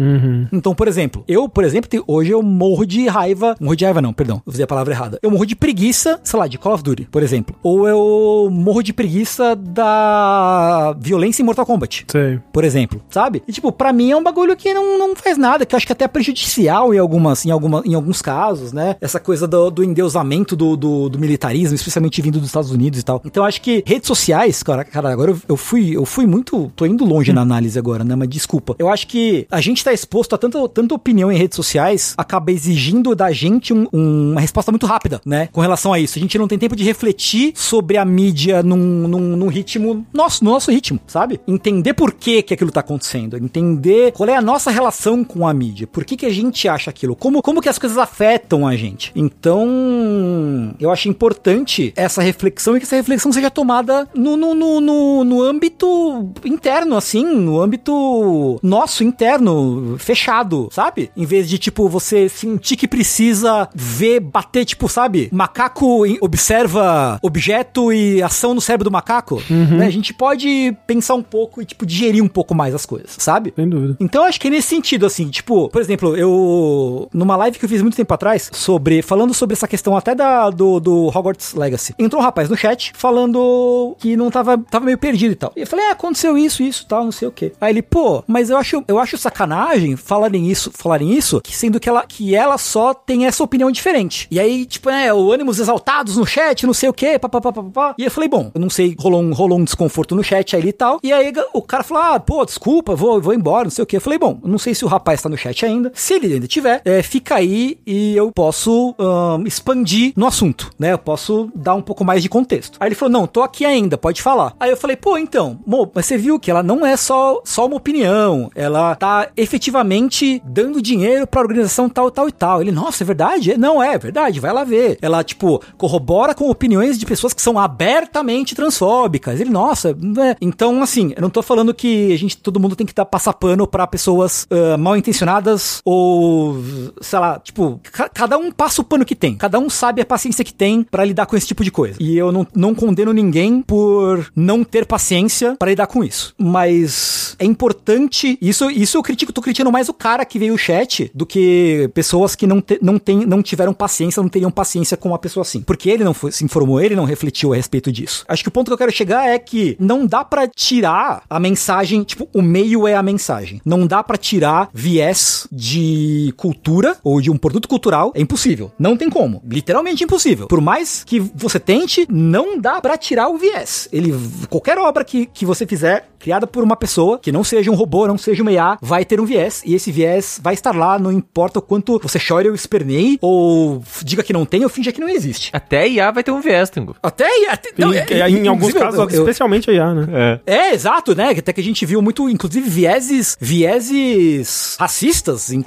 Então, por exemplo, eu, por exemplo, hoje eu morro de raiva. Morro de raiva, não, perdão. Eu usei a palavra errada. Eu morro de preguiça, sei lá, de Call of Duty, por exemplo. Ou eu morro de preguiça da violência em Mortal Kombat Sei. por exemplo, sabe? E, tipo, pra mim é um bagulho que não, não faz nada, que eu acho que até é prejudicial em, algumas, em, alguma, em alguns casos, né? Essa coisa do, do endeusamento do, do, do militarismo, especialmente vindo dos Estados Unidos e tal. Então, eu acho que redes sociais, cara, cara agora eu, eu fui eu fui muito. tô indo longe na análise agora, né? Mas desculpa. Eu acho que a gente tá exposto a tanta, tanta opinião em redes sociais, acaba exigindo da gente um- um- uma resposta muito rápida, né? Com relação a isso. A gente não tem tempo de refletir sobre a mídia num, num, num ritmo nosso, no nosso ritmo, sabe? Entender por que que aquilo tá acontecendo, entender qual é a nossa relação com a mídia, por que que a gente acha aquilo, como, como que as coisas afetam a gente. Então, eu acho importante essa reflexão e que essa reflexão seja tomada no, no, no, no, no âmbito interno, assim, no âmbito nosso, interno, fechado, sabe? Em vez de, tipo, você sentir que precisa ver, bater, tipo, sabe? Macaco observa objeto e ação no cérebro do macaco, né? A gente pode pensar um pouco e, tipo, digerir um pouco mais as coisas, sabe? Sem dúvida. Então acho que é nesse sentido, assim, tipo, por exemplo, eu. Numa live que eu fiz muito tempo atrás, sobre. Falando sobre essa questão até da, do, do Hogwarts Legacy. Entrou um rapaz no chat falando que não tava, tava meio perdido e tal. E eu falei, é, aconteceu isso, isso, tal, não sei o quê. Aí ele, pô, mas eu acho, eu acho sacanagem falarem isso, falarem isso, que sendo que ela, que ela só tem essa opinião diferente. E aí, tipo, é, o ânimos exaltados no chat, não sei o quê, papapá, papapá. E eu falei, bom, eu não sei, rolou um, rolou um desconforto no chat aí e tal. E aí o cara falou, ah, pô, desculpa, vou, vou embora, não sei o quê. Eu falei, bom, não sei se o rapaz tá no chat ainda. Se ele ainda tiver, é, fica aí e eu posso ahn, expandir no assunto, né? Eu posso dar um pouco mais de contexto. Aí ele falou, não, tô aqui ainda, pode falar. Aí eu falei, pô, então, Mo, mas você viu que ela não é só, só uma opinião, ela tá efetivamente dando dinheiro pra organização tal, tal e tal. Ele, nossa, é verdade? Não, é verdade, vai lá ver. Ela, tipo, corrobora com opiniões de pessoas que são abertamente transfóbicas. Ele, nossa, né? Então, assim, eu não tô falando que a gente, todo mundo tem que dar passar pano pra pessoas ah, mal intencionadas ou, sei lá, tipo, ca- cada um passa o pano que tem. Cada um sabe a paciência que tem pra lidar com esse tipo de coisa. E eu não, não condeno ninguém por não ter paciência pra lidar com isso. Mas é importante, isso, isso eu critico, tô criticando mais o cara que veio o chat do que pessoas que não, te, não, tem, não tiveram paciência, não teriam paciência com uma pessoa assim. Porque ele não foi- se informou, ele não refletiu a respeito disso. Acho que o ponto que eu quero chegar é que não dá pra tirar a mensagem, tipo, o meio é a mensagem. Não dá pra tirar viés de cultura ou de um produto cultural, é impossível. Não tem como. Literalmente impossível. Por mais que você tente, não dá pra tirar o viés. Ele qualquer obra que, que você fizer criada por uma pessoa que não seja um robô, não seja uma IA, vai ter um viés e esse viés vai estar lá, não importa o quanto você chore ou esperneie ou diga que não tem ou finja que não existe. Até IA vai ter um viés, Tengu. Até, até Em- não, é- em alguns inclusive, casos, eu- eu- especialmente a IA, né? É. é, exato, né? Até que a gente viu muito, inclusive, vieses, vieses racistas em,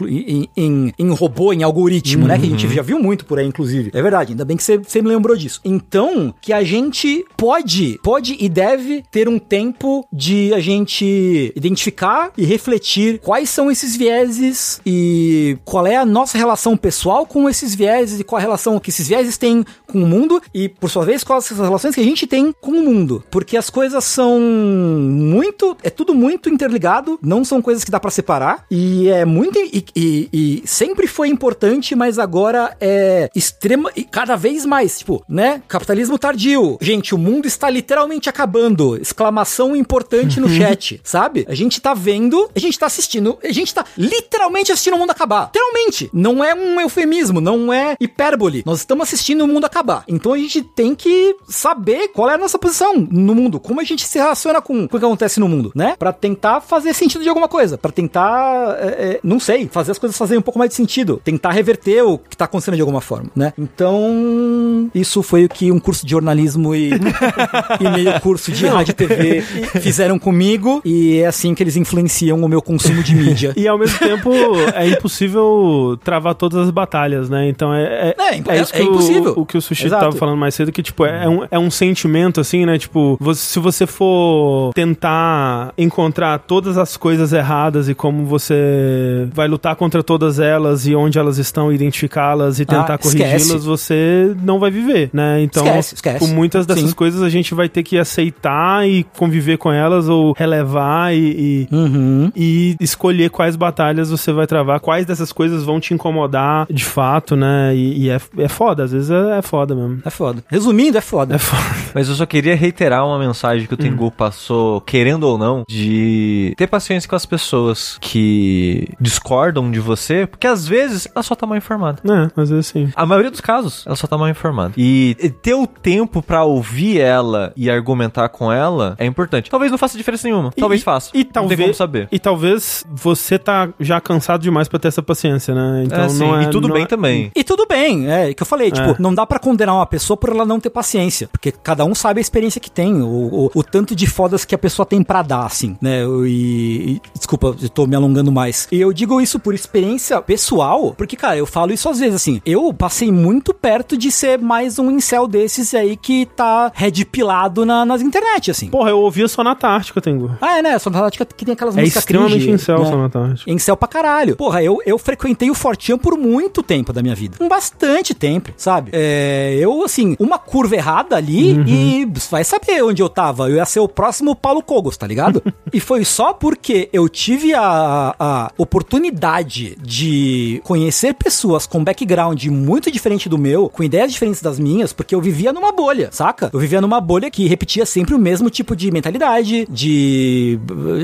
em, em robô, em algoritmo, né? Que a gente já viu muito por aí, inclusive. É verdade, ainda bem que você você me lembrou disso. Então, que a gente pode, pode e deve ter um tempo de a gente identificar e refletir quais são esses vieses e qual é a nossa relação pessoal com esses vieses e qual a relação que esses vieses têm com o mundo e, por sua vez, quais as relações que a gente tem com o mundo. Porque as coisas são muito. É tudo muito interligado, não são coisas que dá pra separar. E é muito. E, e- e sempre foi importante, mas agora é extrema. E cada vez mais, tipo, né? Capitalismo tardio. Gente, o mundo está literalmente acabando. Exclamação importante no chat, sabe? A gente tá vendo, a gente tá assistindo, a gente tá literalmente assistindo o mundo acabar. Literalmente. Não é um eufemismo, não é hipérbole. Nós estamos assistindo o mundo acabar. Então a gente tem que saber qual é a nossa posição no mundo, como a gente se relaciona com, com o que acontece no mundo, né? Pra tentar fazer sentido de alguma coisa, Pra tentar, é, é, não sei, fazer as coisas fazerem um pouco mais de sentido, tentar reverter o que tá acontecendo de alguma forma, né? Então, isso foi o que um curso de jornalismo e, e meio curso de rádio e TV fizeram comigo e é assim que eles influenciam o meu consumo de mídia. E ao mesmo tempo é impossível travar todas as batalhas, né? Então é, É, é, é isso é que o- impossível. O, que o Sushi Exato. tava falando mais cedo, que tipo, é, um, é um sentimento assim, né? Tipo, você- se você for tentar encontrar todas as coisas erradas e como você vai lutar contra todas elas e onde elas estão, identificá-las e tentar Ah, corrigi-las, você não vai viver, né? Então, Esquece, esquece. por muitas dessas Sim. coisas a gente vai ter que aceitar e conviver com elas ou relevar e- e Uhum. e escolher quais batalhas você vai travar, quais dessas coisas vão te incomodar de fato, né? E, e é, é foda, às vezes é, é foda mesmo. É foda. Resumindo, é foda. É foda. Mas eu só queria reiterar uma mensagem que o Tengu passou, querendo ou não, de ter paciência com as pessoas que discordam de você, porque às vezes ela só tá mal informada. É, às vezes sim. A maioria dos casos, ela só tá mal informada. E ter o tempo pra ouvir ela e argumentar com ela é importante. Talvez não faça diferença nenhuma. Talvez E- faça. E Não talvez, tem como saber. E talvez você tá já cansado demais pra ter essa paciência, né? Então É, sim. não é, e tudo não bem é- também. E tudo bem, é que eu falei, tipo, É. não dá pra condenar uma pessoa por ela não ter paciência, porque cada um sabe a experiência que tem, o, o, o tanto de fodas que a pessoa tem pra dar, assim, né? E, e- desculpa, eu tô me alongando mais. E eu digo isso por experiência pessoal, porque, cara, eu falo isso às vezes, assim, eu passei muito perto de ser mais um incel desses aí que tá red pilado na, nas internet, assim. Porra, eu ouvia só na Tártica, Tengu. Ah, é, né? Só na tática que tem aquelas É músicas extremamente cringe, incel né? só na Tártica. Em céu pra caralho. Porra, eu, eu frequentei o Fortean por muito tempo da minha vida. Com bastante tempo, sabe? É, eu, assim, uma curva errada ali e vai saber onde eu tava. Eu ia ser o próximo Paulo Cogos, tá ligado? e foi só porque eu tive a, a oportunidade de conhecer pessoas com background muito diferente do meu, com ideias diferentes das minhas, porque eu vivia numa bolha, saca? Eu vivia numa bolha que repetia sempre o mesmo tipo de mentalidade, de,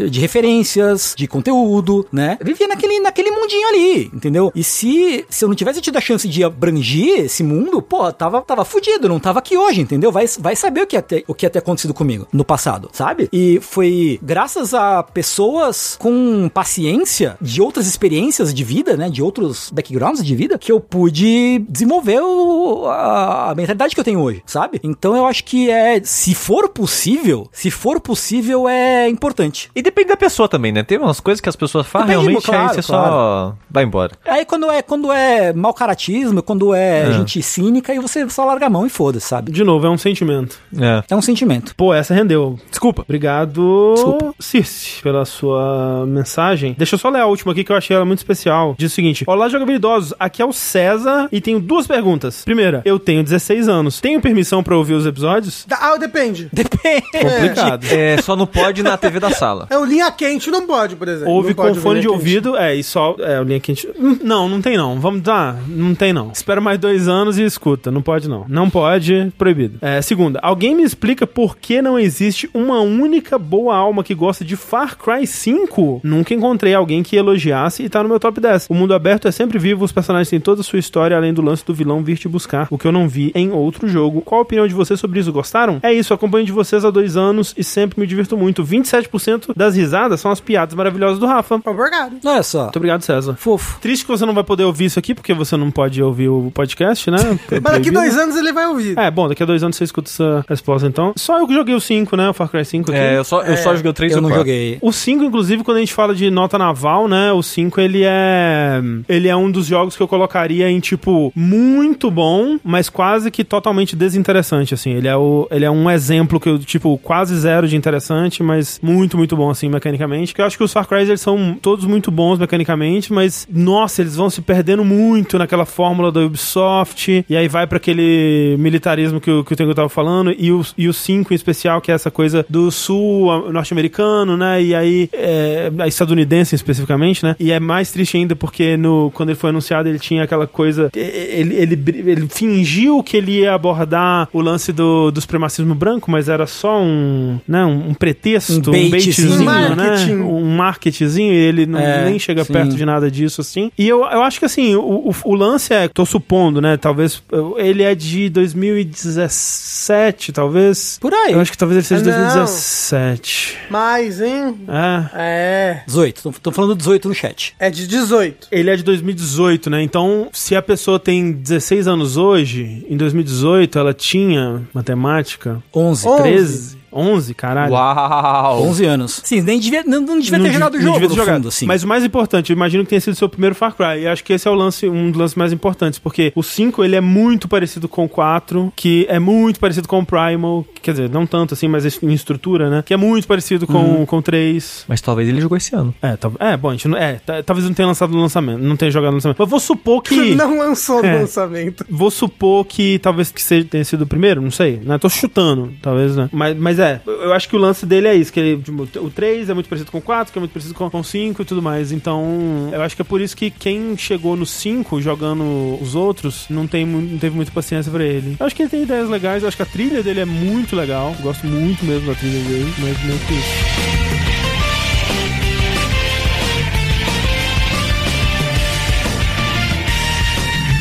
de referências, de conteúdo, né? Eu vivia naquele, naquele mundinho ali, entendeu? E se, se eu não tivesse tido a chance de abranger esse mundo, pô, tava, tava fudido, não tava aqui hoje, entendeu? Vai, vai saber o que, ia ter, o que ia ter acontecido comigo no passado, sabe? E foi graças a pessoas com paciência de outras experiências de vida, né? De outros backgrounds de vida, que eu pude desenvolver o- a, a mentalidade que eu tenho hoje, sabe? Então eu acho que é, se for possível, se for possível, é importante. E depende da pessoa também, né? Tem umas coisas que as pessoas fazem Depende, realmente, claro, aí você claro. só vai embora. Aí quando é, quando é mau caratismo, quando é, gente cínica, aí você só larga a mão e foda-se, sabe? De novo, é um sentimento. É. É um sentimento. Pô, essa rendeu. Desculpa. Obrigado, Desculpa. Circe, pela sua mensagem. Deixa eu só ler a última aqui que eu achei ela muito especial. Diz o seguinte: Olá, jogabilidosos. Aqui é o César e tenho duas perguntas. Primeira, eu tenho 16 anos. Tenho permissão pra ouvir os episódios? Da- Ah, depende. Depende. Complicado. É, só não pode na TV da sala. É o linha quente, não pode, por exemplo. Ouve Não com pode fone de linha quente. ouvido, é, e só. É, o linha quente. Hum, Não, não tem não. Vamos dar. Não tem não. Espera mais dois anos e escuta. Não pode não. Não pode, proibido. É, segunda, alguém me explica por que não existe uma única boa alma que gosta de Far Cry 5? Nunca encontrei alguém que elogiasse e tá no meu top 10. O mundo aberto é sempre vivo, os personagens têm toda a sua história, além do lance do vilão vir te buscar, o que eu não vi em outro jogo. Qual a opinião de vocês sobre isso? Gostaram? É isso, acompanho de vocês há dois anos e sempre me divirto muito. 27% das risadas são as piadas maravilhosas do Rafa. Obrigado. Olha só. Muito obrigado, César. Fofo. Triste que você não vai poder ouvir isso aqui, porque você não pode ouvir o podcast, né? É Mas daqui dois anos ele vai ouvir. É, bom, daqui a dois anos você escuta essa resposta, então. Só eu que joguei o 5, né? O Far Cry 5 aqui. É, eu só, eu só joguei o 3 Eu não 4. joguei. O 5, inclusive, quando a gente fala de nota naval, né? O 5, ele é. Ele é um dos jogos que eu colocaria em, tipo, muito bom, mas quase que totalmente desinteressante, assim. Ele é, o, ele é um exemplo que eu, tipo, quase zero de interessante, mas muito, muito bom, assim, mecanicamente. Que eu acho que os Far Cry, eles são todos muito bons mecanicamente, mas, nossa, eles vão se perdendo muito naquela fórmula da Ubisoft, e aí vai pra aquele militarismo que o, que o Tengu tava falando, e o, e o 5 em especial, que é essa coisa do sul norte-americano, né? E aí, é, a estadunidense especificamente, né? E é mais triste ainda porque no, quando ele foi anunciado, ele tinha aquela coisa. Ele, ele, ele fingiu que ele ia abordar o lance do, do supremacismo branco, mas era só um, né, um, um pretexto, Um um, baitzinho. baitzinho, Um marketing. né? Um marketzinho, e ele não, É, nem chega sim. perto de nada disso, assim. E eu, eu acho que, assim, o, o, o lance é, tô supondo, né? Talvez, ele é de 2017, talvez. Por aí. Eu acho que talvez ele seja de Não. 2017. Mais, hein? É. É. 18. Tô, tô falando 18 no chat. É de 18. Ele é de 2018, né? Então, se a pessoa tem 16 anos hoje, em 2018 ela tinha matemática 11. Onze. 13, 11, caralho. Uau! 11 anos. Sim, nem devia, não, não devia Não ter jogado o não jogo, devia ter jogado. fundo, assim. Mas o mais importante, eu imagino que tenha sido seu primeiro Far Cry. E acho que esse é o lance, um dos lances mais importantes, porque o 5 ele é muito parecido com o 4, que é muito parecido com o Primal, quer dizer, não tanto assim, mas em estrutura, né? Que é muito parecido com, Uhum. com o 3. Mas talvez ele jogou esse ano. É, tá, é, bom, a gente não, é, tá- talvez não tenha lançado no lançamento, não tenha jogado no lançamento. Mas vou supor que. Não lançou no É. lançamento. Vou supor que talvez que seja, tenha sido o primeiro, não sei, né? Tô chutando, talvez, né? Mas, mas é, eu acho que o lance dele é isso, que ele, tipo, o 3 é muito parecido com o 4, que é muito parecido com o 5 e tudo mais. Então, eu acho que é por isso que quem chegou no 5 jogando os outros não, tem, não teve muita paciência pra ele. Eu acho que ele tem ideias legais, eu acho que a trilha dele é muito legal. Eu gosto muito mesmo da trilha dele, mas não que isso.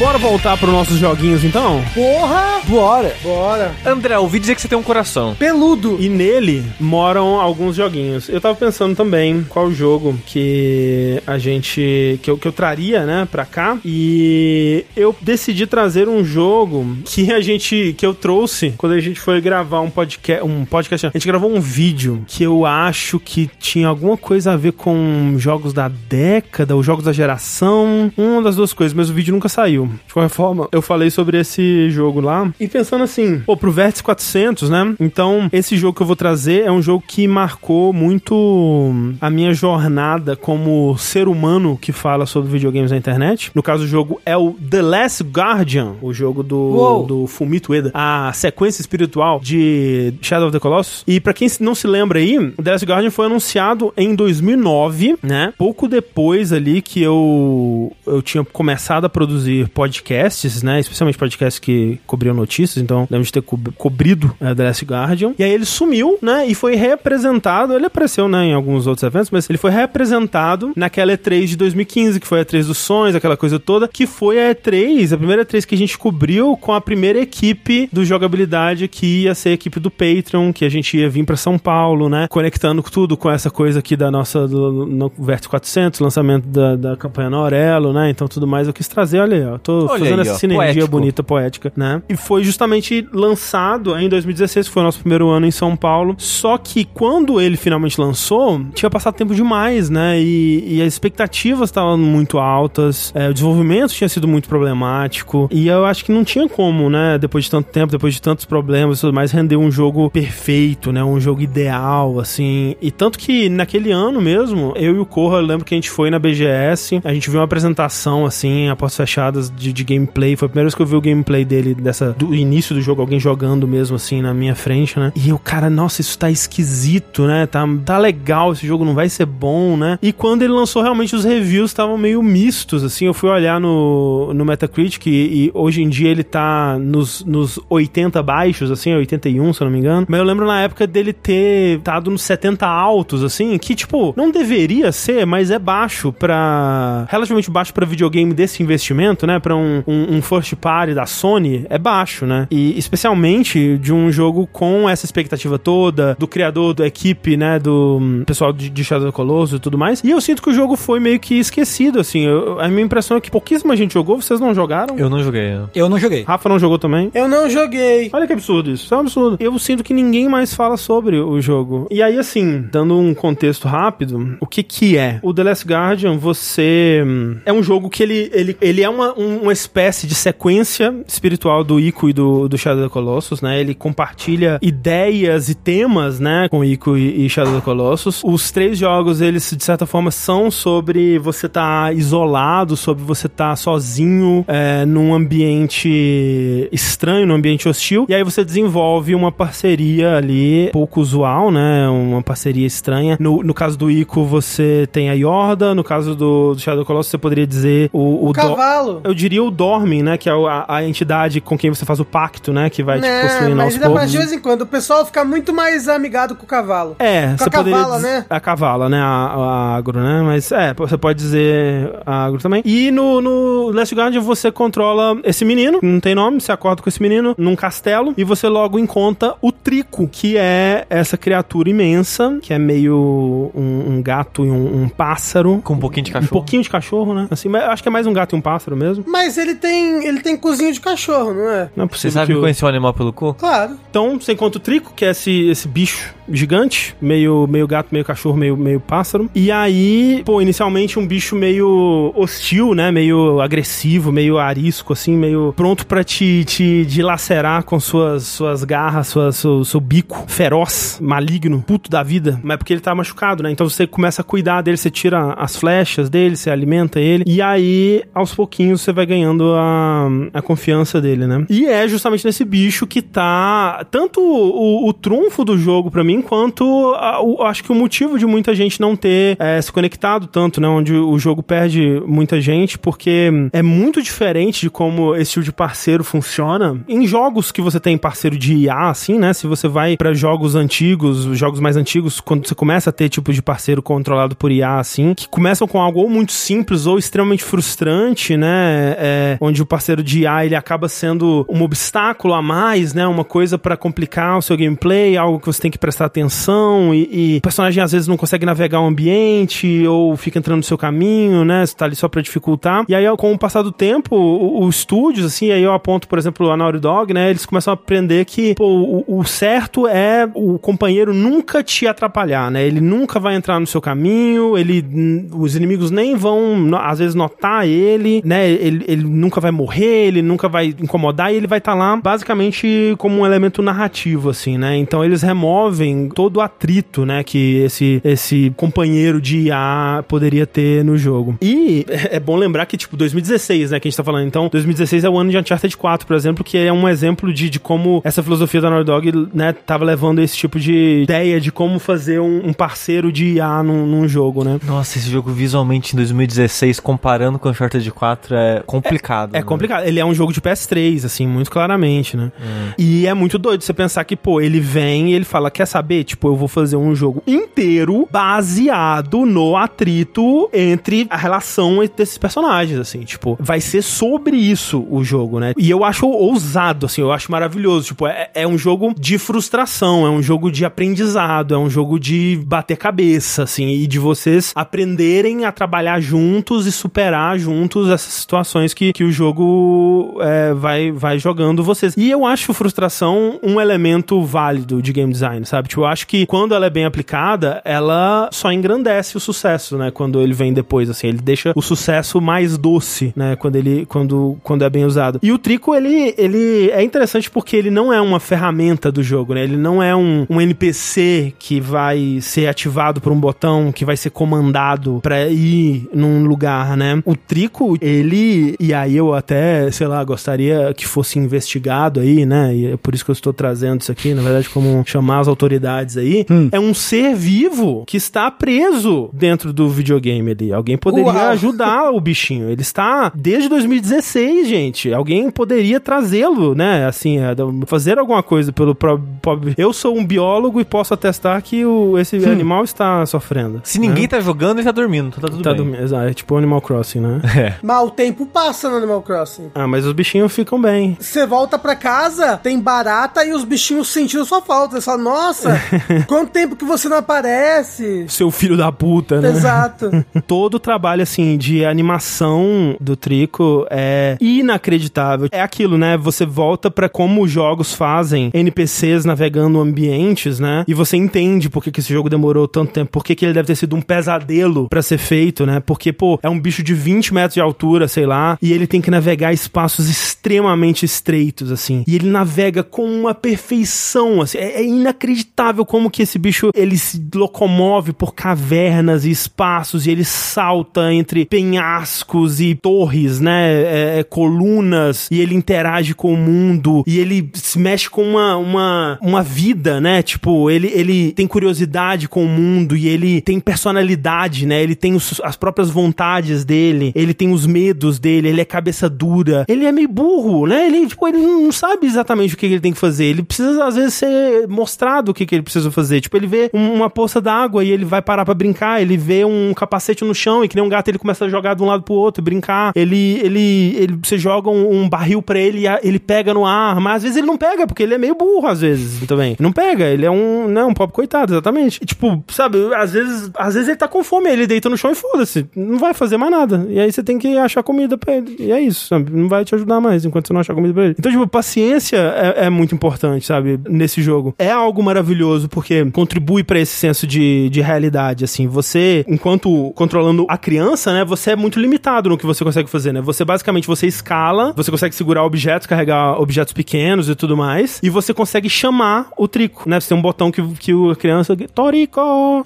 Bora voltar para os nossos joguinhos então? Porra! Bora. Bora. André, ouvi dizer que você tem um coração. Peludo. E nele moram alguns joguinhos. Eu tava pensando também qual jogo que a gente. que eu, que eu traria, né, pra cá. E eu decidi trazer um jogo que a gente. que eu trouxe quando a gente foi gravar um podcast. Um podcast. A gente gravou um vídeo que eu acho que tinha alguma coisa a ver com jogos da década ou jogos da geração. Uma das duas coisas, mas o vídeo nunca saiu. De qualquer forma, eu falei sobre esse jogo lá. E pensando assim, pô, pro Vértice 400, né? Então, esse jogo que eu vou trazer é um jogo que marcou muito a minha jornada como ser humano que fala sobre videogames na internet. No caso, o jogo é o The Last Guardian, o jogo do, Uou. do Fumito Ueda, a sequência espiritual de Shadow of the Colossus. E pra quem não se lembra aí, o The Last Guardian foi anunciado em 2009, né? Pouco depois ali que eu, eu tinha começado a produzir podcasts, né? Especialmente podcasts que cobriam notícias, então lembro de ter co cobrido é, The Last Guardian. E aí ele sumiu, né? E foi representado, ele apareceu, né, em alguns outros eventos, mas ele foi representado naquela E3 de 2015, que foi a E3 dos sonhos, aquela coisa toda, que foi a E3, a primeira E3 que a gente cobriu com a primeira equipe do jogabilidade que ia ser a equipe do Patreon, que a gente ia vir pra São Paulo, né? Conectando tudo com essa coisa aqui da nossa do, no Vert 400, lançamento da, da campanha na Aurelo, né? Então tudo mais eu quis trazer, olha aí, ó. Tô Olha fazendo aí, essa ó, sinergia poético. bonita, poética, né? E foi justamente lançado em 2016, que foi o nosso primeiro ano em São Paulo. Só que quando ele finalmente lançou, tinha passado tempo demais, né? E, e as expectativas estavam muito altas, é, o desenvolvimento tinha sido muito problemático. E eu acho que não tinha como, né? Depois de tanto tempo, depois de tantos problemas e tudo mais, render um jogo perfeito, né? Um jogo ideal, assim. E tanto que naquele ano mesmo, eu e o Corra, eu lembro que a gente foi na BGS, a gente viu uma apresentação, assim, a portas fechadas de, de gameplay. Foi a primeira vez que eu vi o gameplay dele, dessa, do início do jogo, alguém jogando mesmo, assim, na minha frente, né? E eu, cara, nossa, isso tá esquisito, né? Tá, tá legal, esse jogo não vai ser bom, né? E quando ele lançou, realmente os reviews estavam meio mistos, assim. Eu fui olhar no, no Metacritic e, e hoje em dia ele tá nos, nos 80 baixos, assim, 81, se eu não me engano. Mas eu lembro na época dele ter estado nos 70 altos, assim, que, tipo, não deveria ser, mas é baixo pra. relativamente baixo pra videogame desse investimento, né? Pra um, um, um first party da Sony, é baixo, né? E especialmente de um jogo com essa expectativa toda, do criador da equipe, né? Do hum, pessoal de, de Shadow of the Colossus e tudo mais. E eu sinto que o jogo foi meio que esquecido, assim. Eu- a minha impressão é que pouquíssima gente jogou, vocês não jogaram? Eu não joguei. né? Eu não joguei. Rafa não jogou também? Eu não joguei. Olha que absurdo isso. Isso é um absurdo. Eu sinto que ninguém mais fala sobre o jogo. E aí, assim, dando um contexto rápido, o que que é? O The Last Guardian, você... hum, É um jogo que ele, ele, ele é uma, um- uma espécie de sequência espiritual do Ico e do, do Shadow of the Colossus, né? Ele compartilha ideias e temas, né? Com Ico e, e Shadow of the Colossus. Os três jogos, eles, de certa forma, são sobre você estar isolado, sobre você estar sozinho é, num ambiente estranho, num ambiente hostil. E aí você desenvolve uma parceria ali, pouco usual, né? Uma parceria estranha. No, no caso do Ico, você tem a Yorda. No caso do, do Shadow of the Colossus, você poderia dizer o, o, Do- Cavalo. eu diria o Dormin, né? Que é a, a entidade com quem você faz o pacto, né? Que vai te Né, possuindo mas aos poucos. de vez em quando. O pessoal fica muito mais amigado com o cavalo. É, Com você a poderia cavala, dizer- né? A cavala, né? A, a agro, né? Mas é, você pode dizer a agro também. E no, no Last Guardian você controla esse menino, não tem nome, você acorda com esse menino num castelo e você logo encontra o Trico, que é essa criatura imensa, que é meio um, um gato e um, um pássaro. Com um pouquinho de Um cachorro. pouquinho de cachorro, né? Assim, mas eu acho que é mais um gato e um pássaro mesmo. Mas ele tem, ele tem cozinho de cachorro, não é? Não Você sabe que conhecer o animal pelo cu? Claro. Então, você encontra o Trico, que é esse, esse bicho gigante, meio, meio gato, meio cachorro, meio, meio pássaro. E aí, pô, inicialmente um bicho meio hostil, né? Meio agressivo, meio arisco, assim, meio pronto pra te, te dilacerar com suas, suas garras, sua, seu, seu bico feroz, maligno, puto da vida. Mas é porque ele tá machucado, né? Então você começa a cuidar dele, você tira as flechas dele, você alimenta ele. E aí, aos pouquinhos, você vai ganhando a, a confiança dele, né? E é justamente nesse bicho que tá tanto o, o trunfo do jogo pra mim, quanto a- o- acho que o motivo de muita gente não ter é, se conectado tanto, né? Onde o jogo perde muita gente, porque é muito diferente de como esse tipo de parceiro funciona. Em jogos que você tem parceiro de IA, assim, né? Se você vai pra jogos antigos, jogos mais antigos, quando você começa a ter tipo de parceiro controlado por IA, assim, que começam com algo ou muito simples ou extremamente frustrante, né? É, onde o parceiro de IA ele acaba sendo um obstáculo a mais, né? Uma coisa pra complicar o seu gameplay, algo que você tem que prestar atenção e, e o personagem às vezes não consegue navegar o ambiente ou fica entrando no seu caminho, né? Você tá ali só pra dificultar. E aí, com o passar do tempo, os estúdios, assim, aí eu aponto, por exemplo, a Naughty Dog, né? Eles começam a aprender que pô, o, o certo é o companheiro nunca te atrapalhar, né? Ele nunca vai entrar no seu caminho, ele, os inimigos nem vão, às vezes, notar ele, né? Ele, ele nunca vai morrer, ele nunca vai incomodar e ele vai estar lá basicamente como um elemento narrativo, assim, né? Então eles removem todo o atrito, né? Que esse, esse companheiro de IA poderia ter no jogo. E é bom lembrar que, tipo, 2016, né? Que a gente tá falando. Então, 2016 é o ano de Uncharted 4, por exemplo, que é um exemplo de, de como essa filosofia da Naughty Dog, né? Tava levando esse tipo de ideia de como fazer um, um parceiro de IA num, num jogo, né? Nossa, esse jogo visualmente em 2016, comparando com Uncharted 4, é complicado. É né? complicado. Ele é um jogo de PS3, assim, muito claramente, né? E é muito doido você pensar que, pô, ele vem e ele fala, quer saber? Saber? Tipo, eu vou fazer um jogo inteiro baseado no atrito entre a relação desses personagens, assim. Tipo, vai ser sobre isso o jogo, né? E eu acho ousado, assim, eu acho maravilhoso. Tipo, é, é um jogo de frustração, é um jogo de aprendizado, é um jogo de bater cabeça, assim, e de vocês aprenderem a trabalhar juntos e superar juntos essas situações que, que o jogo é, vai, vai jogando vocês. E eu acho frustração um elemento válido de game design, sabe? Eu acho que quando ela é bem aplicada, ela só engrandece o sucesso, né? Quando ele vem depois, assim, ele deixa o sucesso mais doce, né? Quando ele, quando, quando é bem usado. E o Trico, ele, ele é interessante porque ele não é uma ferramenta do jogo, né? Ele não é um, um NPC que vai ser ativado por um botão, que vai ser comandado para ir num lugar, né? O Trico, ele, e aí eu até, sei lá, gostaria que fosse investigado aí, né? E é por isso que eu estou trazendo isso aqui, na verdade, como chamar as autoridades aí. Hum. É um ser vivo que está preso dentro do videogame ali. Alguém poderia Uau. ajudar o bichinho. Ele está desde 2016, gente. Alguém poderia trazê-lo, né? Assim, é, fazer alguma coisa pelo próprio. Eu sou um biólogo e posso atestar que o, esse animal está sofrendo. Se ninguém tá jogando, ele tá dormindo. Tá tudo Tá bem. dormindo. Exato, é tipo Animal Crossing, né? É. Mas o tempo passa no Animal Crossing. ah, mas os bichinhos ficam bem. Você volta pra casa, tem barata e os bichinhos sentindo sua falta. Você fala, nossa, quanto tempo que você não aparece? Seu filho da puta, né? Exato. Todo o trabalho, assim, de animação do Trico é inacreditável. É aquilo, né? Você volta pra como os jogos fazem NPCs navegando ambientes, né? E você entende por que, que esse jogo demorou tanto tempo, por que, que ele deve ter sido um pesadelo pra ser feito, né? Porque, pô, é um bicho de 20 metros de altura, sei lá, e ele tem que navegar espaços extremamente estreitos, assim. E ele navega com uma perfeição, assim. É, é inacreditável como que esse bicho, ele se locomove por cavernas e espaços, e ele salta entre penhascos e torres, né? É, é, colunas, e ele interage com o mundo, e ele se mexe com uma, uma, uma vida, né? Tipo, ele, ele tem curiosidade com o mundo, e ele tem personalidade, né? Ele tem os- as próprias vontades dele, ele tem os medos dele, ele é cabeça dura, ele é meio burro, né? Ele, tipo, ele não sabe exatamente o que ele tem que fazer, ele precisa, às vezes, ser mostrado o que, que ele precisa fazer. Tipo, ele vê um- uma poça d'água e ele vai parar pra brincar, ele vê um capacete no chão e que nem um gato ele começa a jogar de um lado pro outro, brincar. Ele, ele, ele você joga um, um barril pra ele e a- ele pega no ar, mas às vezes ele não pega, porque ele é meio burro às vezes também. Não pega, ele é um, né, um pobre coitado, exatamente. E, tipo, sabe, às vezes, às vezes ele tá com fome, ele deita no chão e foda-se, não vai fazer mais nada. E aí você tem que achar comida pra ele. E é isso, sabe? Não vai te ajudar mais enquanto você não achar comida pra ele. Então, tipo, paciência é, é muito importante, sabe? Nesse jogo. É algo maravilhoso porque contribui pra esse senso de, de realidade, assim. Você, enquanto controlando a criança, né? Você é muito limitado no que você consegue fazer, né? Você basicamente você escala, você consegue segurar objetos, carregar objetos pequenos e tudo mais, e você consegue chamar o trico, né? Você tem um botão que, que o criança. Torico!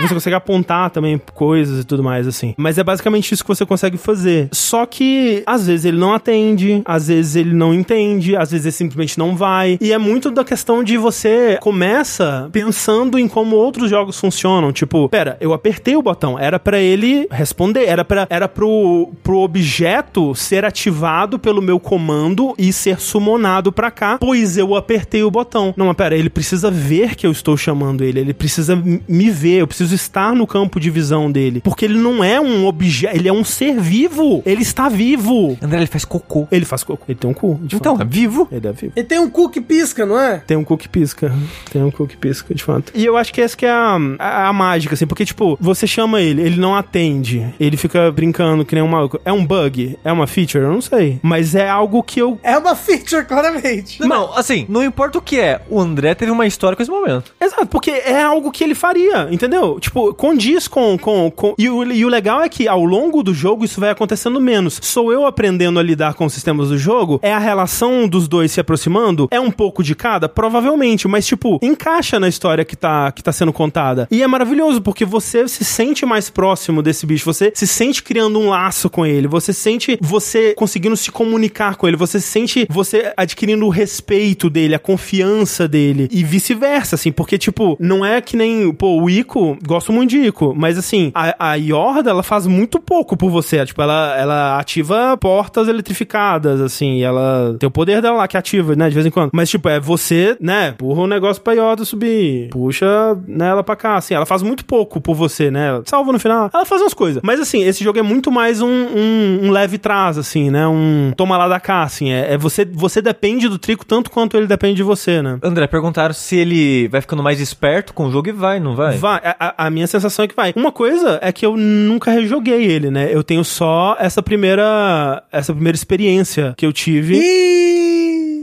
Você consegue apontar também coisas e tudo mais, assim. Mas é basicamente isso que você consegue fazer. Só que, às vezes, ele não atende, às vezes ele não entende, às vezes ele simplesmente não vai. E é muito da questão de você começa pensando em como outros jogos funcionam. Tipo, pera, eu apertei o botão, era pra ele responder, era para era pro, pro objeto ser ativado pelo meu comando e ser summonado pra cá, pois eu apertei o botão. Não, mas pera, ele precisa ver que eu estou chamando ele, ele precisa me ver, eu preciso estar no campo de visão dele, porque ele não é um objeto, ele é um ser vivo, ele está vivo. André, ele faz cocô. Ele faz cocô, ele tem um cu. de Então, fato. é vivo. ele é vivo. Ele tem um cu que pisca, não é? Tem um cu que pisca. Tem um cu que pisca, de fato. E eu acho que essa que é a, a, a mágica, assim, porque, tipo, você chama ele, ele não atende, ele fica brincando que nem um maluco. É um bug? É uma feature? Eu não sei. Mas é algo que eu. É uma feature, claramente. Não, assim, não importa o que é, o André teve uma história com esse momento. Exato, porque é algo que ele faria, entendeu? Tipo, condiz com. com, com... E, o, e o legal é que ao longo do jogo isso vai acontecendo menos. Sou eu aprendendo a lidar com os sistemas do jogo? É a relação dos dois se aproximando? É um pouco de cada? Provavelmente, mas, tipo, encaixa na história que tá, que tá sendo contada. E é maravilhoso, porque você se sente mais próximo desse bicho, você se sente criando um laço com ele, você sente você conseguindo se comunicar com ele, você sente você adquirindo o respeito dele, a confiança dele e vice-versa, assim, porque, tipo, não é que nem, pô, o Ico, gosto muito de Ico, mas assim, a, a Yorda, ela faz muito pouco por você. Tipo, ela, ela ativa portas eletrificadas, assim, ela tem o poder dela lá que ativa, né, de vez em quando. Mas, tipo, é você, né, empurra o negócio pra Yorda subir, puxa né, ela pra cá, assim, ela faz muito pouco por você, né, salva no final, ela faz umas coisas. Mas, assim, esse jogo é muito mais um, um, um leve trás, assim, né, um toma lá da cá, assim, é, é você, você depende do Trico tanto quanto ele depende de você, né. André, perguntaram se ele vai ficando mais esperto com o jogo e vai, não vai? Vai, a, a- a minha sensação é que vai. Uma coisa é que eu nunca rejoguei ele, né? Eu tenho só essa primeira essa primeira experiência que eu tive. E...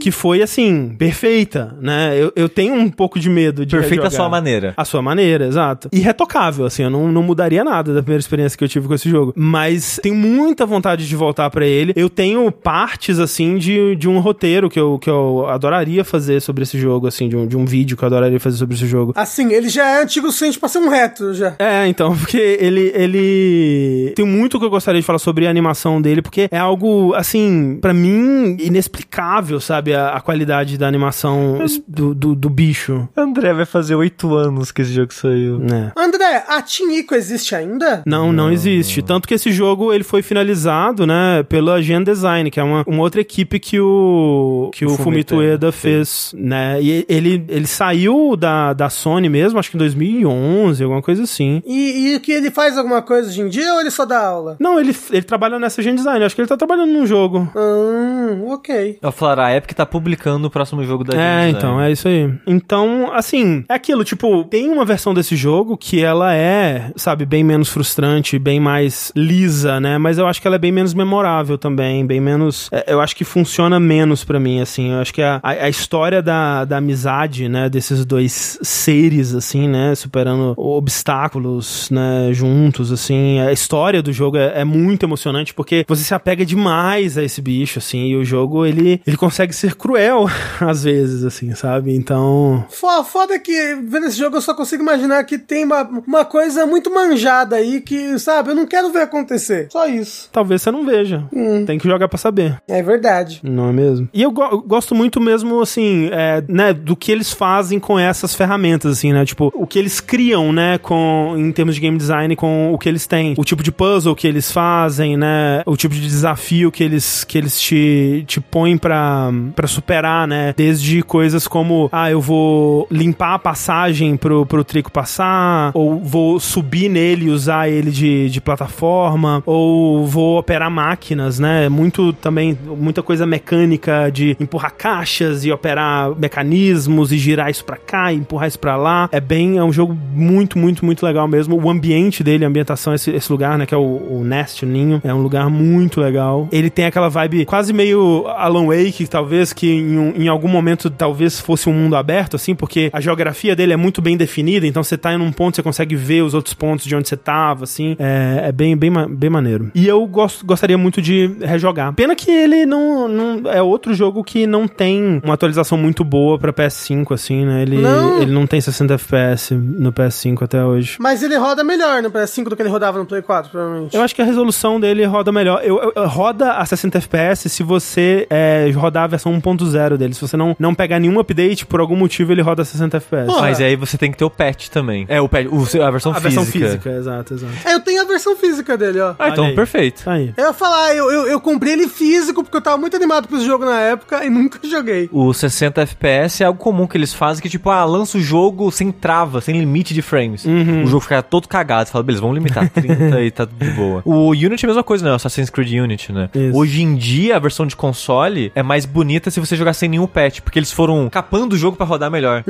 Que foi assim, perfeita, né? Eu, eu tenho um pouco de medo de. Perfeita a rejogar. sua maneira. A sua maneira, exato. Irretocável, assim, eu não, não mudaria nada da primeira experiência que eu tive com esse jogo. Mas tenho muita vontade de voltar pra ele. Eu tenho partes, assim, de, de um roteiro que eu, que eu adoraria fazer sobre esse jogo, assim, de um, de um vídeo que eu adoraria fazer sobre esse jogo. Assim, ele já é antigo o suficiente pra ser um retro, já. É, então, porque ele, ele tem muito que eu gostaria de falar sobre a animação dele, porque é algo, assim, pra mim, inexplicável, sabe? A, a qualidade da animação do, do, do bicho, André vai fazer oito anos que esse jogo saiu. né? André, a Team Ico existe ainda? Não, não existe. Tanto que esse jogo ele foi finalizado, né, pela Gen Design, que é uma, uma outra equipe que o que o, O Fumito Ueda fez, né? E ele, ele saiu da, da Sony mesmo, acho que em 2011, alguma coisa assim. E, e que ele faz alguma coisa hoje em dia ou ele só dá aula? Não, ele, ele trabalha nessa Gen Design. Acho que ele tá trabalhando num jogo. Hum, ok. Eu falaram, a Epic tá publicando o próximo jogo da É, então, é isso aí. Então, assim, é aquilo, tipo, tem uma versão desse jogo que ela é, sabe, bem menos frustrante, bem mais lisa, né? Mas eu acho que ela é bem menos memorável também, bem menos. é, eu acho que funciona menos pra mim, assim. Eu acho que a, a, história da, da amizade, né, desses dois seres, assim, né, superando obstáculos, né, juntos, assim. A história do jogo é, é muito emocionante porque você se apega demais a esse bicho, assim, e o jogo, ele, ele consegue ser cruel, às vezes, assim, sabe? Então. Fo- Foda é que vendo esse jogo eu só consigo imaginar que tem uma, uma coisa muito manjada aí que, sabe, eu não quero ver acontecer. Só isso. Talvez você não veja. Tem que jogar pra saber. É verdade. Não é mesmo? E eu, go- eu gosto muito mesmo, assim, é, né, do que eles fazem com essas ferramentas, assim, né? Tipo, o que eles criam, né, com, em termos de game design, com o que eles têm. O tipo de puzzle que eles fazem, né? O tipo de desafio que eles, que eles te, te põem pra, pra superar, né? Desde coisas como, ah, eu vou limpar a passagem pro, pro trico passar, ou vou subir nele e usar ele de, de plataforma, ou vou operar máquinas, né? Muito também, muita coisa mecânica de empurrar caixas e operar mecanismos e girar isso pra cá e empurrar isso pra lá. É bem, é um jogo muito, muito, muito legal mesmo. O ambiente dele, a ambientação, esse, esse lugar, né? Que é o, o Nest, o Ninho, é um lugar muito legal. Ele tem aquela vibe quase meio Alan Wake, talvez, que em, um- em algum momento talvez fosse um mundo aberto, assim, porque a geografia dele é muito bem definida, então você tá em um ponto, você consegue ver os outros pontos de onde você tava, assim. É, é bem, bem, bem maneiro. E eu gosto, gostaria muito de rejogar. Pena que ele não, não. É outro jogo que não tem uma atualização muito boa pra PS5, assim, né? Ele Não. ele não tem 60 FPS no PS5 até hoje. Mas ele roda melhor no PS5 do que ele rodava no Play 4, provavelmente. Eu acho que a resolução dele roda melhor. Eu, eu- eu- roda a 60 FPS se você é, rodar a versão 1.0 dele. Se você não, não pegar nenhum update, por algum motivo ele roda a 60 FPS. Porra. Mas aí você tem que ter o patch também. É, o patch, o- a versão a física. versão física, exato, exato. É, eu tenho a versão física dele, ó. Ah, então aí. perfeito. Tá aí. Eu ia falar, eu, eu, eu comprei ele físico porque eu tava muito animado pro jogo na época e nunca joguei. O 60 FPS é algo comum que eles fazem, que tipo, ah, lança o jogo sem trava, sem limite de frames. O jogo fica todo cagado. Você fala, beleza, vamos limitar a 30 e tá de boa. O Unity é a mesma coisa, né? O Assassin's Creed Unity, né? Isso. Hoje em dia, a versão de console é mais bonita se você jogar sem nenhum patch, porque eles foram capando o jogo pra rodar melhor.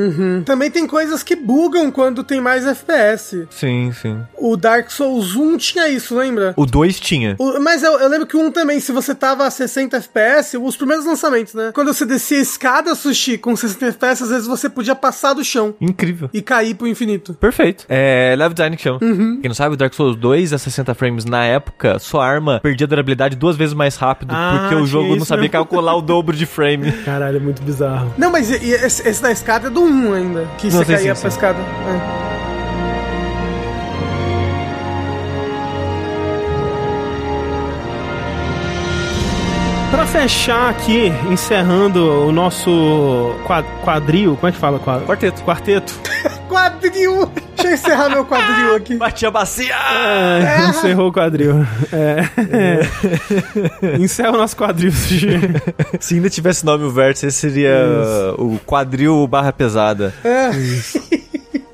Também tem coisas que bugam quando tem mais FPS. Sim, sim. O Dark Souls 1 tinha isso, lembra? O 2 tinha. O- mas eu, eu lembro que o 1 também, se você tava a 60 FPS, os primeiros lançamentos, né? Quando você descia a escada, Sushi, com 60 FPS, às vezes você podia passar do chão Incrível. e cair pro infinito. Perfeito. É level design que chama. Quem não sabe, o Dark Souls 2 a 60 frames na época, sua arma perdia durabilidade duas vezes mais rápido, Ah, porque o jogo não sabia mesmo. calcular o dobro de frame. Caralho, é muito bizarro. Não, mas e- e esse, esse da escada é do 1 ainda, que Não, você sim, caía sim, pra sim. escada. É. fechar aqui, encerrando o nosso qua- quadril, como é que fala? Qua- Quarteto. Quarteto. Quadril! Deixa eu encerrar meu quadril aqui. Bati a bacia! É, encerrou o quadril. É. Encerra o nosso quadril. Se ainda tivesse nome o vértice, esse seria o quadril barra pesada. É.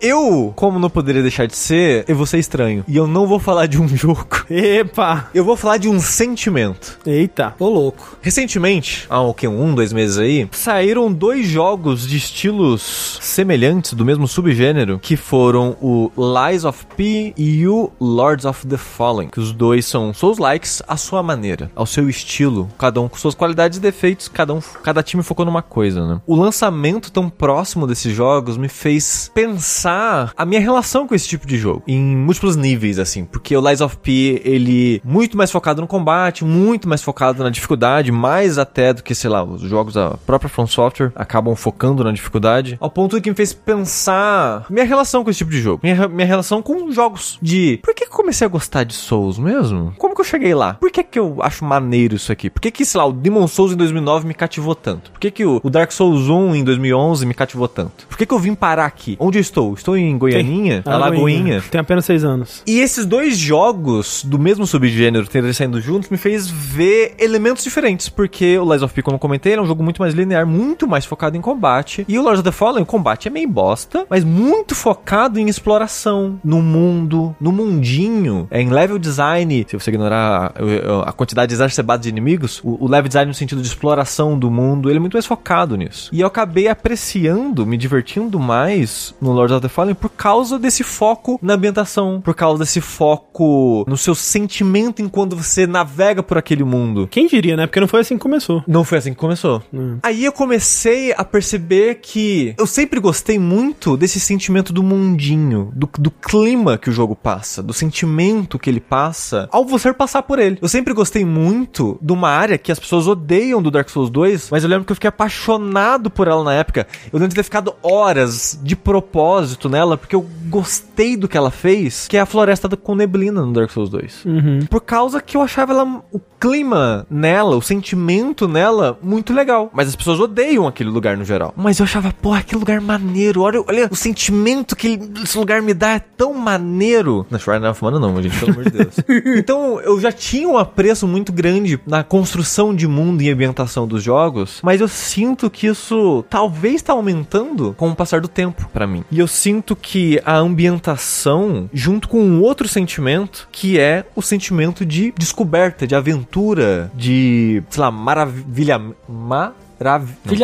Eu, como não poderia deixar de ser, eu vou ser estranho. E eu não vou falar de um jogo. Epa! Eu vou falar de um sentimento. Eita. Ô, louco. Recentemente, há o que, um, dois meses aí, saíram dois jogos de estilos semelhantes, do mesmo subgênero, que foram o Lies of P e o Lords of the Fallen. Que os dois são Souls-likes à sua maneira, ao seu estilo, cada um com suas qualidades e defeitos, cada, um, cada time focou numa coisa, né? O lançamento tão próximo desses jogos me fez pensar a minha relação com esse tipo de jogo, em múltiplos níveis, assim, porque o Lies of P, ele muito mais focado no combate, muito mais focado na dificuldade, mais até do que, sei lá, os jogos da própria From Software acabam focando na dificuldade, ao ponto que me fez pensar minha relação com esse tipo de jogo, minha, minha relação com jogos, de por que, comecei a gostar de Souls mesmo? Como que eu cheguei lá? Por que que eu acho maneiro isso aqui? Por que que, sei lá, o Demon Souls em 2009 me cativou tanto? Por que que o, o Dark Souls 1 em 2011 me cativou tanto? Por que que eu vim parar aqui? Onde eu estou? Estou em Goianinha? Na Lagoinha? Tem apenas seis anos. E esses dois jogos do mesmo subgênero terem saindo juntos me fez ver elementos diferentes, porque o Lies of P, como eu comentei, é um jogo muito mais linear, muito mais focado em combate. E o Lords of the Fallen, o combate é meio bosta, mas muito focado em exploração, no mundo, no mundinho, é, em level design. Se você ignorar a, a quantidade exacerbada de inimigos, o, o level design no sentido de exploração do mundo, ele é muito mais focado nisso. E eu acabei apreciando, me divertindo mais no Lords of the Fallen por causa desse foco na ambientação, por causa desse foco no seu sentimento enquanto você navega por aquele mundo. Quem diria, né? Porque não foi assim que começou. Não foi assim que começou. Aí eu comecei a perceber que eu sempre gostei muito desse sentimento do mundinho, do, do clima que o jogo passa, do sentimento que ele passa ao você passar por ele. Eu sempre gostei muito de uma área que as pessoas odeiam do Dark Souls 2, mas eu lembro que eu fiquei apaixonado por ela na época. Eu lembro de ter ficado horas de propósito nela, porque eu gostei do que ela fez, que é a floresta com neblina no Dark Souls 2. Por causa que eu achava ela, o clima nela, o sentimento nela, muito legal. Mas as pessoas odeiam aquele lugar no geral. Mas eu achava, pô, aquele lugar maneiro. Olha, olha o sentimento que esse lugar me dá é tão maneiro. Não, Shrine of Mana não, gente, pelo amor de Deus. então, eu já tinha um apreço muito grande na construção de mundo e ambientação dos jogos, mas eu sinto que isso talvez tá aumentando com o passar do tempo pra mim. E eu sinto que a ambientação, junto com um outro sentimento, que é o sentimento de descoberta, de aventura, de, sei lá, maravilha... Marav...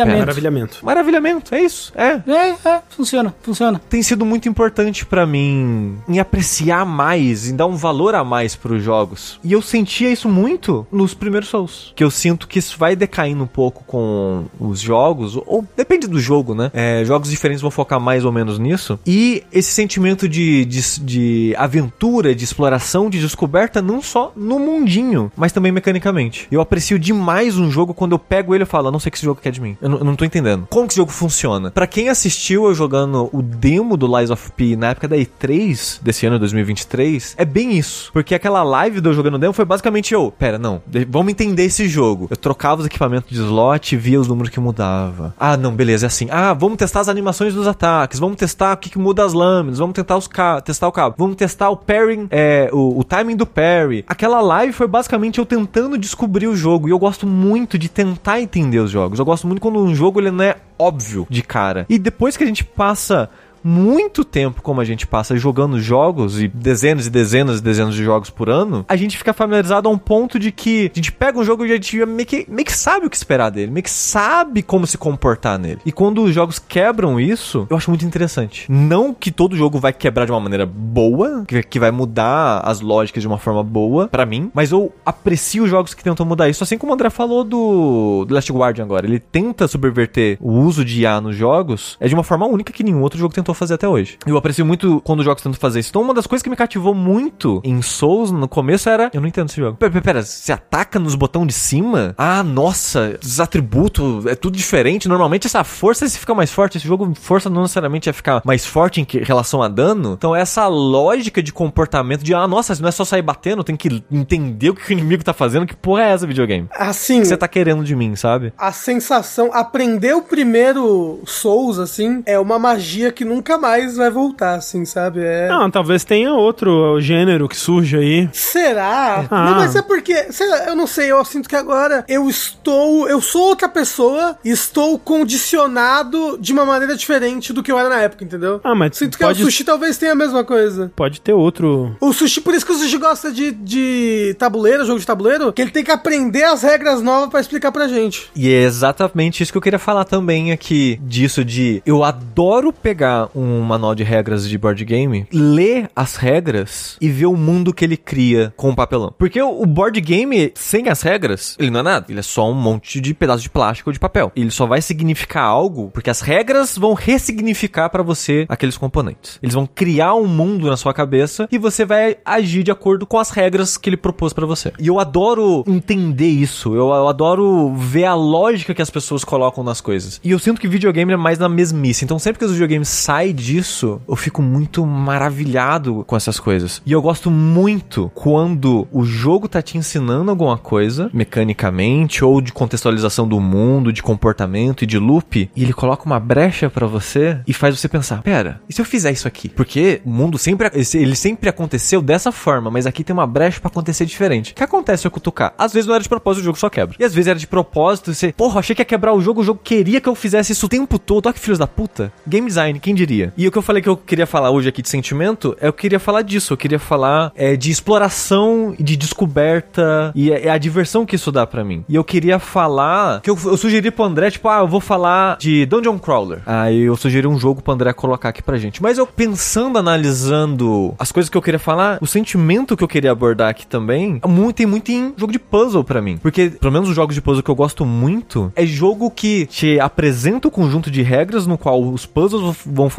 pera. Maravilhamento. Maravilhamento, é isso, é É, é, funciona, funciona. tem sido muito importante pra mim em apreciar mais, em dar um valor a mais pros jogos. E eu sentia isso muito nos primeiros Souls. Que eu sinto que isso vai decaindo um pouco com os jogos, ou depende do jogo, né? É, jogos diferentes vão focar mais ou menos nisso. E esse sentimento de, de, de aventura, de exploração, de descoberta, não só no mundinho, mas também mecanicamente. Eu aprecio demais um jogo quando eu pego ele e falo, "Eu não sei o que esse jogo quer de mim. Eu eu não tô entendendo. Como que esse jogo funciona? Pra quem assistiu eu jogando o demo do Lies of P na época da E3 desse ano, 2023, é bem isso. Porque aquela live do eu jogando demo foi basicamente eu. Pera, não. vamos entender esse jogo. Eu trocava os equipamentos de slot e via os números que mudava. Ah, não, beleza, é assim. Ah, vamos testar as animações dos ataques. Vamos testar o que, que muda as lâminas. Vamos tentar os ca testar o cabo. Vamos testar o pairing, é, o, o timing do parry. Aquela live foi basicamente eu tentando descobrir o jogo. E eu gosto muito de tentar entender os jogos. Eu gosto muito quando um jogo ele não é óbvio de cara. E depois que a gente passa muito tempo como a gente passa jogando jogos e dezenas e dezenas e dezenas de jogos por ano, a gente fica familiarizado a um ponto de que a gente pega um jogo e a gente meio que, meio que sabe o que esperar dele, meio que sabe como se comportar nele. E quando os jogos quebram isso, eu acho muito interessante. Não que todo jogo vai quebrar de uma maneira boa, que, que vai mudar as lógicas de uma forma boa pra mim, mas eu aprecio os jogos que tentam mudar isso, assim como o André falou do, do Last Guardian agora. Ele tenta subverter o uso de IA nos jogos, é de uma forma única que nenhum outro jogo tentou fazer até hoje. Eu aprecio muito quando os jogos tentam fazer isso. Então, uma das coisas que me cativou muito em Souls no começo era. Eu não entendo esse jogo. Pera, pera, pera você ataca nos botões de cima? Ah, nossa, os atributos, é tudo diferente. Normalmente essa força se fica mais forte. Esse jogo, força não necessariamente ia ficar mais forte em relação a dano. Então, essa lógica de comportamento de, ah, nossa, não é só sair batendo, tem que entender o que o inimigo tá fazendo. Que porra é essa, videogame? O Assim, que você tá querendo de mim, sabe? a sensação, aprender o primeiro Souls, assim, é uma magia que não nunca mais vai voltar, assim, sabe? É... Não, talvez tenha outro gênero que surge aí. Será? Ah. Não, mas é porque, sei lá, eu não sei, eu sinto que agora eu estou, eu sou outra pessoa e estou condicionado de uma maneira diferente do que eu era na época, entendeu? Ah, mas Sinto que pode- o sushi talvez tenha a mesma coisa. Pode ter outro. O sushi, por isso que o sushi gosta de, de tabuleiro, jogo de tabuleiro, que ele tem que aprender as regras novas pra explicar pra gente. E é exatamente isso que eu queria falar também aqui, disso de eu adoro pegar um manual de regras de board game, ler as regras e ver o mundo que ele cria com o papelão. Porque o board game, sem as regras, ele não é nada. Ele é só um monte de pedaço de plástico ou de papel. Ele só vai significar algo porque as regras vão ressignificar pra você aqueles componentes. Eles vão criar um mundo na sua cabeça e você vai agir de acordo com as regras que ele propôs pra você. E eu adoro entender isso. Eu, eu adoro ver a lógica que as pessoas colocam nas coisas. E eu sinto que videogame é mais na mesmice. Então sempre que os videogames saem disso, eu fico muito maravilhado com essas coisas. E eu gosto muito quando o jogo tá te ensinando alguma coisa, mecanicamente, ou de contextualização do mundo, de comportamento e de loop, e ele coloca uma brecha pra você e faz você pensar: pera, e se eu fizer isso aqui? Porque o mundo sempre, ele sempre aconteceu dessa forma, mas aqui tem uma brecha pra acontecer diferente. O que acontece se eu cutucar? Às vezes não era de propósito, o jogo só quebra. E às vezes era de propósito, você, porra, achei que ia quebrar o jogo, o jogo queria que eu fizesse isso o tempo todo. Olha que filhos da puta. Game design, quem diria? E o que eu falei que eu queria falar hoje aqui de sentimento, é eu queria falar disso. Eu queria falar é, de exploração, de descoberta e é, é a diversão que isso dá pra mim. E eu queria falar, que eu, eu sugeri pro André, tipo, ah, eu vou falar de Dungeon Crawler. Aí eu sugeri um jogo pro André colocar aqui pra gente. Mas eu pensando, analisando as coisas que eu queria falar, o sentimento que eu queria abordar aqui também, é muito, tem muito em jogo de puzzle pra mim. Porque, pelo menos os jogos de puzzle que eu gosto muito, é jogo que te apresenta o conjunto de regras no qual os puzzles vão funcionar,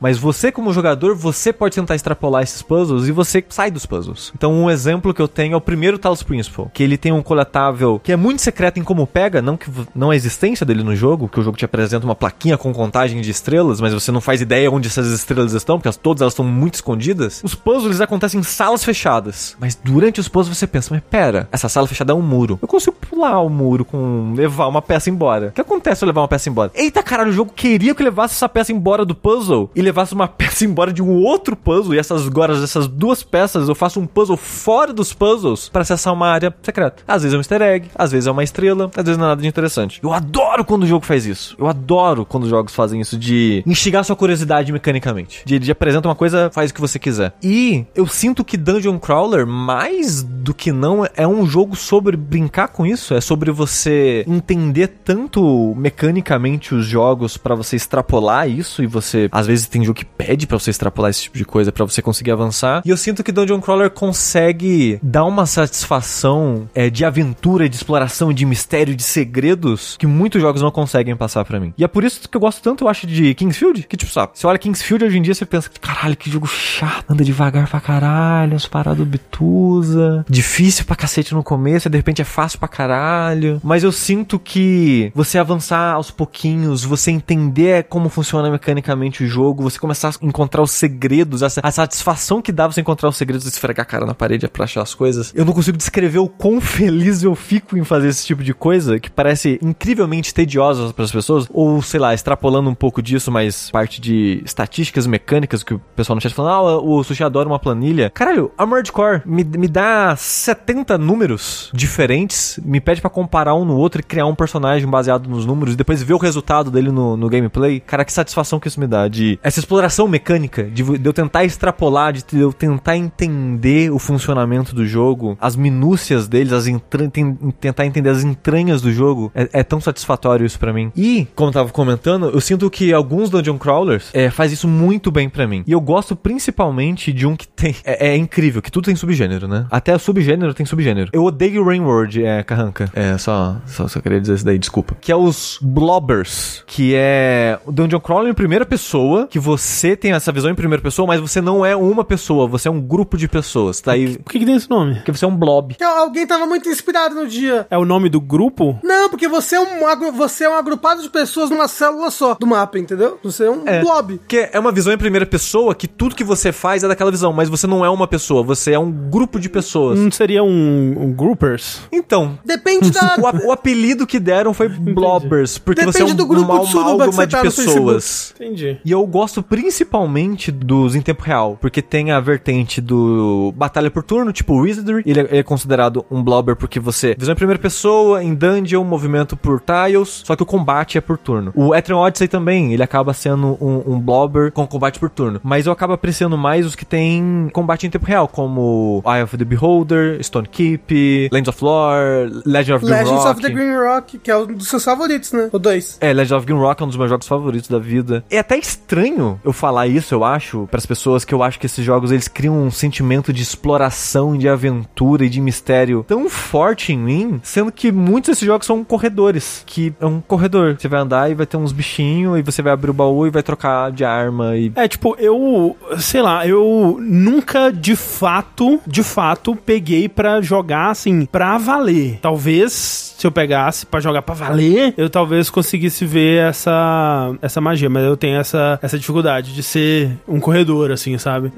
mas você como jogador, você pode tentar extrapolar esses puzzles e você sai dos puzzles. Então um exemplo que eu tenho é o primeiro Talos Principle, que ele tem um coletável que é muito secreto em como pega, não que não a existência dele no jogo, que o jogo te apresenta uma plaquinha com contagem de estrelas, mas você não faz ideia onde essas estrelas estão, porque as, todas elas estão muito escondidas. Os puzzles acontecem em salas fechadas, mas durante os puzzles você pensa, mas pera, essa sala fechada é um muro. Eu consigo pular o muro com levar uma peça embora. O que acontece se eu levar uma peça embora? Eita caralho, o jogo queria que eu levasse essa peça embora do puzzle e levasse uma peça embora de um outro puzzle e essas agora essas duas peças eu faço um puzzle fora dos puzzles para acessar uma área secreta. Às vezes é um easter egg, às vezes é uma estrela, às vezes não é nada de interessante. Eu adoro quando o jogo faz isso. Eu adoro quando os jogos fazem isso de instigar sua curiosidade mecanicamente. De, de apresenta uma coisa, faz o que você quiser. E eu sinto que Dungeon Crawler, mais do que não, é um jogo sobre brincar com isso. É sobre você entender tanto mecanicamente os jogos para você extrapolar isso. E você, às vezes, tem jogo que pede para você extrapolar esse tipo de coisa para você conseguir avançar. E eu sinto que Dungeon Crawler consegue dar uma satisfação é, de aventura, de exploração, de mistério, de segredos que muitos jogos não conseguem passar pra mim. E é por isso que eu gosto tanto, eu acho, de Kingsfield. Que, tipo, sabe, você olha Kingsfield hoje em dia, você pensa, caralho, que jogo chato, anda devagar pra caralho, as paradas obtusa, difícil pra cacete no começo, e de repente é fácil pra caralho. Mas eu sinto que você avançar aos pouquinhos, você entender como funciona mecanicamente o jogo, você começar a encontrar os segredos, a, a satisfação que dá você encontrar os segredos e esfregar a cara na parede pra achar as coisas. Eu não consigo descrever o quão feliz eu fico em fazer esse tipo de coisa que parece incrivelmente tediosa para as pessoas, ou sei lá, extrapolando um pouco disso, mas parte de estatísticas mecânicas que o pessoal no chat falando, ah, o Sushi adora uma planilha. Caralho, Armored Core me, me dá 70 números diferentes, me pede para comparar um no outro e criar um personagem baseado nos números e depois ver o resultado dele no, no gameplay. Cara, que satisfação que isso me dá, de essa exploração mecânica, de, de eu tentar extrapolar, de eu tentar entender o funcionamento do jogo, as minúcias deles, as entran- ten- tentar entender as entranhas do jogo, é, é tão satisfatório isso pra mim. E, como eu tava comentando, eu sinto que alguns Dungeon Crawlers é, faz isso muito bem pra mim. E eu gosto principalmente de um que tem. É, é incrível, que tudo tem subgênero, né? Até o subgênero tem subgênero. Eu odeio Rain World, é, Carranca. É, só, só, só queria dizer isso daí, desculpa. Que é os Blobbers, que é o Dungeon Crawler em primeira pessoa, que você tem essa visão em primeira pessoa, mas você não é uma pessoa, você é um grupo de pessoas, tá aí. Por que, que tem esse nome? Porque você é um blob. Que Alguém tava muito inspirado no dia. É o nome do grupo? Não, porque você é um, você é um agrupado de pessoas numa célula só do mapa, entendeu? Você é um É. blob. Que é uma visão em primeira pessoa que tudo que você faz é daquela visão, mas você não é uma pessoa, você é um grupo de pessoas. Não seria um, um groupers? Então, Depende da. o, a- o apelido que deram foi Blobbers, porque você é Depende um, do grupo uma de suruba que amálgama você de tá no pessoas. Entendi. Entendi. E eu gosto principalmente dos em tempo real, porque tem a vertente do batalha por turno, tipo Wizardry. Ele é, ele é considerado um blobber porque você visão em primeira pessoa, em dungeon, movimento por tiles, só que o combate é por turno. O Etrian Odyssey também, ele acaba sendo um, um blobber com combate por turno. Mas eu acabo apreciando mais os que tem combate em tempo real, como Eye of the Beholder, Stone Keep, Lands of Lore, Legend of Green Legends Rock. of the Green Rock, que é um dos seus favoritos, né? O 2. É, Legend of Green Rock é um dos meus jogos favoritos da vida. É até estranho eu falar isso, eu acho, para as pessoas que eu acho que esses jogos eles criam um sentimento de exploração, de aventura e de mistério tão forte em mim, sendo que muitos desses jogos são corredores, que é um corredor. Você vai andar e vai ter uns bichinhos e você vai abrir o baú e vai trocar de arma e É, tipo, eu, sei lá, eu nunca de fato, de fato, peguei pra jogar assim, pra valer. Talvez se eu pegasse pra jogar pra valer, eu talvez conseguisse ver essa essa magia, mas eu tenho essa essa dificuldade de ser um corredor assim, sabe?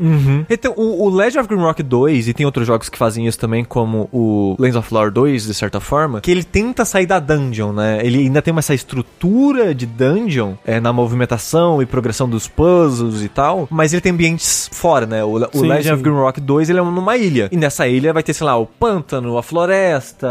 Então, o, o Legend of Green Rock 2, e tem outros jogos que fazem isso também, como o Lands of Lore 2, de certa forma, que ele tenta sair da dungeon, né? Ele ainda tem essa estrutura de dungeon é, na movimentação e progressão dos puzzles e tal, mas ele tem ambientes fora, né? O, o Sim, Legend sim. of Green Rock 2, ele é numa ilha. E nessa ilha vai ter, sei lá, o pântano, a floresta,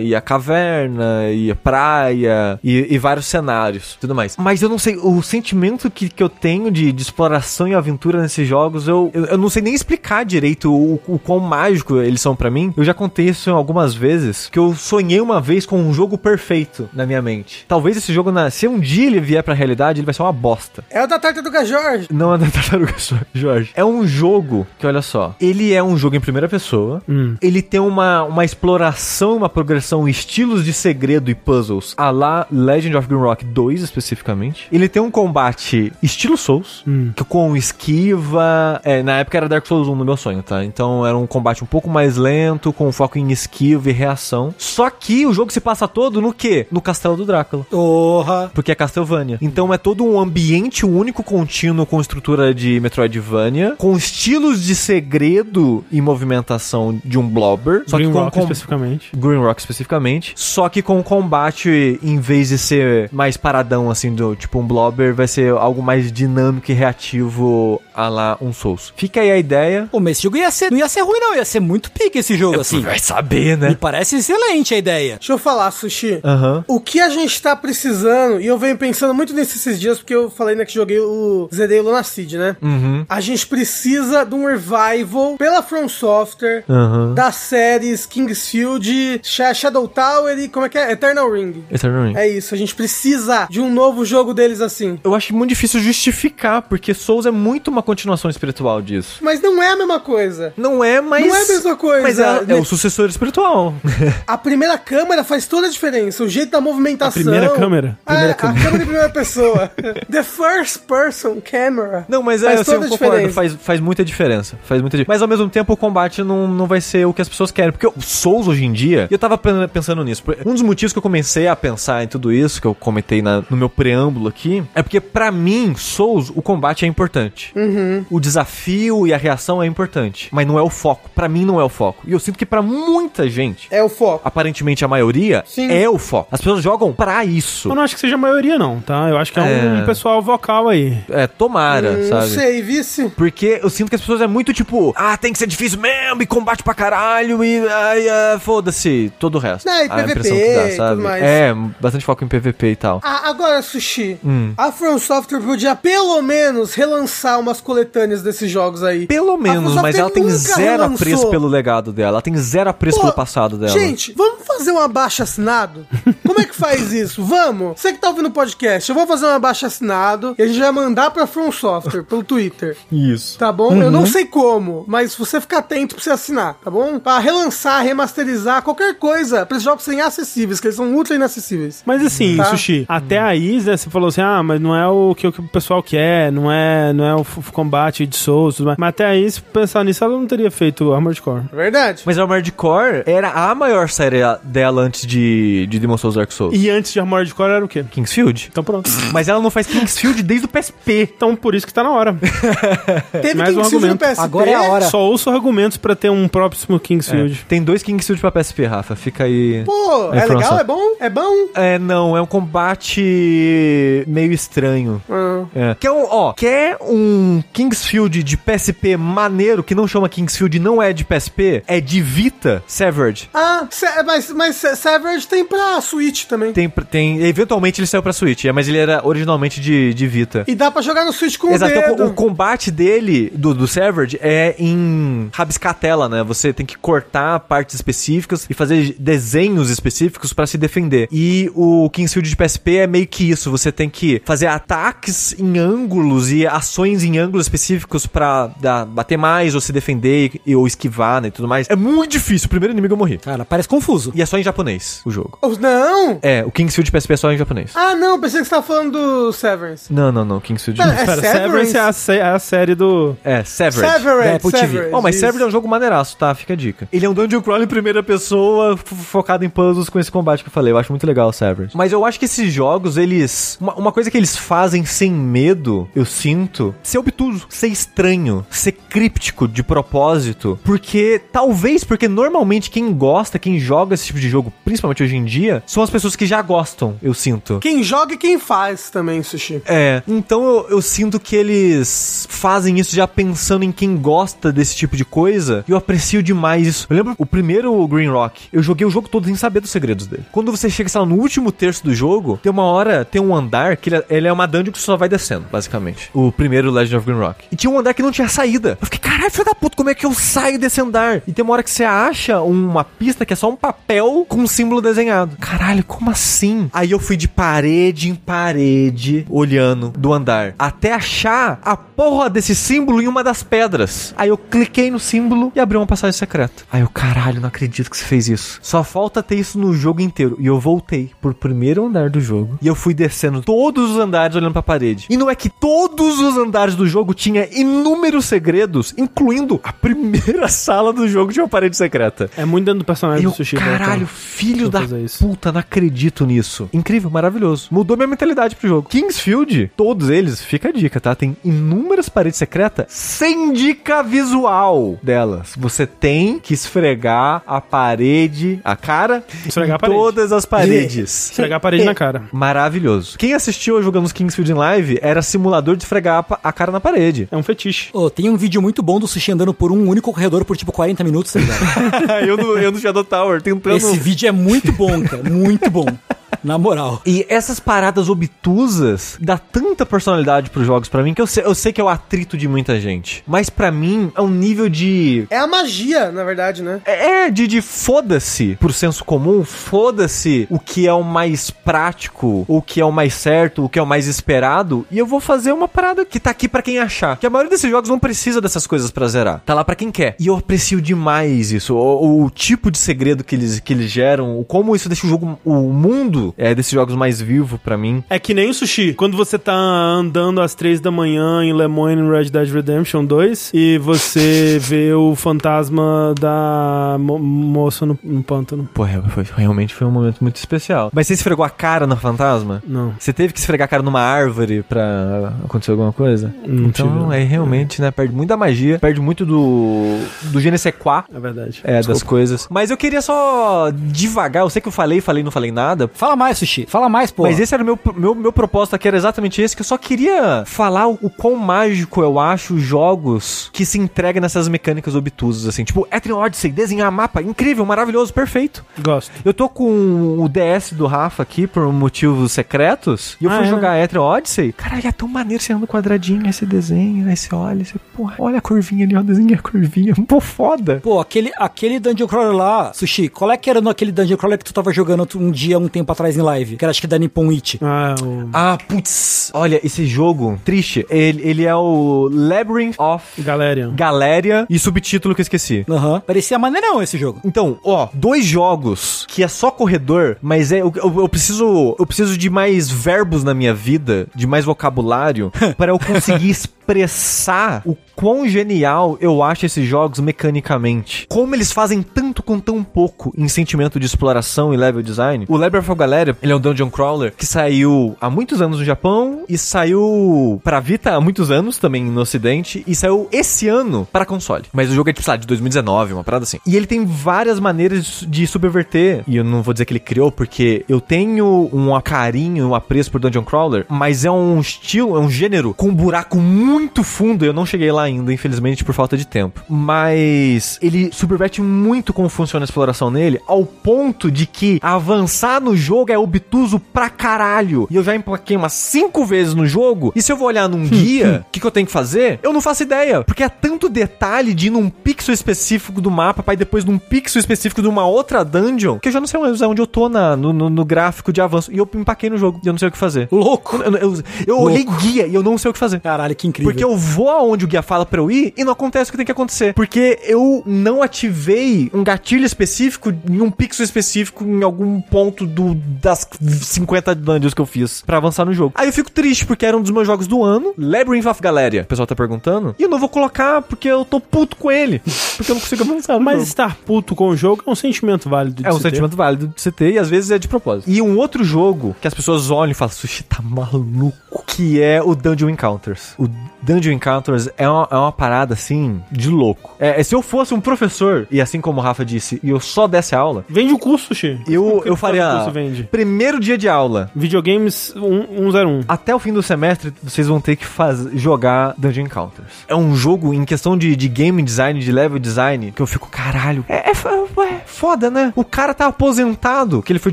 e a caverna, e a praia, e, e vários cenários, tudo mais. Mas eu não sei, o sentimento que, que eu tenho de, de exploração e aventura nesses jogos, eu, eu, eu não sei nem explicar direito o, o quão mágico eles são pra mim. Eu já contei isso algumas vezes, que eu sonhei uma vez com um jogo perfeito na minha mente. Talvez esse jogo, na, se um dia ele vier pra realidade, ele vai ser uma bosta. É o da Tartaruga Jorge. Não é da Tartaruga Jorge. É um jogo que, olha só, ele é um jogo em primeira pessoa. Ele tem uma, uma exploração, uma progressão, estilos de segredo e puzzles a lá Legend of Green Rock 2, especificamente. Ele tem um combate estilo Souls, que com esquiva. É, na época era Dark Souls 1 no meu sonho, tá? Então era um combate um pouco mais lento, com foco em esquiva e reação. Só que o jogo se passa todo no quê? No castelo do Drácula. Porra. Porque é Castlevania. Então é todo um ambiente único, contínuo, com estrutura de Metroidvania, com estilos de segredo e movimentação de um Blobber. Só Green que com Rock com- especificamente. Green Rock especificamente. Só que com o combate, em vez de ser mais paradão, assim, do tipo um Blobber, vai ser algo mais dinâmico e reativo a lá um Souls. Fica aí a ideia. Pô, mas esse jogo ia ser, não ia ser ruim, não. Ia ser muito pique esse jogo, assim. Vai saber, Me né? parece excelente a ideia. Deixa eu falar, Sushi. Aham. O que a gente tá precisando, e eu venho pensando muito nesses dias, porque eu falei né, que joguei o Zerei o Lunacid, né? Uhum. A gente precisa de um revival pela From Software Aham. das séries Kingsfield, Sha- Shadow Tower e como é que é? Eternal Ring. Eternal Ring. É isso, a gente precisa de um novo jogo deles assim. Eu acho muito difícil justificar, porque Souls é muito uma continuação espiritual disso. Mas não é a mesma coisa. Não é, mas. Não é a mesma coisa, Mas é, é né? o sucessor espiritual. A primeira câmera faz toda a diferença, o jeito da movimentação. A primeira câmera? É, Primeira a câmera em primeira pessoa. The first person camera. Não, mas é, Faz assim, toda eu concordo, diferença. faz, faz muita diferença. Faz muita diferença. Mas ao mesmo tempo o combate não, não vai ser o que as pessoas querem. Porque o Souls hoje em dia, e eu tava pen- pensando nisso. Um dos motivos que eu comecei a pensar em tudo isso, que eu comentei na- no meu preâmbulo aqui, é porque pra mim, Souls, o combate é importante. Uhum. O desafio e a reação é importante. Mas não é o foco. Pra mim não é o foco. E eu sinto que pra muita gente. É o foco. Aparentemente a maioria Sim. é o foco. As pessoas jogam pra isso. Eu não acho que seja a maioria, não, tá? Eu acho que é, É. um pessoal vocal aí. É, tomara, Não sabe? sei, vice. Porque eu sinto que as pessoas é muito tipo, ah, tem que ser difícil mesmo, e combate pra caralho, e ai, ah, foda-se, todo o resto. Não, e a PVP impressão que dá, sabe? tudo mais. É, bastante foco em PVP e tal. Ah, agora, Sushi, Hum. a From Software podia pelo menos relançar umas coletâneas desses jogos aí. Pelo menos, mas ela tem zero relançou. apreço pelo legado dela. Ela tem zero apreço Pô, pelo passado dela. Gente, vamos fazer um abaixo assinado? Como é que faz isso? Vamos? Você que tá ouvindo o podcast, eu vou fazer um abaixo assinado e a gente vai mandar pra From Software pelo Twitter. Isso. Tá bom? Eu não sei como, mas você ficar atento pra você assinar, tá bom? Pra relançar, remasterizar, qualquer coisa, pra esses jogos serem acessíveis, que eles são ultra inacessíveis. Mas assim, Tá. Sushi, até aí, né, você falou assim, ah, mas não é o que, o que o pessoal quer, não é, não é o combate de Souls, tudo mais. mas até aí, se pensar nisso, ela não teria feito Armored Core. É verdade. Mas a Armored Core era a maior série dela antes de, de Demon Souls Dark Souls. E antes de Armored Core era o quê? Kingsfield? Então pronto. Mas ela não faz Kingsfield desde o PSP. Então por isso que tá na hora. Teve Mais um Kingsfield no argumento. PSP. Agora é a hora. Só ouço argumentos pra ter um próximo Kingsfield. Tem dois Kingsfield pra PSP, Rafa. Fica aí. Pô, É é legal? É bom? É bom? É, não, é um combate meio estranho. Ah. É. Quer um, ó, quer um Kingsfield de PSP maneiro que não chama Kingsfield e não é de PSP? É de Vita Severed. Ah, mas, mas Savage tem pra Switch também. Tem, tem, eventualmente ele saiu pra Switch, é, mas ele era originalmente de, de Vita. E dá pra jogar no Switch com Exato, o então, dedo. o combate dele, do, do Severed, é em rabiscar a tela, né? Você tem que cortar partes específicas e fazer desenhos específicos pra se defender. E o Kingsfield de PSP é meio que isso, você tem que fazer ataques em ângulos e ações em ângulos específicos pra dar- bater mais ou se defender e, ou esquivar, né, e tudo mais. É muito difícil, o primeiro inimigo eu morri. Cara, parece confuso. E é só em japonês, o jogo. Oh, Não! É, o Kingsfield PSP é só em japonês. Ah, não, pensei que você tava falando do Severance. Não, não, não, Kingsfield... Pera, é Pera, Severance? Severance é a, sé- é a série do. É, Severed. Severance, Da Apple TV. Severance, Oh, mas isso. Severed é um jogo maneiraço, tá? Fica a dica. Ele é um dungeon crawl em primeira pessoa, focado em puzzles com esse combate que eu falei. Eu acho muito legal o Severed. Mas eu acho que esses jogos, eles... Uma, uma coisa que eles fazem sem medo, eu sinto, ser obtuso, ser estranho, ser críptico de propósito. Porque, talvez, porque normalmente quem gosta, quem joga esse tipo de jogo, principalmente hoje em dia, são as pessoas que já gostam, eu sinto. Quem joga e quem faz também, Sushi. É, então eu, eu sinto que eles fazem isso já pensando em quem gosta desse tipo de coisa. E eu aprecio demais isso. Eu lembro o primeiro Green Rock, eu joguei o jogo todo sem saber dos segredos dele. Quando você chega, sei lá, no último terço do jogo, tem uma hora, tem um andar que ele, é- ele é uma dungeon que você só vai descendo, basicamente. O primeiro Legend of Green Rock. E tinha um andar que não tinha saída. Eu fiquei, caralho, filho da puta, como é que eu saio desse andar? E tem uma hora que você acha uma pista que é só um papel com um símbolo desenhado. Caralho, como assim? Aí eu fui de parede em parede, olhando do andar, até achar a porra desse símbolo em uma das pedras. Aí eu cliquei no símbolo e abri uma passagem secreta. Aí eu, caralho, não acredito que você fez isso. Só falta ter isso no jogo inteiro. E eu voltei pro primeiro andar do jogo. E eu fui descendo todos os andares olhando pra parede. E não é que todos os andares do jogo tinha inúmeros segredos, incluindo a primeira sala do jogo tinha uma parede secreta. É muito dentro do personagem Eu, do Sushi. caralho, voltar. filho da puta, não acredito nisso. Incrível, maravilhoso. Mudou minha mentalidade pro jogo. Kingsfield, todos eles, fica a dica, tá? Tem inúmeras paredes secretas sem dica visual delas. Você tem que esfregar a parede, a cara, Esfregar em a parede. todas as paredes. Esfregar a parede na cara. Maravilhoso. Quem assistiu eu jogando os Kingsfield em live era simulador de esfregar a a cara na parede. É um fetiche. Ô, tem um vídeo muito bom do Sushi andando por um único corredor por tipo 40 minutos, tá ligado? eu, no, eu no Shadow Tower, tentando... Esse vídeo é muito bom, cara. Muito bom. Na moral. E essas paradas obtusas dá tanta personalidade pros jogos pra mim que eu sei, eu sei que é o atrito de muita gente. Mas pra mim é um nível de. É a magia, na verdade, né? É, de, de foda-se pro senso comum, foda-se o que é o mais prático, o que é o mais certo, o que é o mais esperado, e eu vou fazer uma parada que tá aqui pra quem achar. Que a maioria desses jogos não precisa dessas coisas pra zerar. Tá lá pra quem quer. E eu aprecio demais isso. O, o tipo de segredo que eles, que eles geram, o como isso deixa o jogo, o mundo é, desses jogos mais vivo pra mim. É que nem o sushi. Quando você tá andando às três da manhã em Lemoyne no Red Dead Redemption 2 e você vê o fantasma da mo- moça no, no pântano. Pô, é, foi, realmente foi um momento muito especial. Mas você esfregou a cara no fantasma? Não. Você teve que esfregar a cara numa árvore pra acontecer alguma coisa? Não então, é realmente, né? Perde muito da magia, perde muito do. do Genesequá. É verdade. É, das Desculpa. coisas. Mas eu queria só devagar. Eu sei que eu falei, falei, não falei nada. Fala mais, Sushi. Fala mais, pô. Mas esse era o meu, meu, meu propósito aqui, era exatamente esse, que eu só queria falar o, o quão mágico eu acho jogos que se entregam nessas mecânicas obtusas, assim. Tipo, Etrian Odyssey, desenhar mapa, incrível, maravilhoso, perfeito. Gosto. Eu tô com o DS do Rafa aqui por motivos secretos. E eu Ah, fui é? jogar Etrian Odyssey. Caralho, é tão maneiro você anda quadradinho, aí você desenha, aí você olha, você, porra, olha a curvinha ali, ó, desenha a curvinha. Pô, foda. Pô, aquele, aquele Dungeon Crawler lá, Sushi, qual é que era no aquele Dungeon Crawler que tu tava jogando um dia, um tempo atrás em live? Que era acho que da Nippon Ichi. Ah, o Ah, putz. Olha, esse jogo, triste, ele, ele é o Labyrinth of Galerian. Galéria e subtítulo que eu esqueci. Aham. Parecia maneirão esse jogo. Então, ó, dois jogos que é só corredor, mas é eu, eu- eu preciso eu preciso de mais verbos na minha vida, de mais vocabulário para eu conseguir expressar o quão genial eu acho esses jogos mecanicamente. Como eles fazem tanto com tão pouco em sentimento de exploração e level design. O Labyrinth of Galera, ele é um dungeon crawler que saiu há muitos anos no Japão e saiu pra Vita há muitos anos também no ocidente e saiu esse ano para console. Mas o jogo é tipo, lá, de 2019, uma parada assim. E ele tem várias maneiras de subverter, e eu não vou dizer que ele criou porque eu tenho um carinho, um apreço por dungeon crawler, mas é um estilo, é um gênero com um buraco muito fundo, eu não cheguei lá ainda, infelizmente, por falta de tempo. Mas ele subverte muito como funciona a exploração nele, ao ponto de que avançar no jogo é obtuso pra caralho. E eu já empaquei umas cinco vezes no jogo, e se eu vou olhar num guia, o que, que eu tenho que fazer? Eu não faço ideia. Porque é tanto detalhe de ir num pixel específico do mapa, pra ir depois num pixel específico de uma outra dungeon, que eu já não sei mais onde eu tô na, no, no, no gráfico de avanço. E eu empaquei no jogo, e eu não sei o que fazer. Louco! Eu, eu, eu olhei guia e eu não sei o que fazer. Caralho, que incrível. Porque eu vou aonde o guia fala pra eu ir e não acontece o que tem que acontecer. Porque eu não ativei um gatilho específico em um pixel específico em algum ponto do, das 50 dungeons que eu fiz pra avançar no jogo. Aí eu fico triste porque era um dos meus jogos do ano, Labyrinth of Galeria. O pessoal tá perguntando. E eu não vou colocar porque eu tô puto com ele. Porque eu não consigo avançar Mas jogo. estar puto com o jogo é um sentimento válido de É um ter. sentimento válido de você ter e às vezes é de propósito. E um outro jogo que as pessoas olham e falam, Sushi tá maluco, que é o Dungeon Encounters. O Dungeon Encounters é uma, é uma parada assim de louco. É, é, se eu fosse um professor, e assim como o Rafa disse, e eu só desse aula, Vende o curso, Xi. eu, eu faria. Primeiro dia de aula. Videogames 101. Até o fim do semestre, vocês vão ter que faz, jogar Dungeon Encounters. É um jogo em questão de, de game design, de level design, que eu fico, caralho. É, é, é foda, né? O cara tá aposentado, que ele foi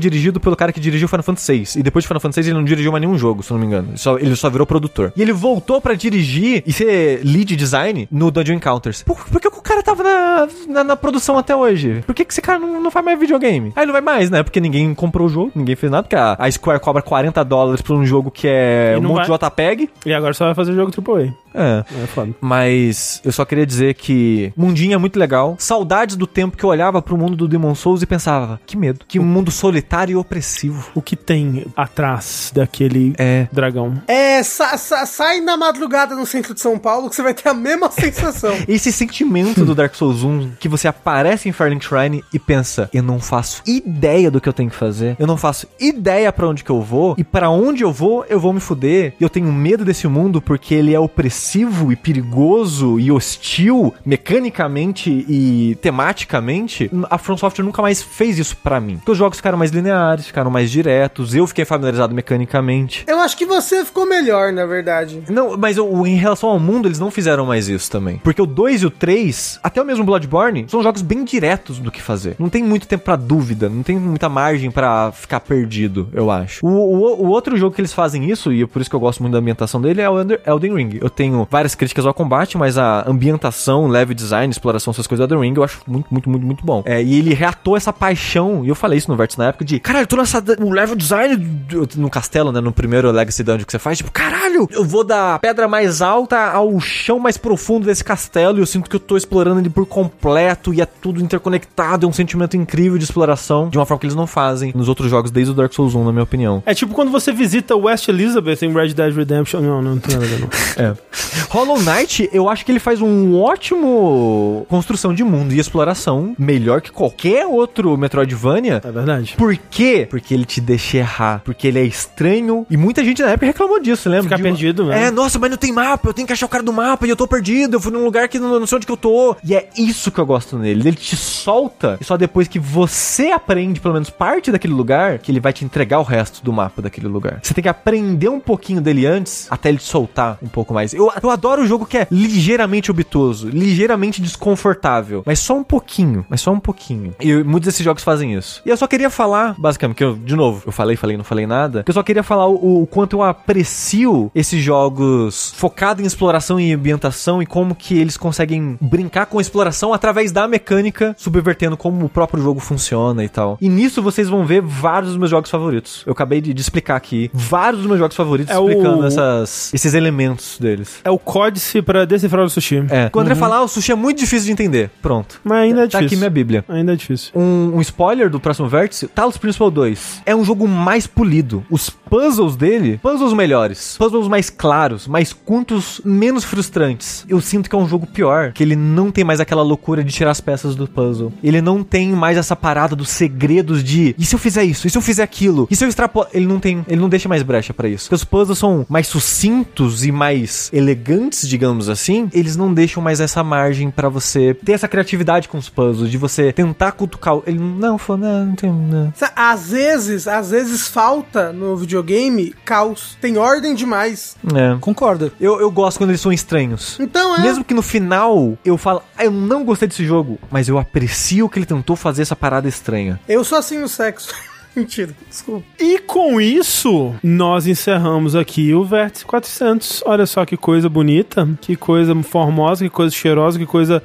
dirigido pelo cara que dirigiu Final Fantasy VI. E depois de Final Fantasy VI, ele não dirigiu mais nenhum jogo, se não me engano. Ele só, ele só virou produtor. E ele voltou pra dirigir e ser lead design no Dungeon Encounters. Por, por que o cara tava na, na, na produção até hoje? Por que, que esse cara não, não faz mais videogame? Aí não vai mais, né? Porque ninguém comprou o jogo, ninguém fez nada, porque a, a Square cobra 40 dólares por um jogo que é E um monte vai- de JPEG. E agora só vai fazer jogo AAA. É. É foda. Mas eu só queria dizer que Mundinho é muito legal. Saudades do tempo que eu olhava pro mundo do Demon Souls e pensava, que medo. Que mundo solitário e opressivo. O que tem atrás daquele É. dragão? É, sa- sa- sai na madrugada no centro de São Paulo que você vai ter a mesma sensação. Esse sentimento do Dark Souls 1 que você aparece em Firelink Shrine e pensa, eu não faço ideia do que eu tenho que fazer. Eu não faço ideia pra onde que eu vou e pra onde eu vou, eu vou me fuder. E eu tenho medo desse mundo porque ele é opressivo e perigoso e hostil mecanicamente e tematicamente. A From Software nunca mais fez isso pra mim. Porque os jogos ficaram mais lineares, ficaram mais diretos, eu fiquei familiarizado mecanicamente. Eu acho que você ficou melhor, na verdade. Não, mas o, em relação ao mundo, eles não fizeram mais isso também. Porque o 2 e o 3, até o mesmo Bloodborne, são jogos bem diretos do que fazer. Não tem muito tempo pra dúvida, não tem muita margem pra ficar perdido, eu acho. O, o, o outro jogo que eles fazem isso, e é por isso que eu gosto muito da ambientação dele, é o Elden Ring. Eu tenho várias críticas ao combate, mas a ambientação, level design, exploração, essas coisas do Elden Ring, eu acho muito, muito, muito, muito bom. É, e ele reatou essa paixão, e eu falei isso no Vértice na época, de caralho, eu tô nessa. O level design do- no castelo, né? No primeiro Legacy Dungeon que você faz, tipo, caralho, eu vou da pedra mais alta ao chão mais profundo desse castelo e eu sinto que eu tô explorando ele por completo e é tudo interconectado, é um sentimento incrível de exploração, de uma forma que eles não fazem nos outros jogos desde o Dark Souls 1, na minha opinião. É tipo quando você visita West Elizabeth em Red Dead Redemption. Não, não, não tem nada a ver, não. É. Hollow Knight, eu acho que ele faz um ótimo construção de mundo e exploração, melhor que qualquer outro Metroidvania. É verdade. Por quê? Porque ele te deixa errar. Porque ele é estranho. E muita gente na época reclamou disso, lembra? Ficar De- perdido, né? É, nossa, mas não tem mapa. Eu tenho que achar o cara do mapa e eu tô perdido. Eu fui num lugar que não, não sei onde que eu tô. E é isso que eu gosto nele. Ele te solta. E só depois que você aprende pelo menos parte daquele lugar, que ele vai te entregar o resto do mapa daquele lugar. Você tem que aprender um pouquinho dele antes, até ele te soltar um pouco mais. Eu, eu adoro o jogo que é ligeiramente obtuso, ligeiramente desconfortável. Mas só um pouquinho. Mas só um pouquinho. E muitos desses jogos fazem isso. E eu só queria falar, basicamente, que eu, de novo, eu falei, falei, não falei nada. Que eu só queria falar o, o quanto eu aprecio esses jogos focados em exploração e ambientação e como que eles conseguem brincar com a exploração através da mecânica, subvertendo como o próprio jogo funciona e tal. E nisso vocês vão ver vários dos meus jogos favoritos. Eu acabei de, de explicar aqui vários dos meus jogos favoritos É o- explicando essas, esses elementos deles. É o códice pra decifrar o sushi. É. Quando o André falar, o sushi é muito difícil de entender. Pronto. Mas ainda é Tá difícil. aqui minha bíblia. Ainda é difícil. Um, um spoiler do próximo vértice, Talos Principal 2 é um jogo mais polido. Os puzzles dele, puzzles melhores, puzzles mais claros, mais curtos, menos frustrantes. Eu sinto que é um jogo pior, que ele não tem mais aquela loucura de tirar as peças do puzzle. Ele não tem mais essa parada dos segredos de e se eu fizer isso? E se eu fizer aquilo? E se eu extrapolar? Ele não tem, ele não deixa mais brecha pra isso. Porque os puzzles são mais sucintos e mais elegantes, digamos assim. Eles não deixam mais essa margem pra você ter essa criatividade com os puzzles, de você tentar cutucar. Ele não, falou, não, não tem. Não. Às vezes, às vezes falta no videogame caos. Tem ordem demais. É. Concordo. Eu, eu gosto quando eles são estranhos. Então é. Mesmo que no final eu falo, ah, eu não gostei desse jogo, mas eu aprecio que ele tentou fazer essa parada estranha. Eu sou assim no sexo. Mentira, desculpa. E com isso, nós encerramos aqui o Vértice 400. Olha só que coisa bonita, que coisa formosa, que coisa cheirosa, que coisa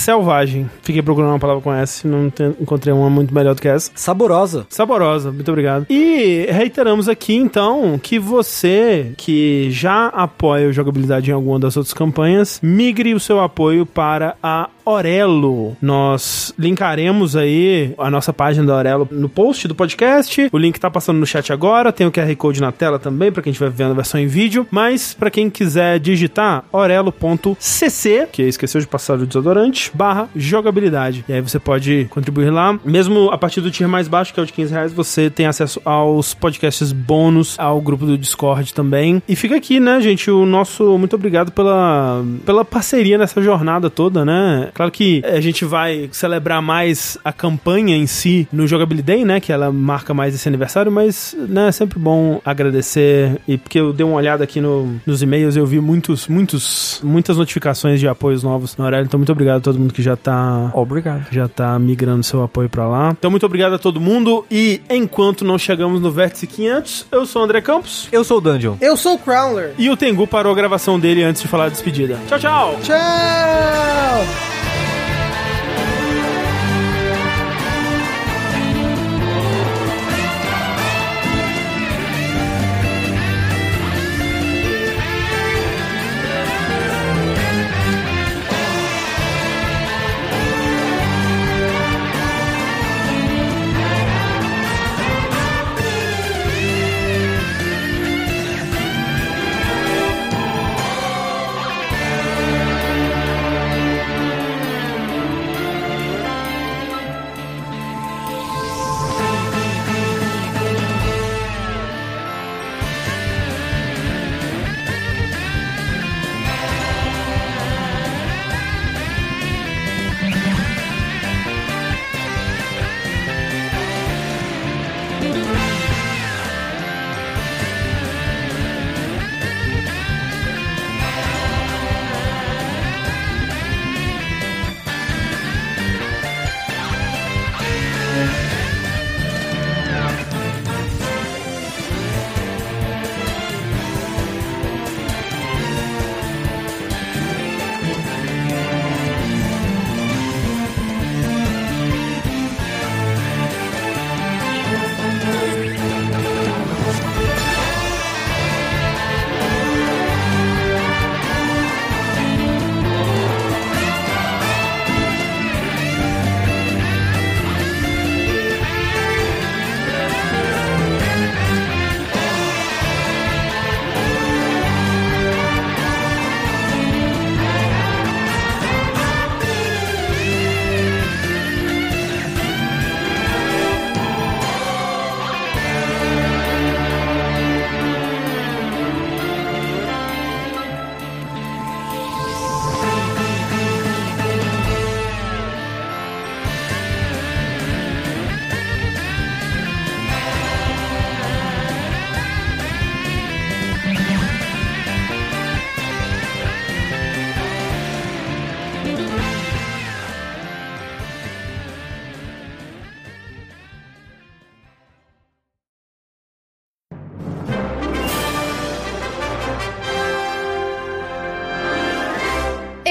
selvagem. Fiquei procurando uma palavra com S, não te- encontrei uma muito melhor do que essa. Saborosa. Saborosa, muito obrigado. E reiteramos aqui então que você que já apoia o jogabilidade em alguma das outras campanhas, migre o seu apoio para a Orelo. Nós linkaremos aí a nossa página da Orelo no post do podcast. O link tá passando no chat agora, tem o QR Code na tela também para quem estiver vendo a versão em vídeo, mas para quem quiser digitar orelo.cc, que esqueceu de passar o desodorante, barra jogabilidade. E aí você pode contribuir lá. Mesmo a partir do tier mais baixo, que é o de 15 reais, você tem acesso aos podcasts bônus, ao grupo do Discord também. E fica aqui, né, gente, o nosso muito obrigado pela, pela parceria nessa jornada toda, né? Claro que a gente vai celebrar mais a campanha em si no Jogabilidade Day, né, que ela marca mais esse aniversário, mas, né, é sempre bom agradecer e porque eu dei uma olhada aqui no, nos e-mails, eu vi muitos, muitos, muitas notificações de apoios novos na Aurélio, então muito obrigado a todo mundo que já tá Obrigado. já tá migrando seu apoio pra lá. Então, muito obrigado a todo mundo. E enquanto não chegamos no Vértice 500, eu sou o André Campos. Eu sou o Dungeon. Eu sou o Crowler. E o Tengu parou a gravação dele antes de falar a despedida. Tchau, tchau! Tchau!